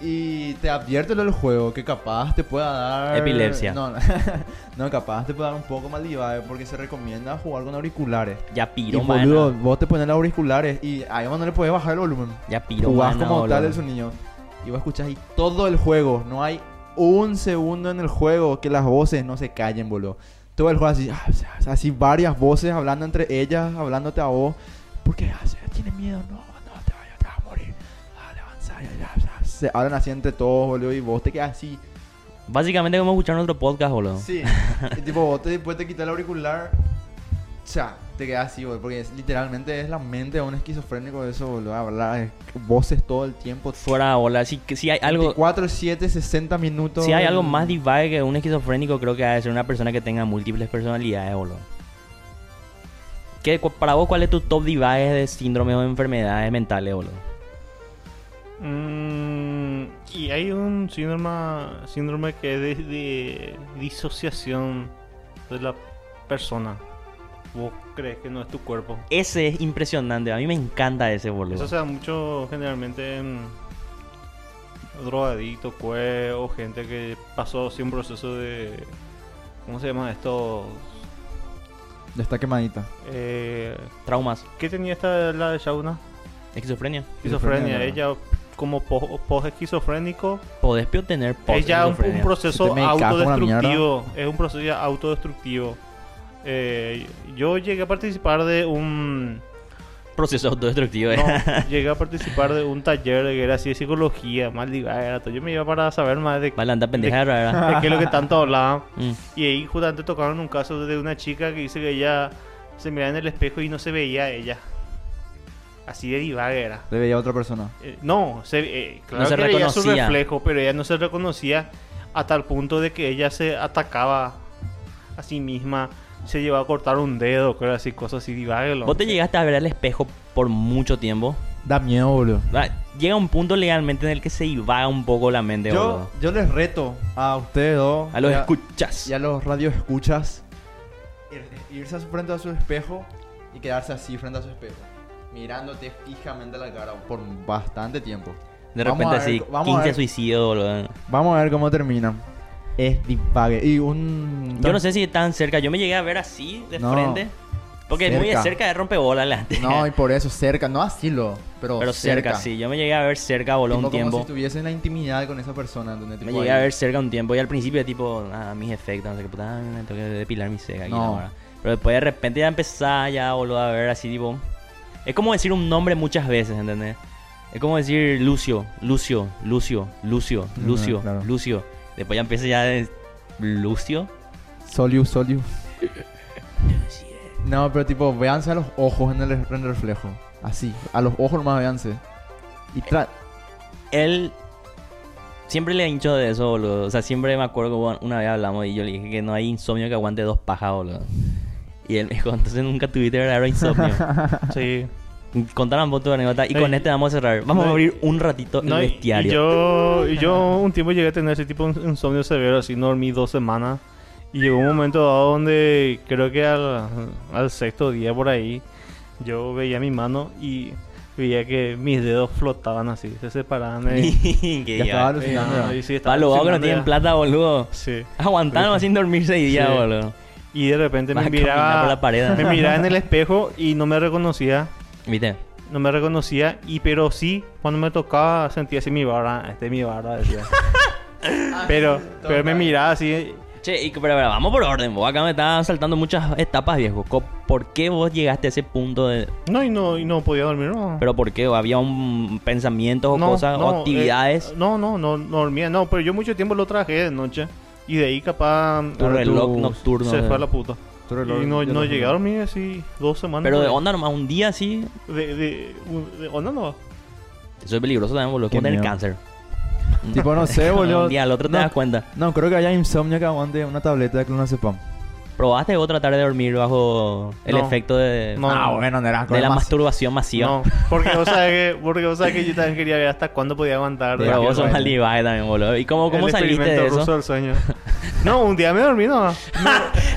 y te advierte lo del juego que capaz te pueda dar. Epilepsia. No, no, capaz te puede dar un poco mal divague porque se recomienda jugar con auriculares. Ya Y piro, boludo, mana. vos te pones los auriculares y ahí vos no le puedes bajar el volumen. Ya piro, Jugás como boludo. tal el sonido. Y vos escuchás ahí todo el juego. No hay un segundo en el juego que las voces no se callen, boludo. Todo el juego así, ah, así varias voces hablando entre ellas, hablándote a vos. Porque ah, se- tiene miedo, no, no te vayas, te vas a morir. Dale, avanza, ya, ya, ya. Se hablan así entre todos, boludo, y vos te quedas así. Básicamente como escuchar nuestro podcast, boludo. Sí. y tipo, vos te, después te quitas el auricular. O sea, te quedas así, boludo. Porque es- literalmente es la mente de un esquizofrénico eso, boludo. Hablar eh, voces todo el tiempo. Fuera bola, si, que si hay algo... 24, 7, 60 minutos. Si hay algo más divague que un esquizofrénico, creo que ha de ser una persona que tenga múltiples personalidades, boludo. ¿Qué, para vos, ¿cuál es tu top divague de síndromes o enfermedades mentales, boludo? Mm, y hay un síndrome, síndrome que es de, de disociación de la persona. Vos crees que no es tu cuerpo. Ese es impresionante, a mí me encanta ese, boludo. Eso se da mucho generalmente en drogadictos, cue o gente que pasó así un proceso de... ¿Cómo se llama esto? Ya está quemadita. Eh, Traumas, ¿Qué tenía esta la de Shauna? esquizofrenia. Esquizofrenia. Ella como po- post-esquizofrénico Podés peor tener Es ya un, un proceso autodestructivo. Es un proceso ya autodestructivo. Eh, yo llegué a participar de un. proceso autodestructivo. No, llegué a participar de un taller que era así de psicología, mal. Yo me iba para saber más de, Vale, anda pendeja de qué es lo que tanto hablaba. Mm. Y ahí justamente tocaron un caso de una chica que dice que ella se miraba en el espejo y no se veía a ella. Así de divaga era. Le veía a otra persona. Eh, no, se, eh, claro No se que veía su reflejo, pero ella no se reconocía a tal punto de que ella se atacaba a sí misma, se llevaba a cortar un dedo, cosas así, cosas así divagas. Vos te llegaste a ver al espejo por mucho tiempo. Da miedo, boludo. Llega un punto legalmente en el que se divaga un poco la mente, Yo, boludo. yo les reto a ustedes dos. A los y escuchas. Y a los radioescuchas. ir- Irse a su- frente a su espejo y quedarse así frente a su espejo. Mirándote fijamente a la cara por bastante tiempo. De repente así, vamos a 15 ver. suicidios, boludo. Vamos a ver cómo termina. Es divague. Y un. Yo no sé si tan cerca. Yo me llegué a ver así, de No. frente. Porque muy de Cerca. cerca de rompebola adelante. No, y por eso cerca. No así lo. Pero, Pero cerca, sí. Yo me llegué a ver cerca, Tipo un como tiempo. si estuviese en la intimidad con esa persona. ¿entendés? Me llegué a ver cerca un tiempo y al principio tipo, ah, mis efectos, no sé qué puta, me tengo que depilar mi ceja aquí No. ahora. Pero después de repente ya empezaba ya boludo a ver así tipo. Es como decir un nombre muchas veces, ¿entendés? Es como decir Lucio, Lucio, Lucio, Lucio, Lucio, claro. Lucio. Después ya empieza ya de Lucio. Soliu, Soliu. No, pero tipo, véanse a los ojos en el, en el reflejo. Así, a los ojos nomás véanse. Y tra Él siempre le he dicho de eso, boludo. O sea, siempre me acuerdo que una vez hablamos y yo le dije que no hay insomnio que aguante dos pajas, boludo. Y él me dijo, entonces nunca tuviste verdadero insomnio. Sí. Contaron vos tu anécdota y con este vamos a cerrar. Vamos a No, abrir un ratito No, el y- bestiario. Y yo, y yo un tiempo llegué a tener ese tipo de insomnio severo, así no dormí dos semanas. Y llegó un momento dado donde creo que al, al sexto día por ahí, yo veía mi mano y veía que mis dedos flotaban así, se separaban. que Ya ya. estaba alucinando. Ya. y sí, estaba los vagos que no alucinando tienen ya. plata, boludo. Sí. Aguantaron sin dormir seis días, Sí. boludo. Y de repente Vas me a miraba, por la pared. me miraba en el espejo y no me reconocía. ¿Viste? No me reconocía, y pero sí, cuando me tocaba sentía así mi barra, este es mi barra, decía. pero, pero me miraba así, Che, y, pero, pero vamos por orden. Vos acá me estás saltando muchas etapas, viejo. ¿Por qué vos llegaste a ese punto de.? no, y no, y no podía dormir, no. ¿Pero por qué? ¿O ¿Había un pensamiento o no, cosas no, o actividades? eh, no, no, no, no dormía, no, pero yo mucho tiempo lo traje de noche. Y de ahí capaz tu reloj tú- nocturno. se fue a la puta. Y no, no a dormir así dos semanas. Pero de onda nomás, un día así. De, de, de onda no. Eso es peligroso también, boludo. Como tener cáncer. Tipo, no sé, boludo. Un día al otro te No. das cuenta. No, creo que haya insomnio que aguante una tableta de clonazepam. ¿Probaste vos tratar de dormir bajo el No. efecto de, No. Ah, bueno, no de la masturbación masiva? No, porque vos sabés que, porque vos sabés que yo también quería ver hasta cuándo podía aguantar. Pero vos sos bueno. mal Levi también, boludo. ¿Y cómo, cómo el saliste de eso? ruso del sueño. No, un día me dormí, no.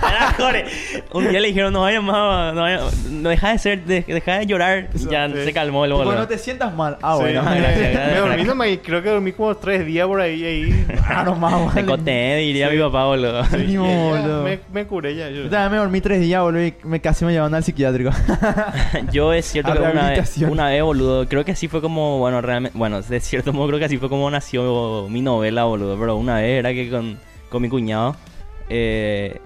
Era, joder, Un día le dijeron, no vayas más, no, vayas- no deja de ser, de- deja de llorar. Y ya Sí. se calmó el boludo. no te sientas mal. Ah, Sí, bueno. me- dormí nomás y creo que dormí como tres días por ahí. ahí. Ah, no más, Te coté, diría mi papá, boludo. Sí, Y ya boludo. me, me curé ya. Yo. Yo también me dormí tres días, boludo, y me casi me llevaron al psiquiátrico. Yo es cierto A que una vez, una vez, boludo, creo que así fue como, bueno, realmente, bueno, de cierto modo creo que así fue como nació mi novela, boludo, pero una vez era que con, con mi cuñado eh,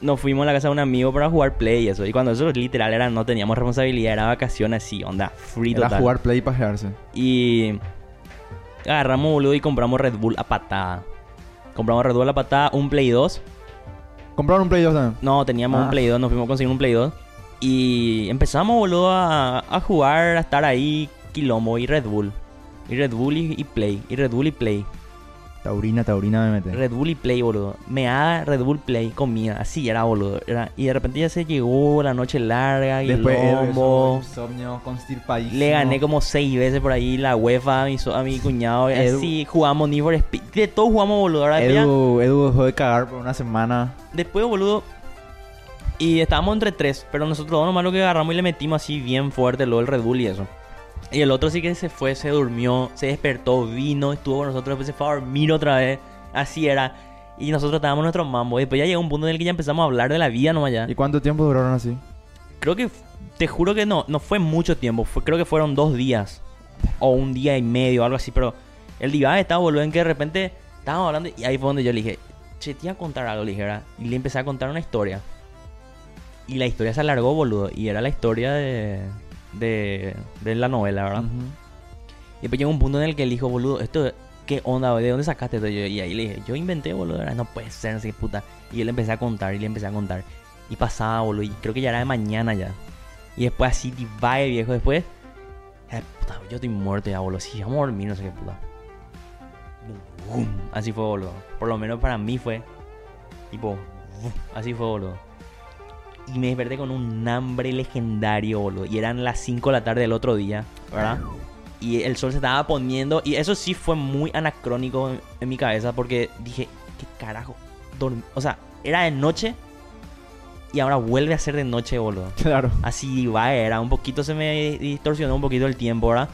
nos fuimos a la casa de un amigo para jugar play y eso, y cuando eso literal era, no teníamos responsabilidad, era vacaciones así, onda, free Era total. jugar play y pajearse. Y agarramos, boludo, y compramos Red Bull a patada. Compramos Red Bull a patada, un Play 2. ¿Compraron un Play 2 también? No, teníamos Ah. un Play 2, nos fuimos a conseguir un Play 2. Y empezamos, boludo, a, a jugar, a estar ahí, quilombo, y Red Bull. Y Red Bull y, y Play. Y Red Bull y Play. Taurina, taurina me mete. Red Bull y Play, boludo. Me haga Red Bull Play, comida. Así era, boludo. Era, y de repente ya se llegó la noche larga, Después quilombo. eso, insomnio, constipadísimo. Le gané como seis veces por ahí la UEFA a mi, so- a mi cuñado. y Edu- Así jugamos Need for Speed. De todo jugamos, boludo. Ahora ya- Edu, Edu dejó de cagar por una semana. Después, boludo. Y estábamos entre tres. Pero nosotros dos nomás lo que agarramos y le metimos así bien fuerte luego el Red Bull y eso. Y el otro sí que se fue, se durmió, se despertó, vino, estuvo con nosotros, después se fue a dormir otra vez. Así era. Y nosotros estábamos nuestro mambo. Y después ya llegó un punto en el que ya empezamos a hablar de la vida nomás ya. ¿Y cuánto tiempo duraron así? Creo que, te juro que no, no fue mucho tiempo. Fue, creo que fueron dos días. O un día y medio, algo así. Pero el día estaba, boludo, en que de repente estábamos hablando. Y ahí fue donde yo le dije, che, te iba a contar algo, le dije, ¿verdad? Y le empecé a contar una historia. Y la historia se alargó, boludo. Y era la historia de, de, de la novela, ¿verdad? Y después llegó un punto en el que él dijo, boludo, esto, ¿qué onda? ¿De dónde sacaste esto? Y ahí le dije, yo inventé, boludo, ¿verdad? no puede ser, qué puta. Y él empecé a contar y le empecé a contar. Y pasaba, boludo, y creo que ya era de mañana ya. Y después así, divague, viejo, después. Ay, puta, yo estoy muerto ya, boludo. Sí, vamos a dormir, no sé qué puta. Así fue, boludo. Por lo menos para mí fue. Tipo, así fue, boludo. Y me desperté con un hambre legendario, boludo. Y eran las 5 de la tarde del otro día, ¿verdad? Y el sol se estaba poniendo. Y eso sí fue muy anacrónico en, en mi cabeza. Porque dije, ¿qué carajo? Dorm- O sea, era de noche. Y ahora vuelve a ser de noche, boludo. Claro. Así va, era. Un poquito se me distorsionó un poquito el tiempo, ¿verdad?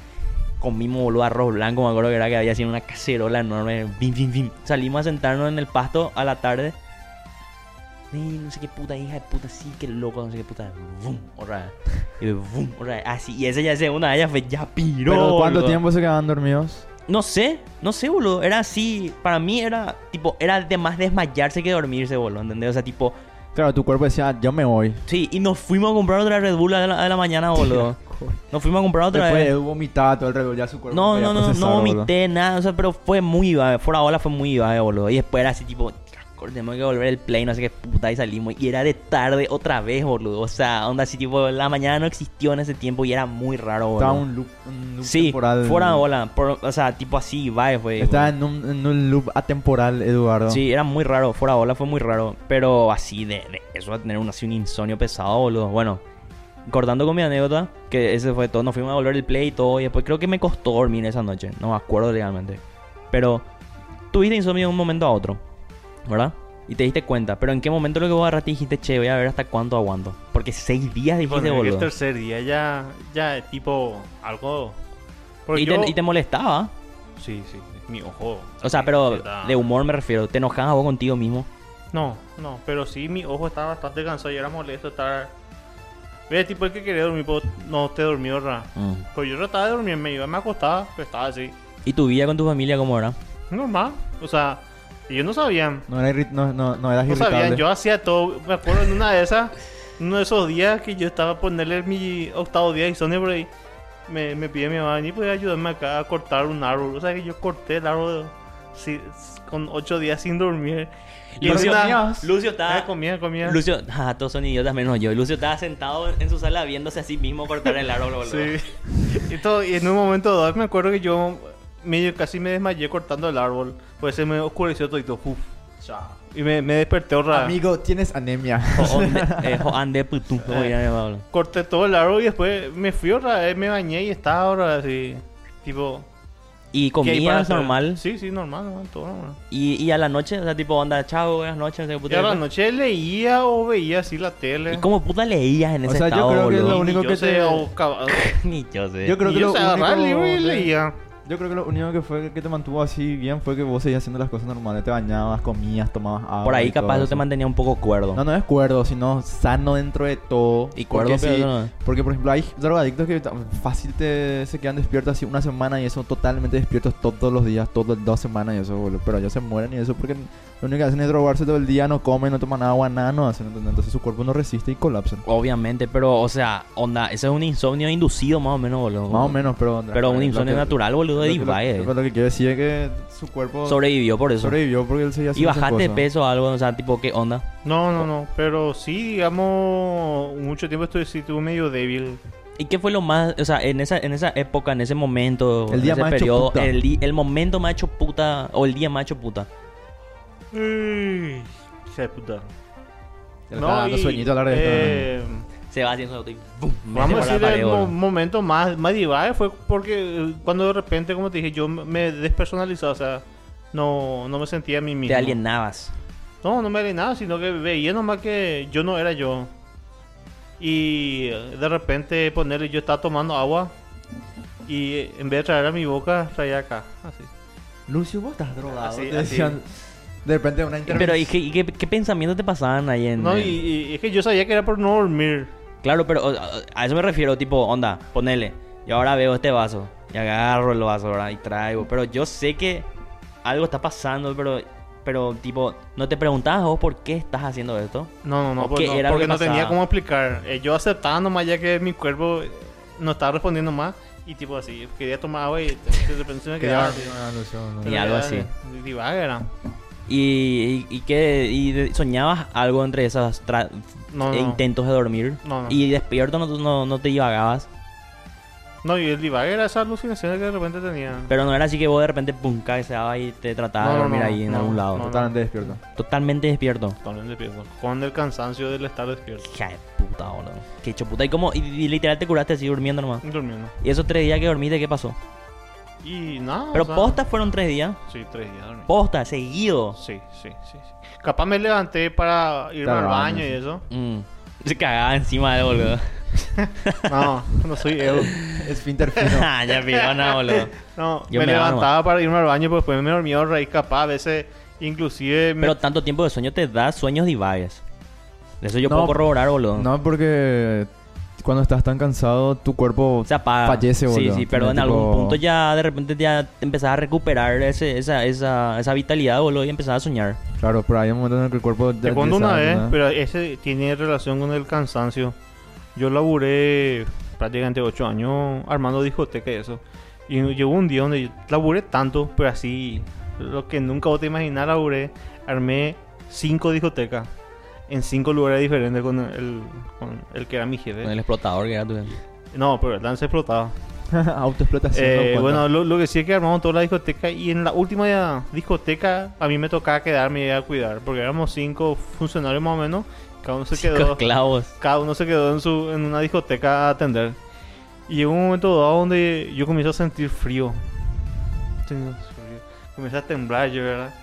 Comimos, boludo, arroz blanco, me acuerdo que era que había así una cacerola enorme. Bim, bim, bim. Salimos a sentarnos en el pasto a la tarde. Y no sé qué puta, hija de puta, sí, qué loco, no sé qué puta. Bum, otra vez. Otra vez. Así, y esa ya segunda de ellas fue ya piró. ¿Pero cuánto boludo. tiempo se quedaban dormidos? No sé, no sé, boludo. Era así, para mí era, tipo, era de más desmayarse que dormirse, boludo, ¿entendés? O sea, tipo, Claro, tu cuerpo decía, yo me voy. sí, y nos fuimos a comprar otra Red Bull a la, a la mañana, boludo. Nos fuimos a comprar otra Después vez. Vomitaba todo el reloj, ya su cuerpo No, no, no, no boludo. vomité nada, o sea, pero fue muy baja, fuera ola fue muy baja, boludo. Y después era así tipo, tenemos que volver el play, no sé qué puta, y salimos. Y era de tarde otra vez, boludo. O sea, onda así tipo, la mañana no existió en ese tiempo y era muy raro, boludo. Estaba un loop, un loop sí, temporal. fuera ola, por- o sea, tipo así, va, fue. Estaba en un, en un loop atemporal, Eduardo. Sí, era muy raro, fuera ola fue muy raro. Pero así de, de eso a tener un, así un insomnio pesado, boludo. Bueno, cortando con mi anécdota, que ese fue todo, nos fuimos a volver el play y todo. Y después creo que me costó dormir esa noche, no me acuerdo legalmente. Pero tuviste insomnio de un momento a otro, ¿verdad? Y te diste cuenta, pero ¿en qué momento lo que vos agarraste dijiste, che, voy a ver hasta cuánto aguanto? Porque seis días dijiste, Poner que el boludo. tercer día ya, ya tipo algo. Y, yo- te, y te molestaba. Sí, sí, mi ojo. O sea, pero de humor me refiero. ¿Te enojabas vos contigo mismo? No, no, pero sí, mi ojo estaba bastante cansado y era molesto estar. Ve, tipo el que quería dormir, pero no te durmió, ¿verdad? Mm. Pues yo trataba de dormir, me iba, me acostaba, pero estaba así. ¿Y tu vida con tu familia cómo era? Normal, o sea, ellos no sabían. No, era irri- no, no, no eras No irritable. sabían, yo hacía todo. Me acuerdo en una de esas, uno de esos días que yo estaba a ponerle mi octavo día y Sony ahí. Me, me pide mi mamá, ni podía ayudarme acá a cortar un árbol. O sea que yo corté el árbol sí, con ocho días sin dormir. Lucio, una- Lucio estaba... comía, comía. Lucio, ah, todos son idiotas menos yo. Lucio estaba sentado en su sala viéndose a sí mismo cortar el árbol, boludo. Sí. Y, todo- y en un momento dado me acuerdo que yo medio casi me desmayé cortando el árbol. Pues se me oscureció todo. Uf. Y me, me desperté otra vez. Amigo, tienes anemia. O- o-. Corté todo el largo y después me fui otra vez, me bañé y estaba ahora así. Tipo. Y ¿qué hay para comías normal. Sí, sí, normal, normal, todo normal. Y, y a la noche, o sea, tipo, onda, chao, buenas noches. qué puta Y a la noche leía o veía así la tele. ¿Y cómo puta leías en O ese sea, yo estado, creo que boludo? lo único que sé, te- o Ni yo sé. Yo creo que yo lo agarraba el único libro y leía. Yo creo que lo único que fue que te mantuvo así bien fue que vos seguías haciendo las cosas normales. Te bañabas, comías, tomabas agua. Por ahí capaz eso te mantenía un poco cuerdo. No, no es cuerdo, sino sano dentro de todo. Y cuerdo, porque, pero sí, no porque por ejemplo hay drogadictos que fácil te, se quedan despiertos así una semana y eso totalmente despiertos todos los días, todas dos semanas y eso, boludo. Pero ellos se mueren y eso porque lo único que hacen es drogarse todo el día, no comen, no toman agua, nada, no hacen. Entonces su cuerpo no resiste y colapsan. Obviamente, pero, o sea, onda, ese es un insomnio inducido más o menos, boludo. Más o menos, pero... Pero un lo insomnio natural, boludo, de lo- Ibai. Lo, lo que quiero decir es que su cuerpo Sobrevivió por eso. sobrevivió porque él seguía Y bajaste de peso o algo, o sea, tipo, ¿qué onda? No, no, no. Pero sí, digamos, mucho tiempo estuve, sí, estuve medio débil. ¿Y qué fue lo más, o sea, en esa, en esa época, en ese momento, El día en ese periodo, puta. el, el momento más hecho puta, o el día más hecho puta? De puta. Estaba dando sueñito a la de eh, Se va haciendo y Vamos a decir, el mo- momento más, más divague fue porque eh, cuando de repente, como te dije, yo me despersonalizaba, o sea, no, no me sentía a mí mismo. Te alienabas. No, no me alienaba, sino que veía nomás que yo no era yo. Y eh, de repente ponerle, yo estaba tomando agua y eh, en vez de traer a mi boca, traía acá, así. Lucio, vos estás drogado. Así, te decían de repente una intervención. Pero, ¿y qué, y qué, qué pensamientos te pasaban ahí en...? No, y es que yo sabía que era por no dormir. Claro, pero a eso me refiero, tipo, onda, ponele. Yo ahora veo este vaso y agarro el vaso, ¿verdad? Y traigo. Pero yo sé que algo está pasando, pero, pero tipo, ¿no te preguntabas vos por qué estás haciendo esto? No, no, no, ¿O porque, no, porque que no tenía cómo explicar. Eh, yo aceptaba nomás ya que mi cuerpo eh, no estaba respondiendo más. Y tipo así, quería tomar agua y de repente se me quedaba así. Y algo así. Divaga era. Y, y, y qué, y soñabas algo entre esas tra- No, no. intentos de dormir. No, no. Y despierto no, no, no te divagabas. No, y el divaga era esa alucinación que de repente tenía. Pero no era así que vos de repente pum, cabeceabas y te tratabas No, de dormir no, ahí en algún lado. no. Totalmente despierto. Totalmente despierto. También despierto. Con el cansancio del estar despierto. Hija de puta, boludo. Qué hecho puta. ¿Y y literal te curaste así durmiendo nomás. Durmiendo. Y esos tres días que dormiste, ¿qué pasó? Y nada. Pero o sea, posta fueron tres días. Sí, tres días dormí. Posta, seguido. Sí, sí, sí, sí. Capaz me levanté para irme al baño y eso. Mm. Se cagaba encima de boludo. No, no soy Evo. Esfínter fino. Ah, ya pillona, boludo. No, Yo me, me levantaba para irme al baño, pero después me dormía raíz capaz. A veces, inclusive. me- Pero tanto tiempo de sueño te da sueños divagues. De eso yo No, puedo corroborar, boludo. No, porque cuando estás tan cansado, tu cuerpo Se apaga. fallece, Sí, boludo. sí, pero en Tiene algún tipo- punto ya de repente ya te empezás a recuperar ese, esa, esa, esa vitalidad, boludo, y empezás a soñar. Claro, pero hay un momento en el que el cuerpo... Te ya cuento una vez, ¿no? pero ese tiene relación con el cansancio. Yo laburé prácticamente 8 años armando discoteca y eso. Y llegó un día donde yo laburé tanto, pero así, lo que nunca vos te imaginas, laburé, armé 5 discotecas en 5 lugares diferentes con el, con el que era mi jefe. Con el explotador que era tu... No, pero el dance explotaba. Autoexplotación. Eh, bueno, lo, lo que sí es que armamos toda la discoteca y en la última ya- discoteca a mí me tocaba quedarme y a cuidar, porque éramos cinco funcionarios más o menos, cada uno se Cinco quedó, clavos. cada uno se quedó en su en una discoteca a atender. Y llegó un momento dado donde yo comencé a sentir frío. Comencé a temblar yo, ¿verdad?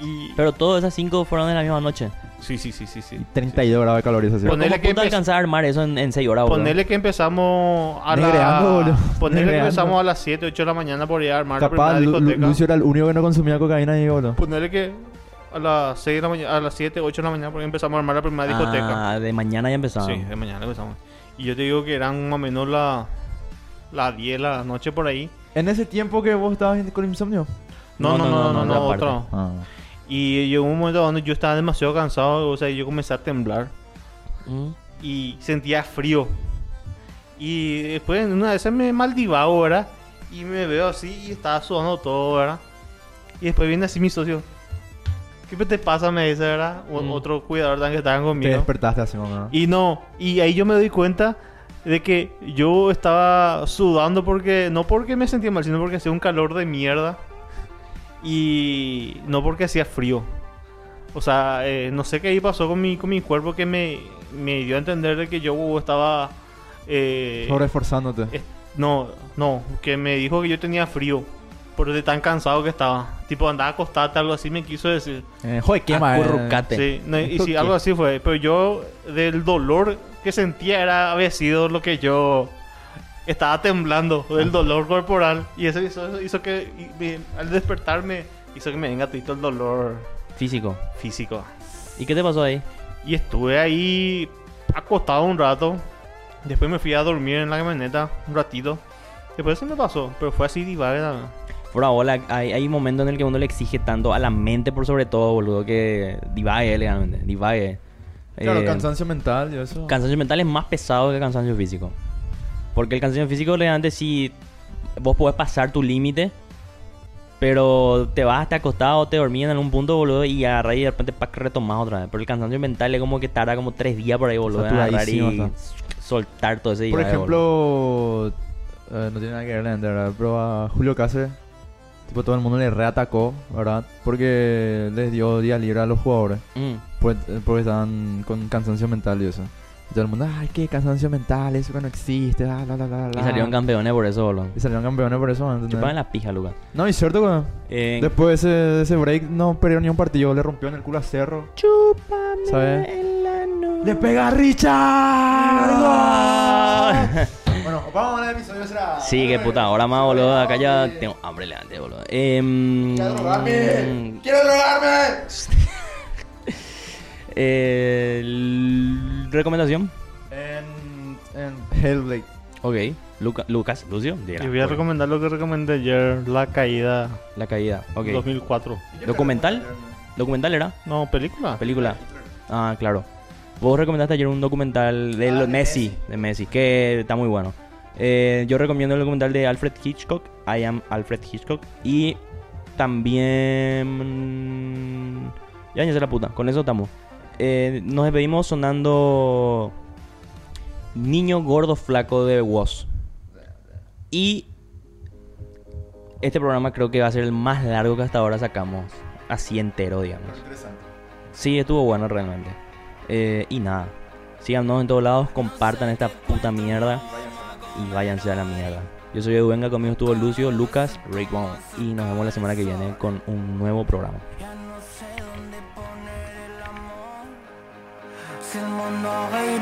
Y Pero todas esas cinco fueron en la misma noche. sí, sí, sí, sí, sí. 32 grados de. Pero Ponele ¿cómo que alcanzar a armar eso en, en seis horas, boludo? Ponele que empezamos a Negreando, boludo. la... Ponele que empezamos a las 7, 8 de la mañana por ir a armar la Capaz primera Lu- Lu- discoteca. Lucio era el único que no consumía cocaína ahí, boludo. Ponerle que a las 6 de la mañana, a las 7, 8 de la mañana, porque empezamos a armar la primera discoteca. Ah, de mañana ya empezaba. Sí, de mañana empezamos. Y yo te digo que eran más o menos las la 10 de la noche por ahí. En ese tiempo que vos estabas con insomnio. No, no, no, no, no, otra parte. otro. Ah. Y llegó un momento donde yo estaba demasiado cansado, o sea, yo comencé a temblar Mm. y sentía frío. Y después una esas me maldivaba, ¿verdad? Y me veo así y estaba sudando todo, ¿verdad? Y después viene así mi socio. ¿Qué te pasa? Me dice, ¿verdad? O- Mm. Otro cuidador también que estaban Te conmigo. despertaste así, mamá. Y no, y ahí yo me doy cuenta de que yo estaba sudando porque, no porque me sentía mal, sino porque hacía un calor de mierda. Y no porque hacía frío. O sea, eh, no sé qué ahí pasó con mi, con mi cuerpo que me, me dio a entender de que yo uh, estaba... Eh, Sobreesforzándote. es- no, no, que me dijo que yo tenía frío. Por de tan cansado que estaba. Tipo, andaba acostado, algo así me quiso decir. Eh, joder, quema. eh. Acurrucate. Sí, no, y ¿Esto sí, qué? algo así fue. Pero yo, del dolor que sentía, era, había sido lo que yo estaba temblando, del dolor corporal. Y eso hizo, hizo que, me- al despertarme, hizo que me venga todo el dolor Físico. físico. ¿Y qué te pasó ahí? Y estuve ahí acostado un rato. Después me fui a dormir en la camioneta un ratito. Después se me pasó, pero fue así divague también. Fuera bola, hay, hay momentos en el que uno le exige tanto a la mente por sobre todo, boludo, que divague legalmente, divague. Claro, Eh, cansancio mental y eso. Cansancio mental es más pesado que cansancio físico. Porque el cansancio físico, legalmente, sí, vos podés pasar tu límite, pero te vas hasta acostado, te dormís en algún punto, boludo, y agarrás y de repente pa' que retomás otra vez. Pero el cansancio mental es como que tarda como tres días por ahí, boludo, en agarrar y soltar todo ese Por ejemplo, eh, no tiene nada que ver, verdad, pero a Julio Cáceres, tipo todo el mundo le reatacó, ¿verdad? Porque les dio día libre a los jugadores. Mm. pues, eh, porque estaban con cansancio mental y eso. Todo el mundo, ay, qué cansancio mental, eso que no existe, la, la, la, la, Y la". salieron campeones por eso, boludo. Y salieron campeones por eso, ¿entendés? Chupaban la pija, Lucas. No, y cierto que Eh, después de ese, break no perdieron ni un partido, le rompió en el culo a Cerro. Chúpame ¿Sabes? en la noche. ¡Le pega a Richard! Ah. bueno, vamos al episodio, será. Sí, qué puta hora más, boludo. Acá ya tengo hambre levante, boludo. Em, ¡Quiero drogarme! ¡Quiero drogarme! eh, recomendación. En, en Hellblade. Ok. Luca- Lucas, Lucio. diga, Y voy a recomendar lo que recomendé ayer, La Caída La caída. Ok. 2004. ¿Documental? ¿Documental era? No, película. Película. Ah, claro. Vos recomendaste ayer un documental de Ah, lo- de Messi, Messi. de Messi, que está muy bueno. Eh, yo recomiendo el documental de Alfred Hitchcock, I Am Alfred Hitchcock, y también... Ya, ya sé la puta, con eso estamos. Eh, nos despedimos sonando Niño Gordo Flaco de Woz. Y este programa creo que va a ser el más largo que hasta ahora sacamos, así entero, digamos. Interesante. Sí, estuvo bueno realmente. Eh, y nada. Síganos en todos lados, compartan esta puta mierda y váyanse a la mierda. Yo soy Edu Venga, conmigo estuvo Lucio, Lucas, Rick Bond. Y nos vemos la semana que viene con un nuevo programa.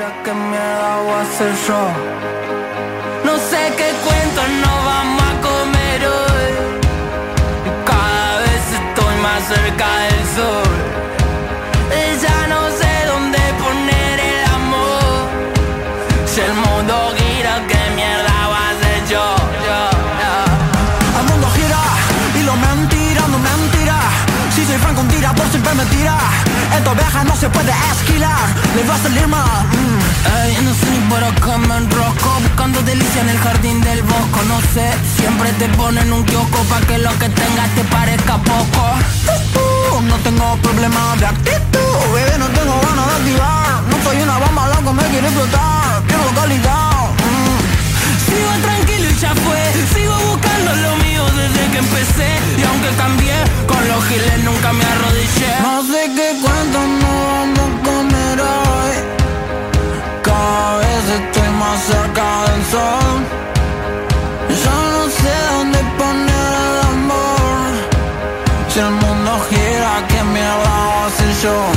Gira, ¿qué mierda voy a hacer yo? No sé qué cuento nos vamos Esta oveja no se puede esquilar, le va a salir mal. Mm. Ey, no sé ni por acá me enrosco Buscando delicia en el jardín del bosco. No sé, siempre te ponen un kiosco Pa' que lo que tengas te parezca poco. No tengo problema de actitud. Bebé, no tengo ganas de activar. No soy una bomba, loco, me quiere explotar. Quiero calidad. Mm. Sigo tranquilo y ya fue. Sigo buscando lo mío desde que empecé. Y aunque cambié, con los giles nunca me arrodillé. No sé qué cuánto no vamos a comer hoy Cada vez estoy más cerca del sol. Yo no sé dónde poner el amor. Si el mundo gira, ¿qué mierda voy a hacer yo?